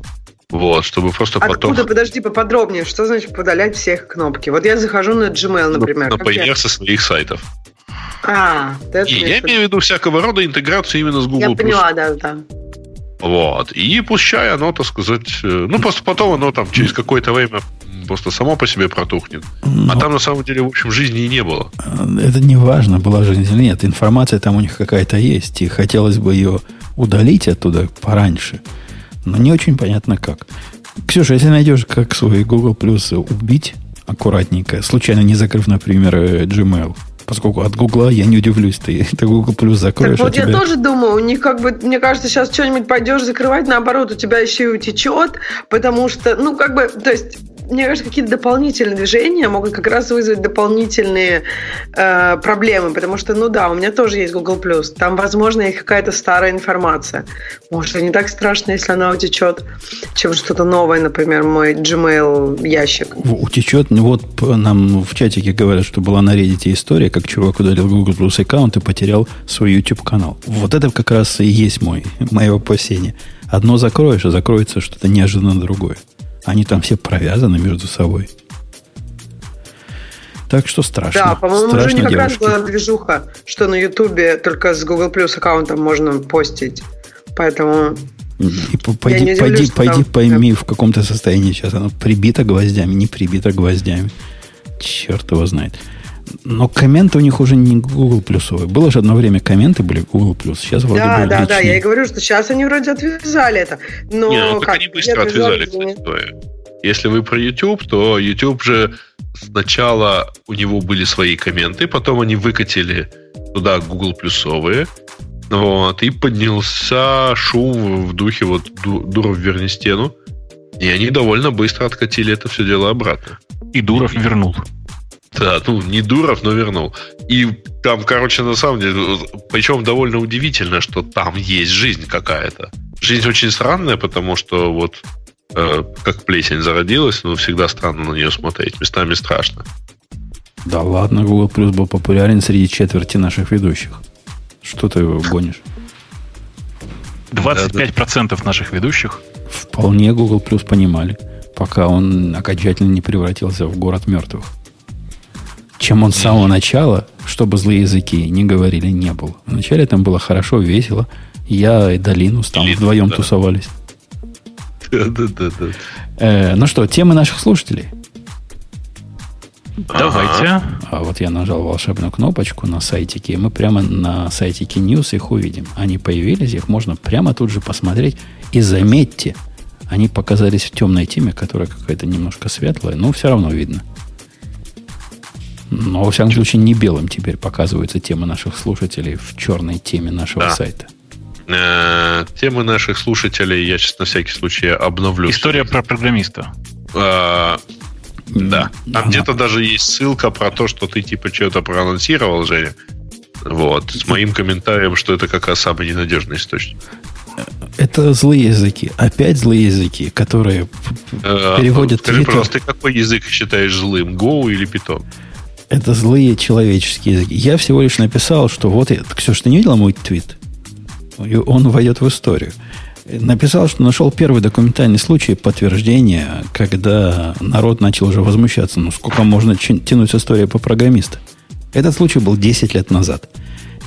Вот, чтобы просто Откуда, потом... Откуда, подожди, поподробнее, что значит подалять все их кнопки? Вот я захожу на Gmail, ну, например. Например, я... со своих сайтов. А, это И я имею в виду всякого рода интеграцию именно с Google+. Я поняла, да, да. Вот. И пущай оно, так сказать... Э, ну, просто потом оно там через какое-то время просто само по себе протухнет. Но... А там на самом деле, в общем, жизни и не было. Это не важно, была жизнь или нет. Информация там у них какая-то есть, и хотелось бы ее удалить оттуда пораньше. Но не очень понятно как. Ксюша, если найдешь, как свой Google Plus убить аккуратненько, случайно не закрыв, например, э, Gmail, поскольку от Гугла я не удивлюсь, ты, [LAUGHS] ты Google Plus закроешь. Так вот а я тоже думаю, у них как бы, мне кажется, сейчас что-нибудь пойдешь закрывать, наоборот, у тебя еще и утечет, потому что, ну, как бы, то есть мне кажется, какие-то дополнительные движения могут как раз вызвать дополнительные э, проблемы, потому что, ну да, у меня тоже есть Google+, там, возможно, есть какая-то старая информация. Может, не так страшно, если она утечет, чем что-то новое, например, мой Gmail ящик. Утечет, вот нам в чатике говорят, что была на Reddit история, как чувак удалил Google Plus аккаунт и потерял свой YouTube канал. Вот это как раз и есть мой, мое опасение. Одно закроешь, а закроется что-то неожиданно другое. Они там все провязаны между собой. Так что страшно. Да, по-моему, уже не как раз была движуха, что на Ютубе только с Google Plus аккаунтом можно постить. Поэтому И пойди, пойди, пойди пойми, в каком-то состоянии сейчас оно прибито гвоздями, не прибито гвоздями. Черт его знает. Но комменты у них уже не Google плюсовые. Было же одно время комменты были Google плюс. Сейчас вроде да, бы Да, да, я и говорю, что сейчас они вроде отвязали это. Но не, ну, как? они быстро отвязали, кстати, Если вы про YouTube, то YouTube же сначала у него были свои комменты, потом они выкатили туда Google плюсовые, вот, и поднялся шум в духе вот Дуров верни стену. И они довольно быстро откатили это все дело обратно. И Дуров вернул. Да, ну, не Дуров, но вернул. И там, короче, на самом деле, причем довольно удивительно, что там есть жизнь какая-то. Жизнь очень странная, потому что вот э, как плесень зародилась, но всегда странно на нее смотреть. Местами страшно. Да ладно, Google Plus был популярен среди четверти наших ведущих. Что ты его гонишь? 25% да, да. наших ведущих. Вполне Google Plus понимали, пока он окончательно не превратился в город мертвых чем он с самого начала, чтобы злые языки не говорили, не было. Вначале там было хорошо, весело. Я и Долинус там Лин, вдвоем да. тусовались. Да, да, да, да. Э, ну что, темы наших слушателей? Давайте. А вот я нажал волшебную кнопочку на сайтике, и мы прямо на сайтике News их увидим. Они появились, их можно прямо тут же посмотреть. И заметьте, они показались в темной теме, которая какая-то немножко светлая, но все равно видно. Но, во всяком случае, не белым теперь показываются темы наших слушателей в черной теме нашего да. сайта. Э, темы наших слушателей я сейчас на всякий случай обновлю. История про программиста. А, да. Там где-то даже есть ссылка про то, что ты типа что-то проанонсировал, Женя. Вот. С моим комментарием, что это как раз самый ненадежный источник. Это злые языки. Опять злые языки, которые э, переводят... Скажи, Twitter... пожалуйста, ты какой язык считаешь злым? Go или Python? Это злые человеческие языки. Я всего лишь написал, что вот... Я... Ксюша, ты не видела мой твит? Он войдет в историю. Написал, что нашел первый документальный случай подтверждения, когда народ начал уже возмущаться. Ну, сколько можно тянуть историю по программисту? Этот случай был 10 лет назад.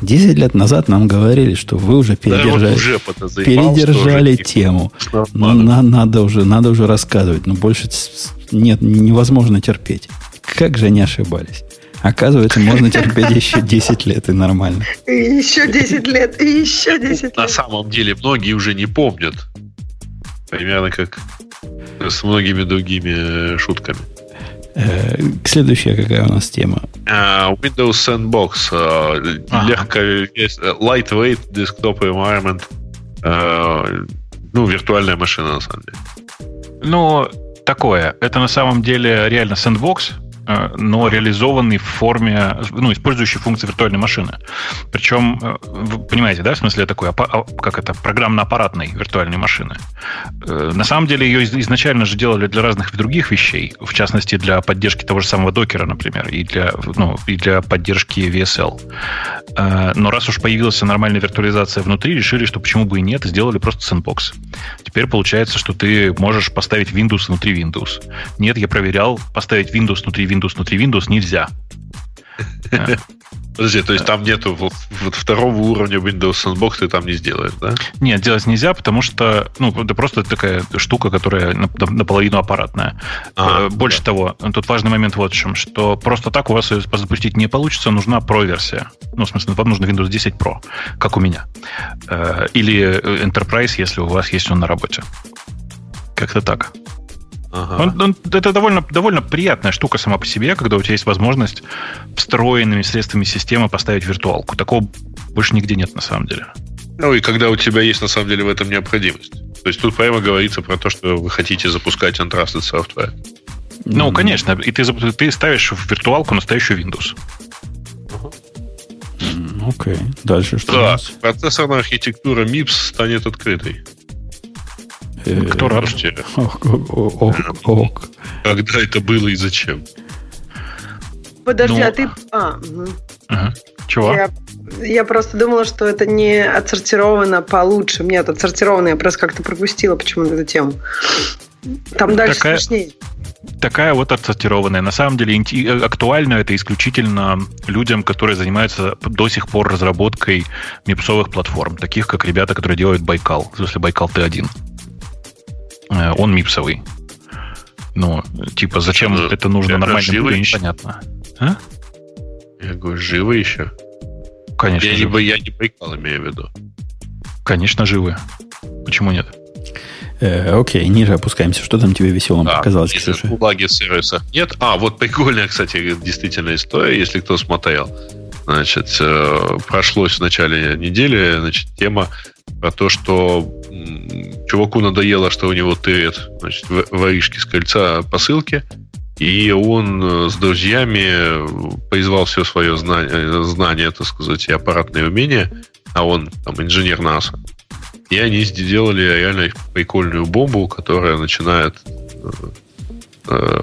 10 лет назад нам говорили, что вы уже передержали, да, уже передержали тему. Ну, на, надо, уже, надо уже рассказывать, но больше нет, невозможно терпеть. Как же они ошибались? Оказывается, можно терпеть еще 10 лет и нормально. И еще 10 лет, и еще 10 лет. На самом деле, многие уже не помнят. Примерно как с многими другими шутками. Э, следующая какая у нас тема? Uh, Windows Sandbox. Uh, ага. Легко, lightweight desktop environment. Ну, виртуальная машина, на самом деле. Ну, такое. Это на самом деле реально Sandbox, Э, но реализованный в форме, ну, использующий функции виртуальной машины. Причем, э, вы понимаете, да, в смысле такой, а, как это, программно-аппаратной виртуальной машины. Э, на самом деле ее изначально же делали для разных других вещей, в частности, для поддержки того же самого докера, например, и для, ну, и для поддержки VSL. Но раз уж появилась нормальная виртуализация внутри, решили, что почему бы и нет, сделали просто sandbox. Теперь получается, что ты можешь поставить Windows внутри Windows. Нет, я проверял, поставить Windows внутри Windows Windows внутри Windows нельзя. [LAUGHS] Подожди, то есть там нету вот, второго уровня Windows Sandbox ты там не сделаешь, да? Нет, делать нельзя, потому что ну, это просто такая штука, которая наполовину аппаратная. А, э, Больше да. того, тут важный момент вот в чем, что просто так у вас ее запустить не получится, нужна Pro-версия. Ну, в смысле, вам нужно Windows 10 Pro, как у меня. Э, или Enterprise, если у вас есть он на работе. Как-то так. Ага. Он, он, это довольно, довольно приятная штука сама по себе, когда у тебя есть возможность встроенными средствами системы поставить виртуалку. Такого больше нигде нет на самом деле. Ну и когда у тебя есть на самом деле в этом необходимость. То есть тут прямо говорится про то, что вы хотите запускать Untrusted Software. Ну, mm-hmm. конечно. И ты, ты ставишь в виртуалку настоящую Windows. Окей. Okay. Дальше что? Да, процессорная архитектура MIPS станет открытой. Э, Кто рад? Ок, ок. Когда это было и зачем? Подожди, ну... а ты... А. Чего? Я, я просто думала, что это не отсортировано получше. Нет, отсортировано, я просто как-то пропустила почему-то эту тему. Там дальше Такая- смешнее. Такая вот отсортированная. На самом деле э, актуально это исключительно людям, которые занимаются до сих пор разработкой мипсовых платформ, таких как ребята, которые делают Байкал, в смысле Байкал Т1. Э, Он мипсовый. Ну, типа, зачем Ну, это нужно это нормальным людям, непонятно. А? Я говорю, живы еще? Конечно, Я не, живы. бо- я не Байкал имею в виду. Конечно, живы. Почему нет? Э, окей, ниже опускаемся. Что там тебе веселым Да, показалось, если Ксюша? в лаге сервиса нет. А, вот прикольная, кстати, действительно история, если кто смотрел. Значит, э, прошлось в начале недели, значит, тема про то, что чуваку надоело, что у него тырят значит, воришки с кольца посылки, и он э, с друзьями э, призвал все свое знание, э, знание, так сказать, и аппаратные умения, а он там инженер НАСА. И они сделали реально прикольную бомбу, которая начинает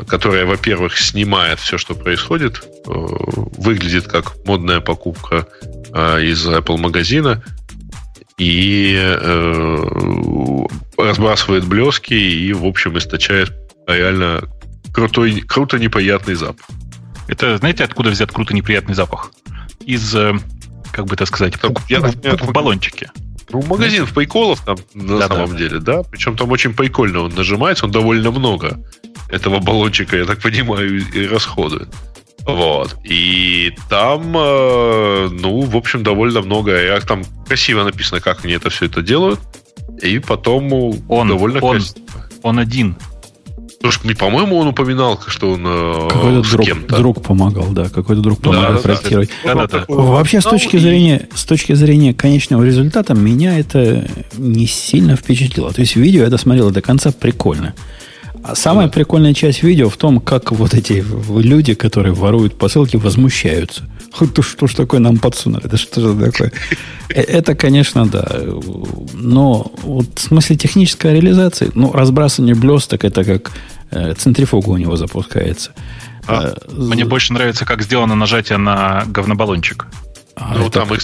которая, во-первых, снимает все, что происходит, выглядит как модная покупка из Apple магазина и э, разбрасывает блески и, в общем, источает реально крутой, круто неприятный запах. Это, знаете, откуда взят круто неприятный запах? Из, э, как бы это сказать, в, я так в- понимаю, в баллончике. Ну, магазин в приколов там на Да-да. самом деле, да. Причем там очень прикольно он нажимается, он довольно много этого баллончика, я так понимаю, и расходует. Вот. И там, э, ну, в общем, довольно много. И там красиво написано, как они это все это делают. И потом э, Он, довольно он. красиво. Он один. Слушай, по-моему, он упоминал, что он э, Какой-то с друг, кем-то. друг помогал, да, какой-то друг Да, помогал да, да. проектировать. Да-да-да. Такой Вообще, с ну, точки и- зрения, с точки зрения конечного результата, меня это не сильно впечатлило. То есть видео я досмотрел до конца прикольно. А самая прикольная часть видео в том, как вот эти люди, которые воруют посылки, возмущаются. Хоть то что ж такое нам подсунули? Да что же такое? Э, Это, конечно, да. Но вот в смысле технической реализации, ну, разбрасывание блесток, это как э, центрифуга у него запускается. А, Э, Мне больше нравится, как сделано нажатие на говнобаллончик. а, Ну, это там по-моему.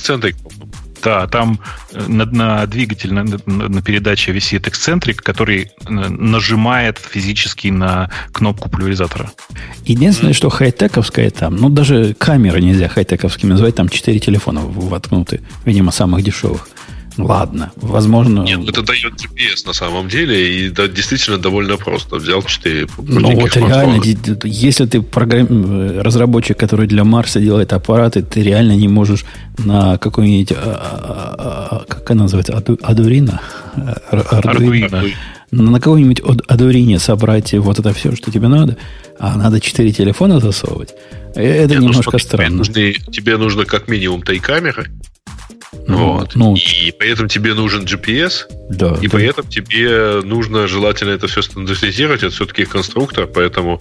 Да, там э, на, на двигатель, на, на- передаче висит эксцентрик, который э, нажимает физически на кнопку пульверизатора. Единственное, что хай-тековское там, ну, даже камеры нельзя хай-тековскими назвать, там четыре телефона воткнуты, видимо, самых дешевых. Ладно, возможно... Нет, ну, это дает GPS на самом деле, и да, действительно довольно просто. Взял четыре Ну маленьких вот реально, если ты программ- э, разработчик, который для Марса делает аппараты, ты реально не можешь на какой-нибудь, а, а, а, как она называется, Аду- Адурина? Ар- Ардуино. Ардуино. На какой-нибудь Ад- Адурине собрать вот это все, что тебе надо, а надо четыре телефона засовывать. Э, Это Нет, ну, немножко тебе странно. нужны- тебе нужно как минимум три камеры, Ну, вот, ну, и при этом тебе нужен GPS, да, и да. при этом тебе нужно желательно это все стандартизировать, это все-таки конструктор, поэтому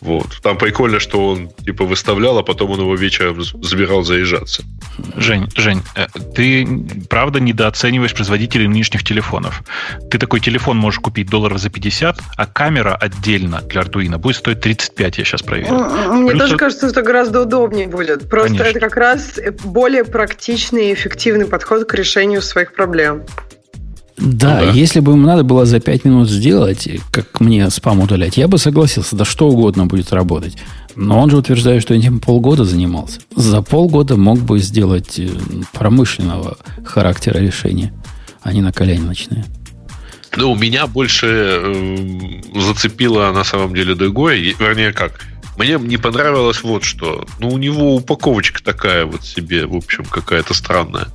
вот. Там прикольно, что он типа выставлял, а потом он его вечером забирал заезжаться. Жень, Жень, э, ты правда недооцениваешь производителей нынешних телефонов. Ты такой телефон можешь купить долларов за 50, а камера отдельно для Arduino будет стоить 35, я сейчас проверю. Мне Плюс тоже кажется, что гораздо удобнее будет. Просто Конечно. это как раз более практичный и эффективный подход к решению своих проблем. Да, Ну да. если бы им надо было за 5 минут сделать, как мне спам удалять, я бы согласился, да что угодно будет работать. Но он же утверждает, что этим полгода занимался. За полгода мог бы сделать э, промышленного характера решения, а не на коленочные. Ну, меня больше эм, зацепило на самом деле другое. Вернее, как? Мне не понравилось вот что. Ну, у него упаковочка такая вот себе, в общем, какая-то странная.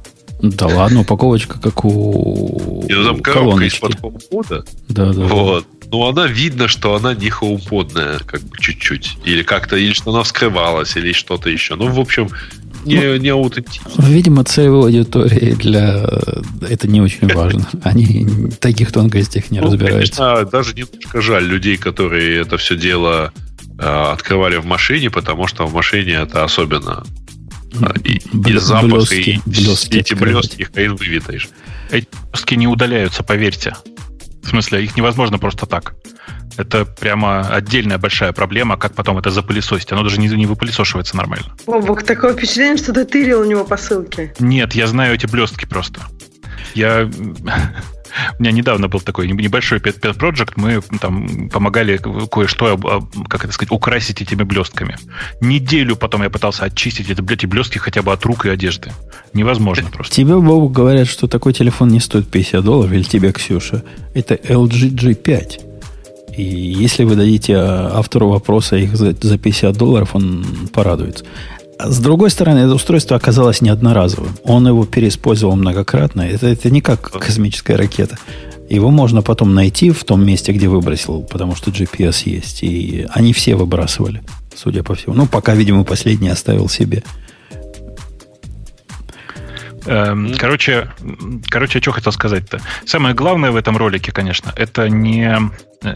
Да ладно, упаковочка как у И ну, там коробка из-под HomePod. Да, да, да. Вот. Но она видно, что она не хоумподная, как бы чуть-чуть. Или как-то, или что она вскрывалась, или что-то еще. Ну, в общем, не, не аутентично. Видимо, целевой аудитории для... Это не очень важно. Они таких тонкостях не Ну, разбираются. конечно, даже немножко жаль людей, которые это все дело э, открывали в машине, потому что в машине это особенно э, и, и Бл- запах, блестки, и, блестки эти блестки хрен вывитаешь. Эти блестки не удаляются, поверьте. В смысле, их невозможно просто так. Это прямо отдельная большая проблема, как потом это запылесосить. Оно даже не, не выпылесошивается нормально. Бобок, такое впечатление, что ты тырил у него посылки. Нет, я знаю эти блестки просто. Я... У меня недавно был такой небольшой pet project. Мы там помогали кое-что, как это сказать, украсить этими блестками. Неделю потом я пытался очистить эти, блестки хотя бы от рук и одежды. Невозможно просто. Тебе, Богу, говорят, что такой телефон не стоит 50 долларов, или тебе, Ксюша. Это LG G5. И если вы дадите автору вопроса их за, за 50 долларов, он порадуется. С другой стороны, это устройство оказалось не одноразовым. Он его переиспользовал многократно. Это, это не как космическая ракета. Его можно потом найти в том месте, где выбросил, потому что GPS есть. И они все выбрасывали, судя по всему. Ну, пока, видимо, последний оставил себе. Эм, короче, короче, что хотел сказать-то. Самое главное в этом ролике, конечно, это не,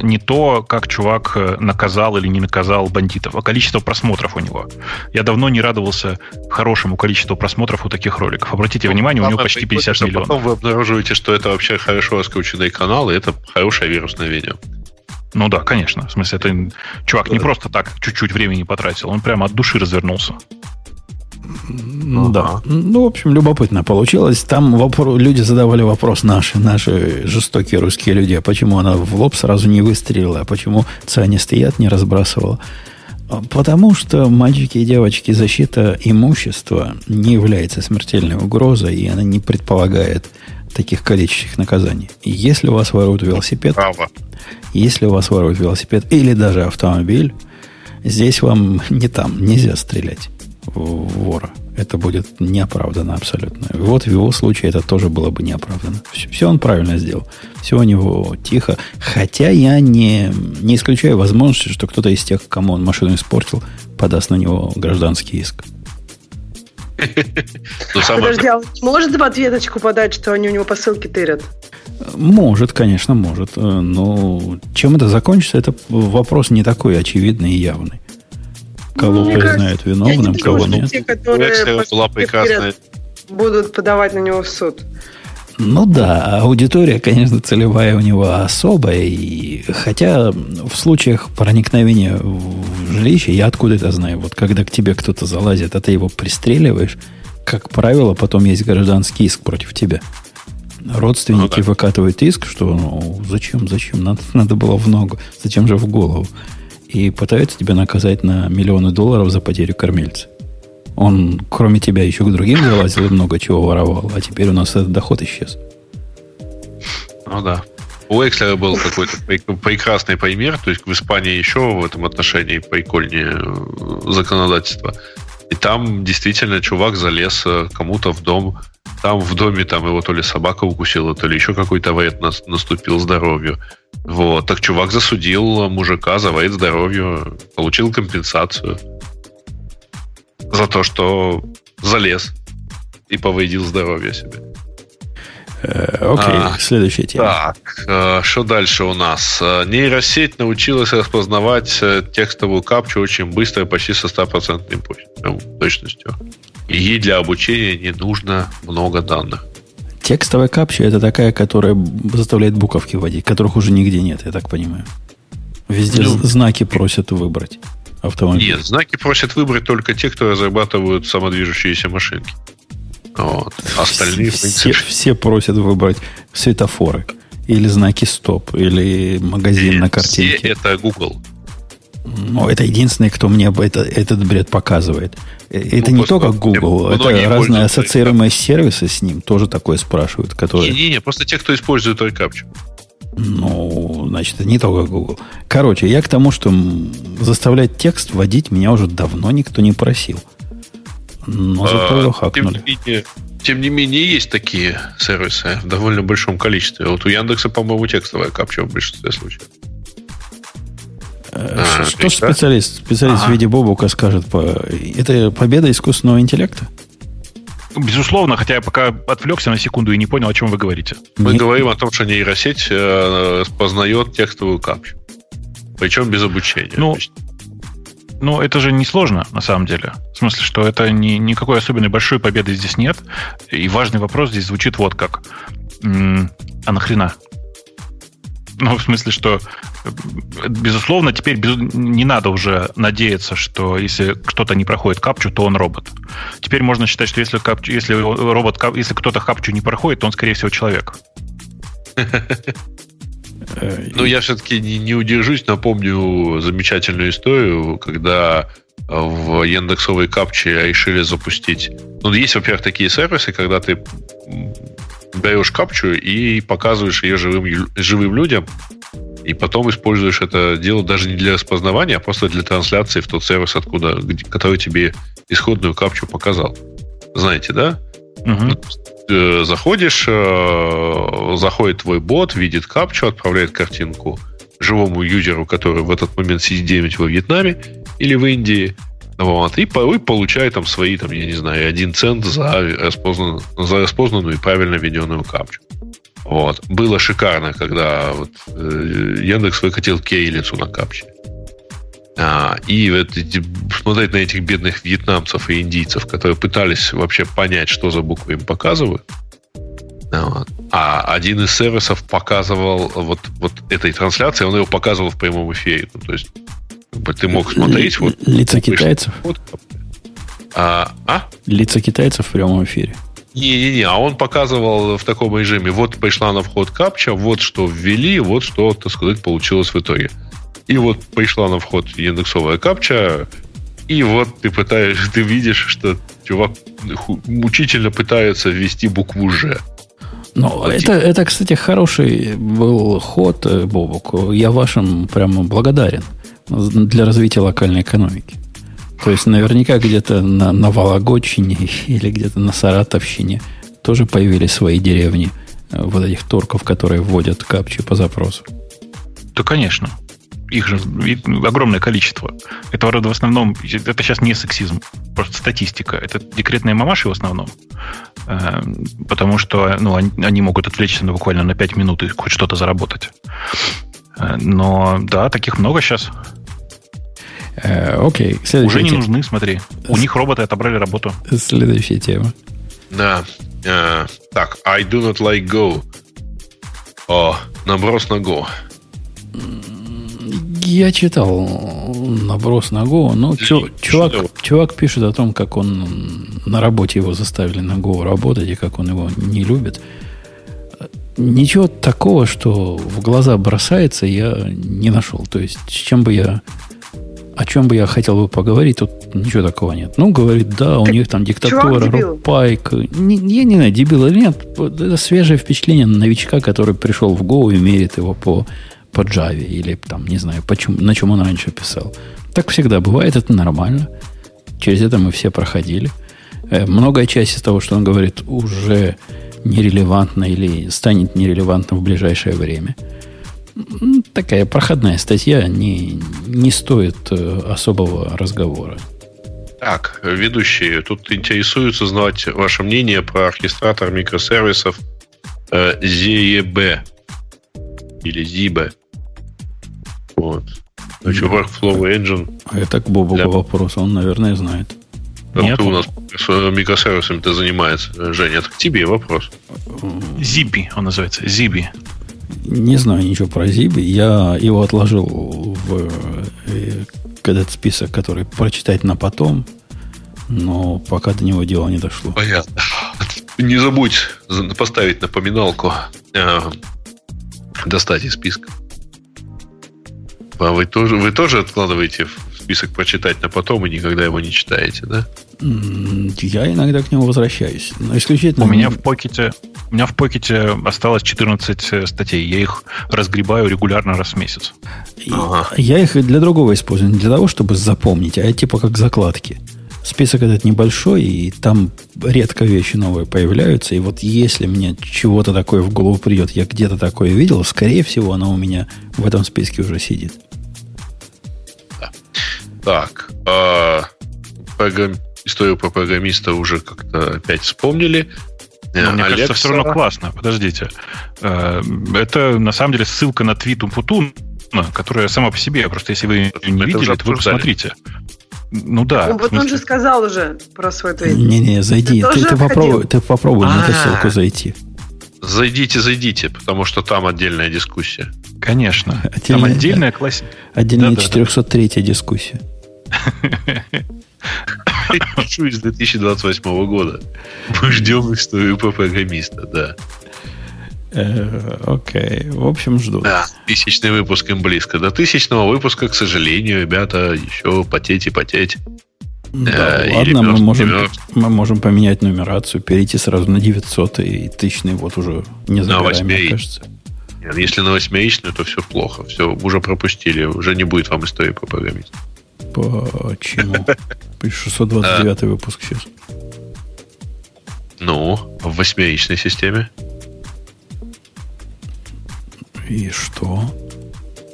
не то, как чувак э, наказал или не наказал бандитов, а количество просмотров у него. Я давно не радовался хорошему количеству просмотров у таких роликов. Обратите ну, внимание, у него почти 50 миллионов. Потом вы обнаруживаете, что это вообще хорошо раскрученный канал, и это хорошее вирусное видео. Ну да, конечно. В смысле, это чувак не просто так чуть-чуть времени потратил, он прямо от души развернулся. Ну ага. да. Ну, в общем, любопытно получилось. Там вопро- люди задавали вопрос наши, наши жестокие русские люди, а почему она в лоб сразу не выстрелила, а почему Цаня стоят, не разбрасывала. А потому что, мальчики и девочки, защита имущества не является смертельной угрозой, и она не предполагает таких количественных наказаний. Если у вас воруют велосипед, Право. если у вас воруют велосипед или даже автомобиль, здесь вам [LAUGHS] не там, нельзя стрелять вора. Это будет неоправданно абсолютно. Вот в его случае это тоже было бы неоправданно. Все, все он правильно сделал. Все у него тихо. Хотя я не, не исключаю возможности, что кто-то из тех, кому он машину испортил, подаст на него гражданский иск. Ну, Подожди, а он может в ответочку подать, что они у него посылки тырят? Может, конечно, может. Но чем это закончится, это вопрос не такой очевидный и явный. Кого Мне признают кажется, виновным, кого нет. Те, которые была прекрасная. будут подавать на него в суд. Ну да, аудитория, конечно, целевая у него особая. И, хотя в случаях проникновения в жилище, я откуда это знаю, вот когда к тебе кто-то залазит, а ты его пристреливаешь, как правило, потом есть гражданский иск против тебя. Родственники ну, да. выкатывают иск, что ну, зачем, зачем, надо, надо было в ногу, зачем же в голову и пытаются тебя наказать на миллионы долларов за потерю кормильца. Он, кроме тебя, еще к другим залазил и много чего воровал, а теперь у нас этот доход исчез. Ну да. У Экслера был какой-то прекрасный пример, то есть в Испании еще в этом отношении прикольнее э, законодательство. И там действительно чувак залез э, кому-то в дом, там в доме там его то ли собака укусила, то ли еще какой-то вред наступил здоровью. Вот. Так чувак засудил мужика за вред здоровью, получил компенсацию за то, что залез и повредил здоровье себе. Э, окей, okay, а, следующая тема. Так, э, что дальше у нас? Э, нейросеть научилась распознавать текстовую капчу очень быстро, почти со стопроцентной точностью. И ей для обучения не нужно много данных. Текстовая капча это такая, которая заставляет буковки вводить, которых уже нигде нет, я так понимаю. Везде ну, знаки просят выбрать автомобиль. Нет, знаки просят выбрать только те, кто разрабатывают самодвижущиеся машинки. Вот. Остальные, все, все просят выбрать светофоры. Или знаки стоп, или магазин и на картинке. Все это Google. Ну, это единственный, кто мне это, этот бред показывает. Э, это ну, не только Google, это разные ассоциируемые сервисы с ним тоже такое спрашивают. Которые... Не-не-не, просто те, кто использует капчу. Ну, значит, это не только Google. Короче, я к тому, что заставлять текст вводить меня уже давно никто не просил. Но зато а, его хакнули. Тем не, менее, тем не менее, есть такие сервисы в довольно большом количестве. Вот у Яндекса, по-моему, текстовая капча в большинстве случаев. А, что специалист, специалист ага. в виде Бобука скажет? По... Это победа искусственного интеллекта? Безусловно, хотя я пока отвлекся на секунду и не понял, о чем вы говорите. Мы не... говорим о том, что нейросеть э, распознает текстовую капчу. Причем без обучения. Ну, ну, это же не сложно, на самом деле. В смысле, что это не, никакой особенной большой победы здесь нет. И важный вопрос здесь звучит вот как. А нахрена? Ну, в смысле, что, безусловно, теперь без, не надо уже надеяться, что если кто-то не проходит капчу, то он робот. Теперь можно считать, что если, капчу, если робот, если кто-то капчу не проходит, то он, скорее всего, человек. Ну, я все-таки не, не удержусь, напомню замечательную историю, когда в Яндексовой капче решили запустить. Ну, есть, во-первых, такие сервисы, когда ты берешь капчу и показываешь ее живым, живым людям, и потом используешь это дело даже не для распознавания, а просто для трансляции в тот сервис, откуда, который тебе исходную капчу показал. Знаете, да? Угу. Заходишь, э, заходит твой бот, видит капчу, отправляет картинку живому юзеру, который в этот момент сидит где-нибудь во Вьетнаме или в Индии, вот, и порой получает там свои, там, я не знаю, один цент за, распознан, за распознанную и правильно введенную капчу. Вот. Было шикарно, когда вот, э, Яндекс выкатил кейлицу на капче. А, и вот, смотреть на этих бедных вьетнамцев и индийцев, которые пытались вообще понять, что за буквы им показывают. Вот. А один из сервисов показывал вот, вот этой трансляции, он его показывал в прямом эфире. Ну, то есть ты мог смотреть... Вот, лица китайцев? Вот, а, а? Лица китайцев в прямом эфире. Не-не-не, а он показывал в таком режиме, вот пришла на вход капча, вот что ввели, вот что, так сказать, получилось в итоге. И вот пришла на вход индексовая капча, и вот ты пытаешься, ты видишь, что чувак мучительно пытается ввести букву «Ж». Ну, вот это, это, кстати, хороший был ход, э, Бобук. Я вашим прямо благодарен для развития локальной экономики. То есть наверняка где-то на, на Вологодчине [LAUGHS] или где-то на Саратовщине тоже появились свои деревни э, вот этих турков, которые вводят капчи по запросу. Да, конечно. Их же огромное количество. Это в основном, это сейчас не сексизм, просто статистика. Это декретные мамаши в основном. Э, потому что ну, они, могут отвлечься на буквально на 5 минут и хоть что-то заработать. Э, но да, таких много сейчас. Э, окей. Okay. Уже не тема. нужны, смотри. У них роботы отобрали работу. Следующая тема. Да. Uh, так, I do not like Go. О, наброс на Go. Я читал наброс на Go, но чу, чувак, чувак пишет о том, как он на работе его заставили на Go работать и как он его не любит. Ничего такого, что в глаза бросается, я не нашел. То есть, с чем бы я о чем бы я хотел бы поговорить, тут ничего такого нет. Ну, говорит, да, у них там диктатура, рупайк. Не, я не знаю, дебил или нет. Это свежее впечатление новичка, который пришел в Go и мерит его по, по Java или там, не знаю, почему, на чем он раньше писал. Так всегда бывает, это нормально. Через это мы все проходили. Э, многое часть из того, что он говорит, уже нерелевантно или станет нерелевантным в ближайшее время – такая проходная статья, не, не стоит э, особого разговора. Так, ведущие, тут интересуются знать ваше мнение про оркестратор микросервисов э, ZEB или ZIB. Вот. Значит, Workflow Engine. А это к Бобу для... вопрос, он, наверное, знает. Да, Нет. Кто у нас микросервисами-то занимается? Женя, это к тебе вопрос. Zibi он называется. Zibi не знаю ничего про Zibi. Я его отложил в э, этот список, который прочитать на потом, но пока до него дело не дошло. Понятно. Не забудь поставить напоминалку, э, достать из списка. А вы тоже, вы тоже откладываете список прочитать на потом и никогда его не читаете, да? Я иногда к нему возвращаюсь. Но исключительно... У меня в покете, у меня в покете осталось 14 э, статей. Я их разгребаю регулярно раз в месяц. Ага. Я их для другого использую. Не для того, чтобы запомнить, а типа как закладки. Список этот небольшой, и там редко вещи новые появляются. И вот если мне чего-то такое в голову придет, я где-то такое видел, скорее всего, оно у меня в этом списке уже сидит. Так, э, историю про программиста уже как-то опять вспомнили. Но мне Alexa... кажется, все равно классно. Подождите. Э, это на самом деле ссылка на твит Умпутун, которая сама по себе. Просто если вы ее не это видели, то вы посмотрите. Ну да. Ну, вот он же сказал уже про свой твит. Не-не, зайди. Ты, ты, попробуй, ты попробуй на эту ссылку зайти. Зайдите, зайдите, потому что там отдельная дискуссия. Конечно. Отдельная, там отдельная классика. Отдельная да, 403 да. дискуссия. Пишу из 2028 года. Мы ждем историю по программиста, да. Э, окей, в общем, жду. Да, тысячный выпуск им близко. До тысячного выпуска, к сожалению, ребята, еще потеть и потеть. Да, э, ладно, мы можем, мы можем поменять нумерацию, перейти сразу на 900 и тысячный вот уже не за горами, мне кажется. Если на восьмеричную, то все плохо. Все, уже пропустили. Уже не будет вам истории про программиста. Почему? 629 выпуск сейчас. Ну, в восьмеричной системе. И что?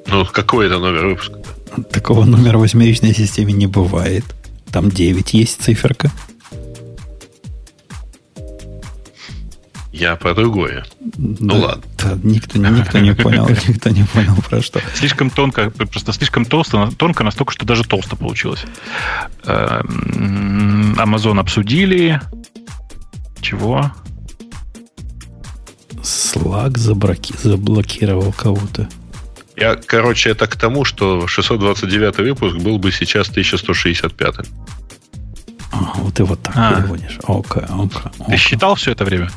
Ну, какой это номер выпуска? Такого номера в восьмеричной системе не бывает. Там 9 есть циферка. Я про другое. Ну ладно. Да, никто, никто не понял, [LAUGHS] никто не понял про что. Слишком тонко, просто слишком толсто, тонко настолько, что даже толсто получилось. Amazon обсудили. Чего? Slack забраки, заблокировал кого-то. Я, короче, это к тому, что 629 выпуск был бы сейчас 1165. А, вот ты вот так а. переводишь. Ока, ока, ока. Ты считал все это время?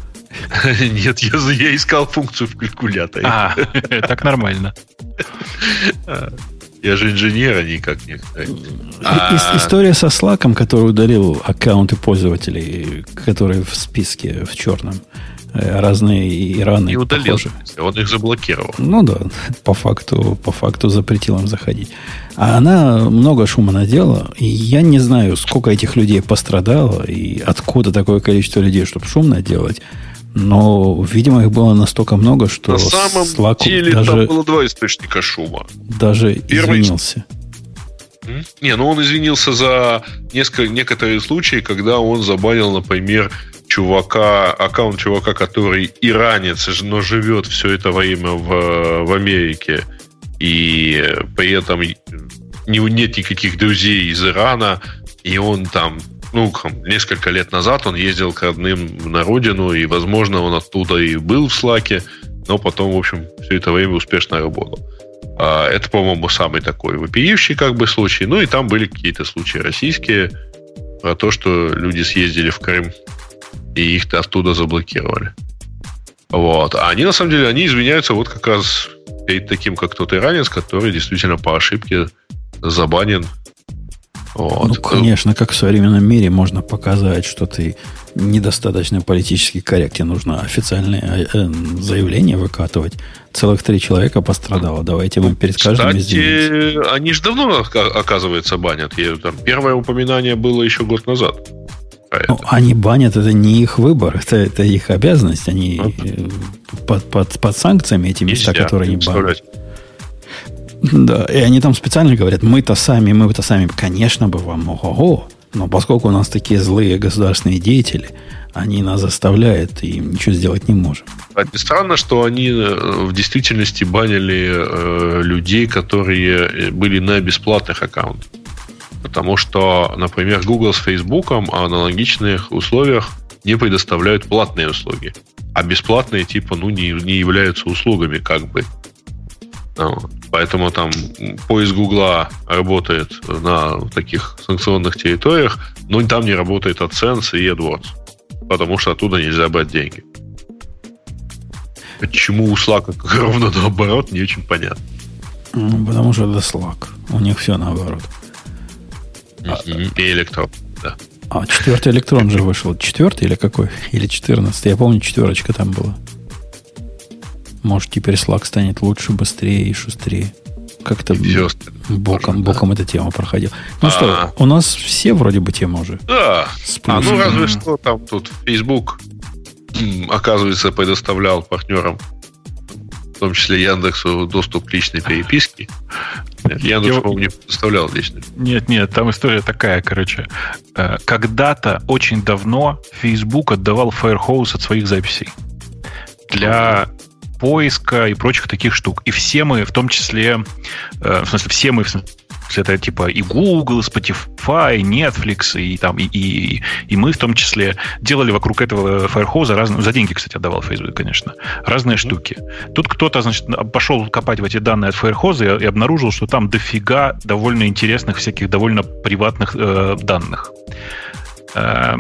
[LAUGHS] Нет, я, я искал функцию в калькуляторе. А, [LAUGHS] так нормально. Я же инженер, а никак не. А... История со Slack, который удалил аккаунты пользователей, которые в списке в черном. Э, разные и Ираны. И удалил. Похожи. Он их заблокировал. Ну да, по факту, по факту запретил им заходить. А она много шума наделала, и я не знаю, сколько этих людей пострадало, и откуда такое количество людей, чтобы шум наделать. Но, видимо, их было настолько много, что На самом Slack деле даже, там было два источника шума. Даже Первый... извинился. Не, ну он извинился за несколько, некоторые случаи, когда он забанил, например, чувака, аккаунт чувака, который иранец, но живет все это время в, в Америке, и при этом не, нет никаких друзей из Ирана, и он там ну, несколько лет назад он ездил к родным на родину, и, возможно, он оттуда и был в Слаке, но потом, в общем, все это время успешно работал. А, это, по-моему, самый такой вопиющий как бы случай. Ну, и там были какие-то случаи российские про то, что люди съездили в Крым, и их оттуда заблокировали. Вот. А они, на самом деле, они извиняются вот как раз перед таким, как тот иранец, который действительно по ошибке забанен вот. Ну, конечно, как в современном мире можно показать, что ты недостаточно политически корректен. Нужно официальное э, заявление выкатывать. Целых три человека пострадало. Давайте мы перед каждым Кстати, извинимся. они же давно, оказывается, банят. Я, там, первое упоминание было еще год назад. Ну, они банят, это не их выбор, [LAUGHS] это, это их обязанность. Они ну, под, под, под санкциями эти места, Нельзя которые они банят. Да, и они там специально говорят, мы-то сами, мы-то сами, конечно бы вам, ого, но поскольку у нас такие злые государственные деятели, они нас заставляют, и ничего сделать не можем. Кстати, странно, что они э, в действительности банили э, людей, которые э, были на бесплатных аккаунтах. Потому что, например, Google с Facebook о аналогичных условиях не предоставляют платные услуги. А бесплатные типа ну, не, не являются услугами, как бы. Поэтому там поиск Гугла работает на таких санкционных территориях, но там не работает AdSense и AdWords, потому что оттуда нельзя брать деньги. Почему у Slack [LAUGHS] ровно наоборот, не очень понятно. Ну, потому что это Slack. У них все наоборот. И электрон, да. А, четвертый электрон же вышел. Четвертый или какой? Или четырнадцатый? Я помню, четверочка там была. Может, теперь Slack станет лучше, быстрее и шустрее. Как-то боком, да. боком эта тема проходила. Ну а, что, у нас все вроде бы темы уже. Да. А, ну разве что там тут Facebook, оказывается, предоставлял партнерам, в том числе Яндексу, доступ к личной переписке. Нет, Яндекс, по-моему, не предоставлял личный. Нет, нет, там история такая, короче. Э, когда-то, очень давно, Facebook отдавал Firehose от своих записей для поиска и прочих таких штук. И все мы, в том числе, э, в смысле, все мы, в смысле, это типа и Google, и Spotify, и Netflix, и там, и, и, и мы в том числе делали вокруг этого Firehose разные, за деньги, кстати, отдавал Facebook, конечно, разные mm-hmm. штуки. Тут кто-то, значит, пошел копать в эти данные от Firehose и, и обнаружил, что там дофига довольно интересных, всяких довольно приватных э, данных. Э,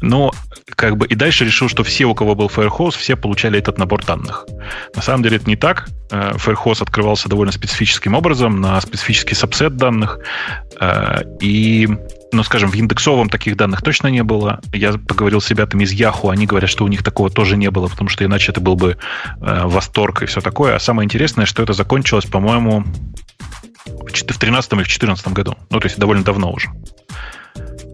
Но как бы и дальше решил, что все, у кого был Firehose, все получали этот набор данных. На самом деле это не так. Э, Firehose открывался довольно специфическим образом на специфический сабсет данных. Э, и ну, скажем, в индексовом таких данных точно не было. Я поговорил с ребятами из Yahoo, они говорят, что у них такого тоже не было, потому что иначе это был бы э, восторг и все такое. А самое интересное, что это закончилось, по-моему, в 2013 или в 2014 году. Ну, то есть довольно давно уже.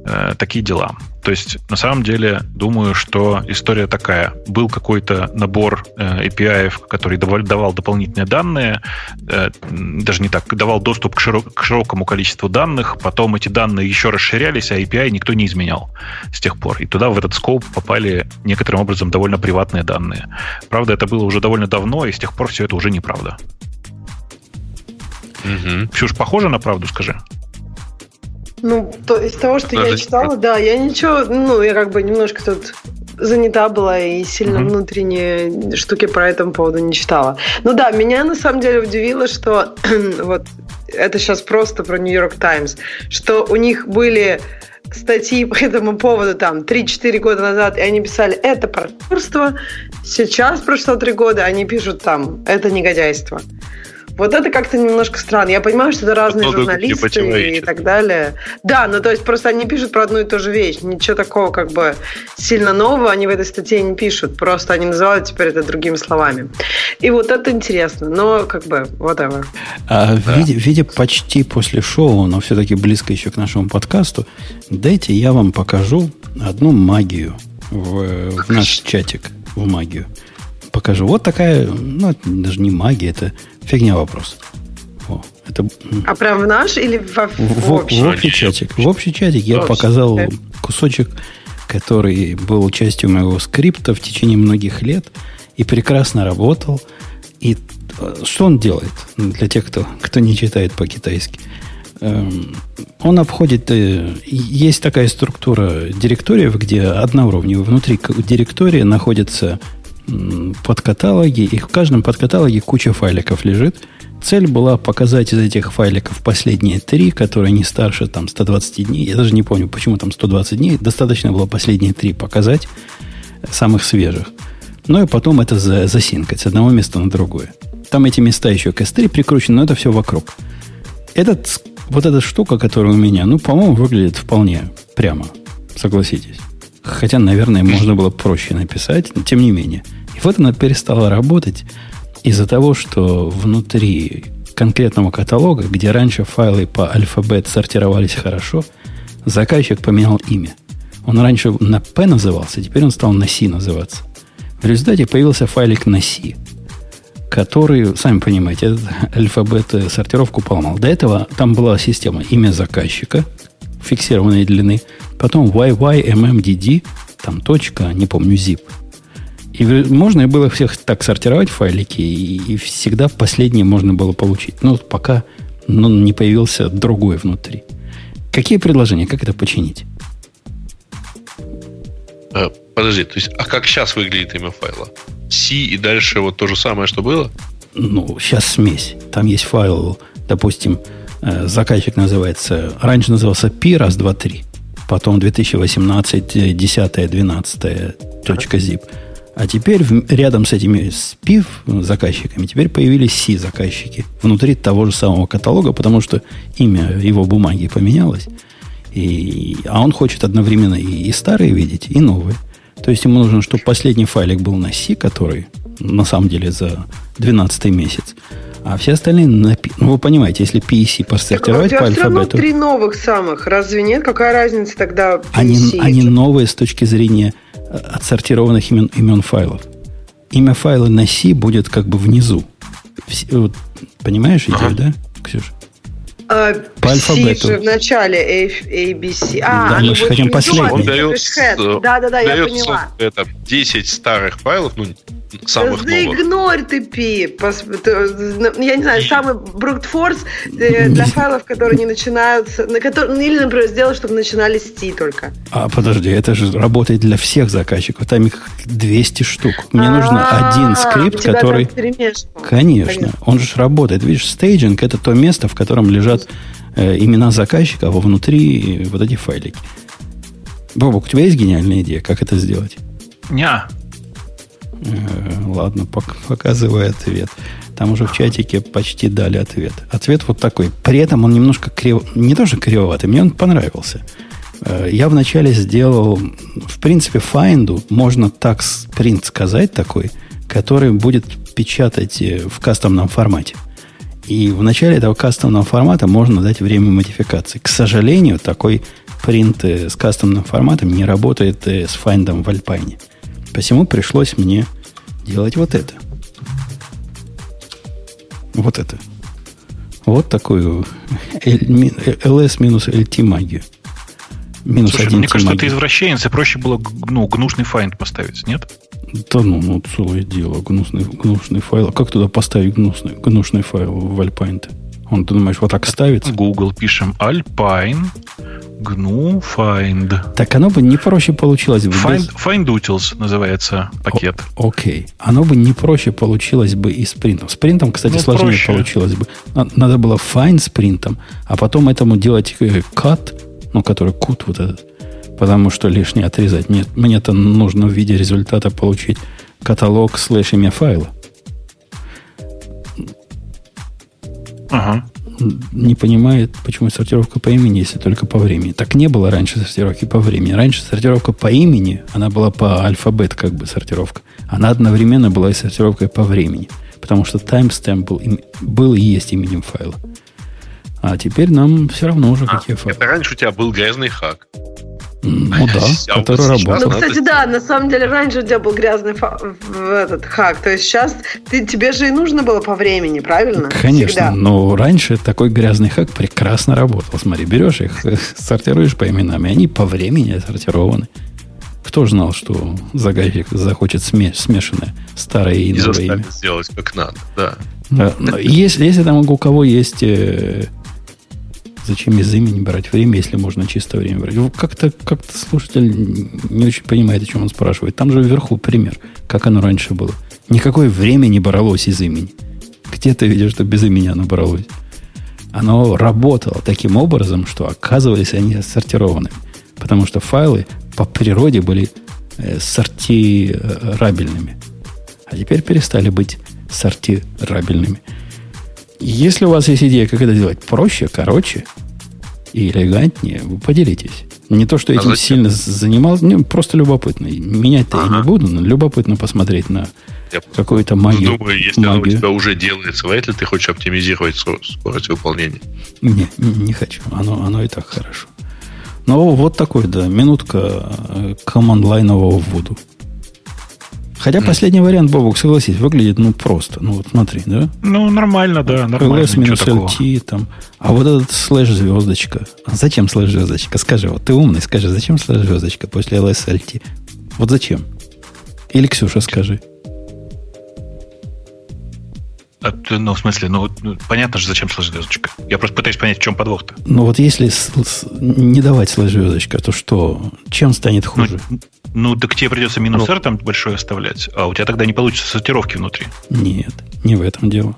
Э, такие дела. То есть, на самом деле, думаю, что история такая. Был какой-то набор э, API, который давал, давал дополнительные данные, э, даже не так, давал доступ к, широк, к широкому количеству данных, потом эти данные еще расширялись, а API никто не изменял с тех пор. И туда, в этот скоп, попали некоторым образом довольно приватные данные. Правда, это было уже довольно давно, и с тех пор все это уже неправда. Угу. Ксюш, похоже на правду, скажи? Ну, то, из того, что Даже я читала, да, я ничего, ну, я как бы немножко тут занята была и сильно mm внутренние штуки про этом поводу не читала. Ну да, меня на самом деле удивило, что [CLEARS THROAT] вот это сейчас просто про Нью-Йорк Таймс, что у них были статьи по этому поводу там 3-4 года назад, и они писали, это партнерство, сейчас прошло 3 года, они пишут там, это негодяйство. Вот это как-то немножко странно. Я понимаю, что это разные это журналисты и так далее. Да, ну то есть просто они пишут про одну и ту же вещь. Ничего такого как бы сильно нового они в этой статье не пишут. Просто они называют теперь это другими словами. И вот это интересно. Но как бы whatever. А, да. видя, видя почти после шоу, но все-таки близко еще к нашему подкасту, дайте я вам покажу одну магию в, в наш чатик. В магию покажу. Вот такая, ну, это даже не магия, это фигня вопрос. О, это... А прям в наш или в, в, в, общий? В общий чатик. В общий чатик я общий. показал кусочек, который был частью моего скрипта в течение многих лет и прекрасно работал. И э, что он делает для тех, кто, кто не читает по-китайски? Эм, он обходит... Э, есть такая структура директориев, где одноуровневая. Внутри директории находится подкаталоги, и в каждом подкаталоге куча файликов лежит. Цель была показать из этих файликов последние три, которые не старше там 120 дней. Я даже не помню, почему там 120 дней. Достаточно было последние три показать, самых свежих. Ну и потом это за, засинкать с одного места на другое. Там эти места еще к S3 прикручены, но это все вокруг. Этот, вот эта штука, которая у меня, ну, по-моему, выглядит вполне прямо. Согласитесь. Хотя, наверное, можно было проще написать, но тем не менее. И вот она перестала работать из-за того, что внутри конкретного каталога, где раньше файлы по алфабет сортировались хорошо, заказчик поменял имя. Он раньше на P назывался, теперь он стал на C называться. В результате появился файлик на C, который, сами понимаете, этот алфабет сортировку поломал. До этого там была система имя заказчика, фиксированной длины, потом YYMMDD, там точка, не помню, zip. И можно было всех так сортировать файлики, и, и всегда последнее можно было получить. Но пока ну, не появился другой внутри. Какие предложения? Как это починить? А, подожди, то есть, а как сейчас выглядит имя файла? C и дальше вот то же самое, что было? Ну, сейчас смесь. Там есть файл, допустим, Э, заказчик называется, раньше назывался Pi раз, два, три. Потом 2018, 10, 12, .zip. А теперь рядом с этими с PIV заказчиками теперь появились C заказчики внутри того же самого каталога, потому что имя его бумаги поменялось. И, а он хочет одновременно и, и старые видеть, и новые. То есть ему нужно, чтобы последний файлик был на C, который на самом деле за 12 месяц. А все остальные напи... Ну, вы понимаете, если PC посортировать так, по равно три новых самых. Разве нет? Какая разница тогда PC? Они, они новые с точки зрения э, отсортированных имен, имен файлов. Имя файла на C будет как бы внизу. Все, вот, понимаешь идею, ага. да, Ксюша? А, по алфавиту. в начале A, A, B, C. А, да, мы же хотим последний. Он дает, да, да, да, я поняла. Это 10 старых файлов, ну, самых да новых. игнорь ты, Пи. Ну, я не знаю, самый брутфорс э, для [LAUGHS] файлов, которые не начинаются, на которые, ну, или, например, сделать, чтобы начинали с T только. А, подожди, это же работает для всех заказчиков. Там их 200 штук. Мне нужно один скрипт, который... Конечно, он же работает. Видишь, стейджинг – это то место, в котором лежат э, имена заказчика, а внутри вот эти файлики. Бобок, у тебя есть гениальная идея, как это сделать? Ня. Э, ладно, показывай ответ. Там уже в чатике почти дали ответ. Ответ вот такой. При этом он немножко криво... Не тоже кривоватый, мне он понравился. Э, я вначале сделал... В принципе, файнду можно так принт сказать такой, который будет печатать э, в кастомном формате. И в начале этого кастомного формата можно дать время модификации. К сожалению, такой принт с кастомным форматом не работает с файндом в Alpine. Посему пришлось мне делать вот это. Вот это. Вот такую ls минус lt магию. Минус Слушай, один мне кажется, магию. ты извращенец, и проще было ну, гнусный файнд поставить, нет? Да ну, ну целое дело, гнусный, гнусный файл. А как туда поставить гнусный, гнусный файл в Alpine? -то? Он, ты думаешь, вот так ставится? Google пишем Alpine GNU Find. Так оно бы не проще получилось бы. Find, без... find Utils называется пакет. окей. Okay. Оно бы не проще получилось бы и с принтом. С принтом, кстати, ну, сложнее проще. получилось бы. Надо было find с принтом, а потом этому делать э, cut, ну, который cut вот этот, потому что лишнее отрезать. Мне, мне-то нужно в виде результата получить каталог слэш имя файла. Ага. Не понимает, почему сортировка по имени, если только по времени. Так не было раньше сортировки по времени. Раньше сортировка по имени, она была по алфабет как бы сортировка. Она одновременно была и сортировкой по времени. Потому что timestamp был, был и есть именем файла. А теперь нам все равно уже а, какие файлы. Это раньше у тебя был грязный хак. Ну да, который работал. Ну, кстати, да, на самом деле раньше у тебя был грязный этот хак. То есть сейчас ты, тебе же и нужно было по времени, правильно? Конечно, Всегда. но раньше такой грязный хак прекрасно работал. Смотри, берешь их, сортируешь по именам, и они по времени сортированы. Кто знал, что загайфик захочет смешанное старое и новое имя? сделать как надо, да. Если, если там у кого есть э, Зачем из имени брать время, если можно чисто время брать? Как-то как слушатель не очень понимает, о чем он спрашивает. Там же вверху пример, как оно раньше было. Никакое время не бралось из имени. Где ты видишь, что без имени оно бралось? Оно работало таким образом, что оказывались они сортированными. Потому что файлы по природе были э, сортирабельными. А теперь перестали быть сортирабельными. Если у вас есть идея, как это делать проще, короче и элегантнее, вы поделитесь. Не то, что а этим а сильно занимался, не, просто любопытно. Менять-то ага. я не буду, но любопытно посмотреть на какую-то магию. Думаю, если магию. оно у тебя уже делается, вряд ли ты хочешь оптимизировать скорость выполнения. Не, не, не хочу. Оно, оно и так хорошо. Ну, вот такой, да, минутка э, command-line ового вводу. Хотя мм, последний вариант, Бобок, согласись, выглядит ну просто. Ну вот смотри, да? Ну, нормально, да, нормально. LS минус LT там. А вот этот слэш звездочка. А зачем слэш звездочка? Скажи, вот ты умный, скажи, зачем слэш звездочка после LS LT? Вот зачем? Или Ксюша, скажи. А, ну, в смысле, ну, ну, понятно же, зачем слэш звездочка. Я просто пытаюсь понять, в чем подвох-то. Ну, вот если с, с, не давать слэш звездочка, то что? Чем станет хуже? Ну, ну, так тебе придется минус R там большой оставлять, а у тебя тогда не получится сортировки внутри. Нет, не в этом дело.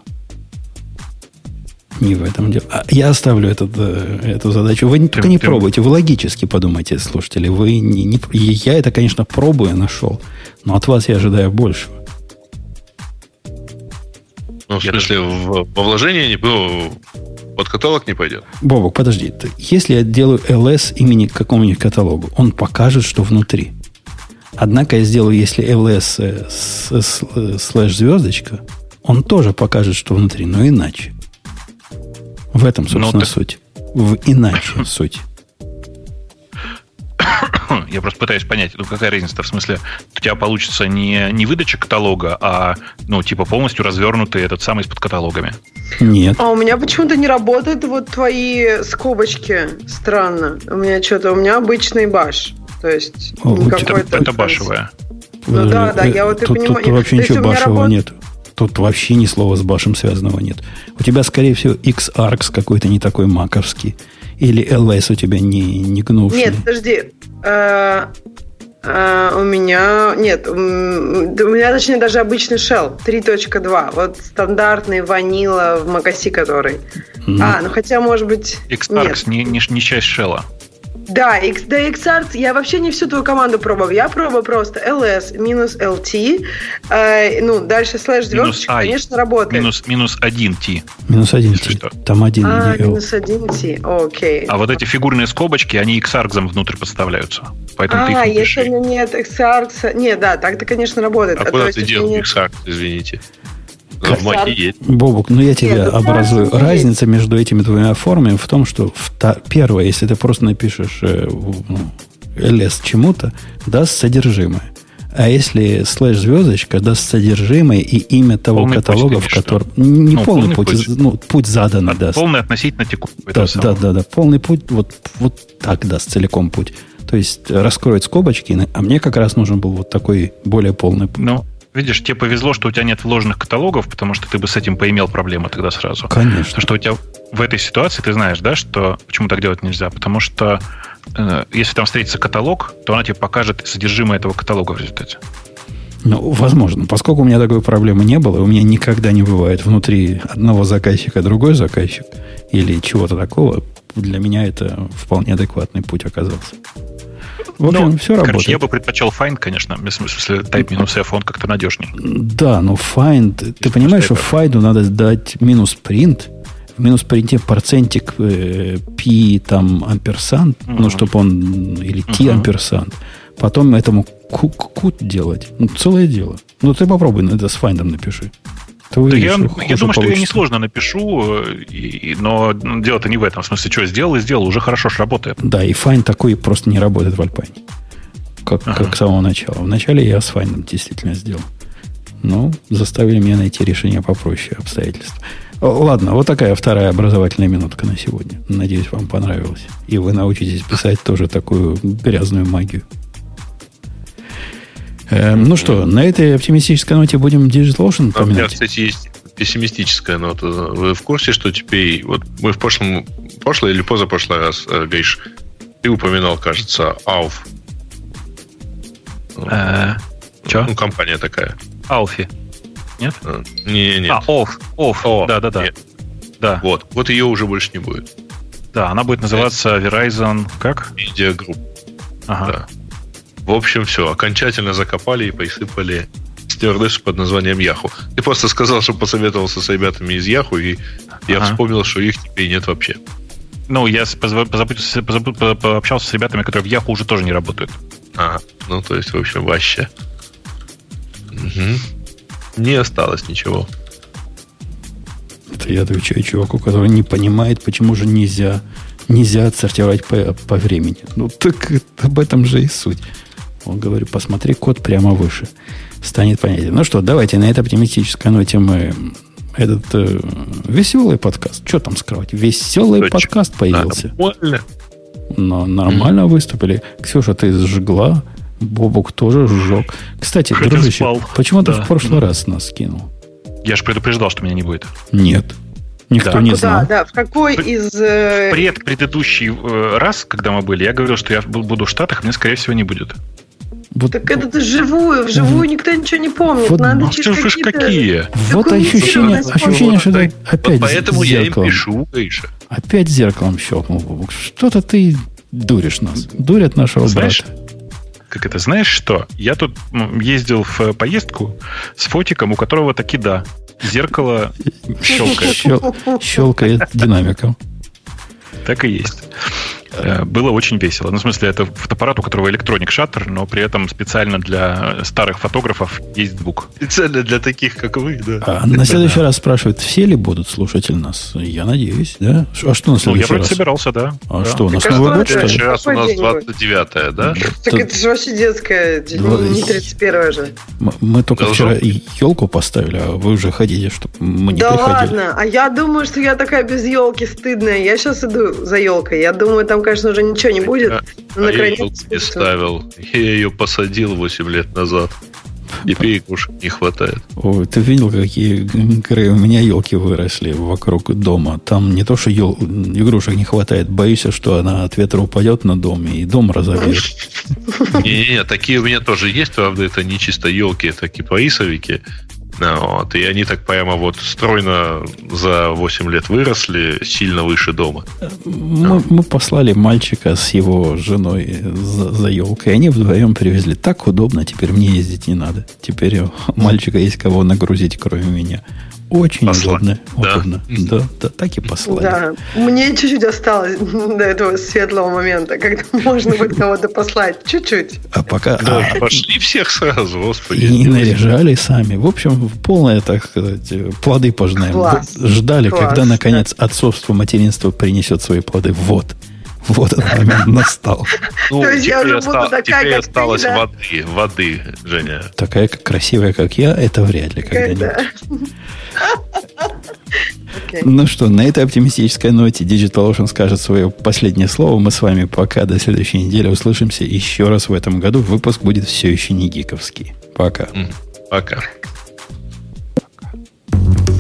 Не в этом дело. А я оставлю этот, э, эту задачу. Вы только не пробуйте, вы логически подумайте, слушатели. Вы не, не, я это, конечно, пробую, нашел, но от вас я ожидаю большего. Ну, в смысле, в, во вложение не было, под каталог не пойдет. Бобок, подожди. Если я делаю ls имени какому-нибудь каталогу, он покажет, что внутри. Однако я сделаю, если ls э, э, слэш звездочка, он тоже покажет, что внутри, но иначе. В этом, ну, собственно, ты... суть. В иначе [LAUGHS] суть. [COUGHS] Я просто пытаюсь понять, ну какая разница в смысле, у тебя получится не, не выдача каталога, а ну типа полностью развернутый этот самый с подкаталогами. Нет. А у меня почему-то не работают вот твои скобочки. Странно. У меня что-то, у меня обычный баш. То есть О, это, это башевая. Ну да, да, я вот и тут, понимаю. Тут вообще ничего башевого работ... нет. Тут вообще ни слова с башем связанного нет. У тебя, скорее всего, X-Arcs какой-то не такой маковский. Или LS у тебя не, не гнувший. Нет, подожди. А, а, у меня... Нет, у меня, точнее, даже обычный shell 3.2. Вот стандартный ванила в Макаси который. Mm. А, ну хотя, может быть... X-Arcs не, не, не часть шелла. Да, X, да, XArts, я вообще не всю твою команду пробовал. Я пробовал просто ls минус lt, э, ну, дальше слэш звездочка, конечно, работает. Минус, минус 1t. Минус 1t. Там один А, минус 1t, окей. А вот эти фигурные скобочки, они XArgs внутрь подставляются. Поэтому а, ты их если у меня нет XArgs... Нет, да, так-то, конечно, работает. А, а куда ты делал. XArgs, извините? В Маке есть. Бобук, ну я тебе Нет, образую. Разница есть. между этими двумя формами в том, что в первое, если ты просто напишешь э, ну, ls чему-то, даст содержимое. А если слэш звездочка даст содержимое и имя того полный каталога, путь, в котором... Не ну, полный, полный путь, путь, ну, путь заданный От, даст. Полный относительно текущий. Да, да, да, да. Полный путь, вот, вот так даст целиком путь. То есть раскроет скобочки, а мне как раз нужен был вот такой более полный путь. Ну, Видишь, тебе повезло, что у тебя нет вложенных каталогов, потому что ты бы с этим поимел проблемы тогда сразу. Конечно. Потому что у тебя в этой ситуации, ты знаешь, да, что почему так делать нельзя? Потому что э, если там встретится каталог, то она тебе покажет содержимое этого каталога в результате. Ну, возможно. Поскольку у меня такой проблемы не было, у меня никогда не бывает внутри одного заказчика другой заказчик или чего-то такого, для меня это вполне адекватный путь оказался. В общем, но, все короче, работает. я бы предпочел find, конечно, в смысле type минус f, он как-то надежнее. Да, но find, ты понимаешь, что find надо дать минус print, в минус принте процентик э, p там амперсант, uh-huh. ну, чтобы он, или t uh-huh. амперсант. Потом этому кут делать. Ну, целое дело. Ну, ты попробуй это с find напиши. Ты увидишь, я, я думаю, получится. что я несложно напишу, и, но дело-то не в этом. В смысле, что, сделал и сделал, уже хорошо ж работает. Да, и Find такой просто не работает в Альпайне. Как, ага. как с самого начала. Вначале я с Find действительно сделал. Ну, заставили меня найти решение попроще обстоятельств. Ладно, вот такая вторая образовательная минутка на сегодня. Надеюсь, вам понравилось. И вы научитесь писать тоже такую грязную магию. Э, ну что, на этой оптимистической ноте будем DigitalOcean поминать? У меня, кстати, есть пессимистическая нота. Вы в курсе, что теперь... Вот мы в прошлом... Прошлый или позапрошлый раз, э, Гриш, ты упоминал, кажется, АУФ. Э, Че? Ну, компания такая. Алфи. Нет? Э, не, нет. А, ОФ. ОФ. Да, да, да. Да. Вот. Вот ее уже больше не будет. Да, она будет называться Verizon как? Media Group. Ага. Да. В общем, все, окончательно закопали и присыпали стюардессу под названием Яху. Ты просто сказал, что посоветовался с ребятами из Яху, и я ага. вспомнил, что их теперь нет вообще. Ну, я пообщался с ребятами, которые в Яху уже тоже не работают. Ага. Ну, то есть, в общем, вообще. Угу. Не осталось ничего. Это я отвечаю чуваку, который не понимает, почему же нельзя, нельзя отсортировать по, по времени. Ну, так об этом же и суть. Он говорит, посмотри код прямо выше. Станет понятен. Ну что, давайте на этой оптимистической ноте мы этот э, веселый подкаст. Что там скрывать? Веселый Точно. подкаст появился. Нормально. Но нормально mm-hmm. выступили. Ксюша, ты сжигла. Бобук тоже сжег. Кстати, Хотя дружище, спал. почему да. ты в прошлый mm-hmm. раз нас кинул? Я же предупреждал, что меня не будет. Нет. Никто да. не знал. Да, да. В какой из... Э... Пред предыдущий э, раз, когда мы были, я говорил, что я буду в Штатах, мне, скорее всего, не будет. Вот, так это ты живую, вживую никто ничего не помнит. Вот, Надо через какие какие? Вот ощущение, ощущение, что вот, опять вот поэтому я им пишу, Гриша. Опять зеркалом щелкнул. Что-то ты дуришь нас. Дурят нашего Знаешь, брата. Как это? Знаешь что? Я тут ездил в поездку с фотиком, у которого таки да. Зеркало щелкает. Щелкает динамиком. Так и есть. Э, было очень весело. Ну, в смысле, это фотоаппарат, у которого электроник шаттер, но при этом специально для старых фотографов есть звук. Специально для таких, как вы, да. А на следующий раз спрашивают, все ли будут слушатели нас? Я надеюсь, да? А что на следующий ну, я вроде раз? собирался, да. А да. что, у нас Новый год, что ли? Следующий раз у нас 29 да? Так это же вообще детская, не 31 же. Мы только вчера елку поставили, а вы уже ходите, чтобы мы не Да ладно, а я думаю, что я такая без елки стыдная. Я сейчас иду за елкой. Я думаю, там конечно, уже ничего не будет. А, а я ее не ставил. Я ее посадил 8 лет назад. Теперь игрушек не хватает. Ой, ты видел, какие Грей, у меня елки выросли вокруг дома. Там не то, что ел, игрушек не хватает, боюсь, что она от ветра упадет на дом, и дом разобьет. Не-не-не, такие у меня тоже есть, правда, это не чисто елки, это кипарисовики. Вот, и они так прямо вот стройно за 8 лет выросли, сильно выше дома. Мы, мы послали мальчика с его женой за, за елкой. Они вдвоем привезли. Так удобно, теперь мне ездить не надо. Теперь у [LAUGHS] мальчика есть кого нагрузить, кроме меня. Очень Послать. удобно. Да. удобно. Да, да, так и послали. Да. Мне чуть-чуть осталось [LAUGHS] до этого светлого момента, когда [LAUGHS] можно будет кого-то послать. Чуть-чуть. А пока... Да, а, пошли всех сразу, господи. И наряжали сами. В общем, полное, так сказать, плоды пожинаем. Класс. Ждали, Класс, когда, наконец, отцовство, материнство принесет свои плоды. Вот. Вот этот момент настал. [LAUGHS] Ну, То есть я уже буду такая, теперь как осталось ты, да? воды, воды, Женя. Такая как красивая, как я, это вряд ли когда-нибудь. Okay. [LAUGHS] Ну что, на этой оптимистической ноте DigitalOcean скажет свое последнее слово. Мы с вами пока до следующей недели услышимся еще раз в этом году. Выпуск будет все еще не гиковский. Пока. Пока.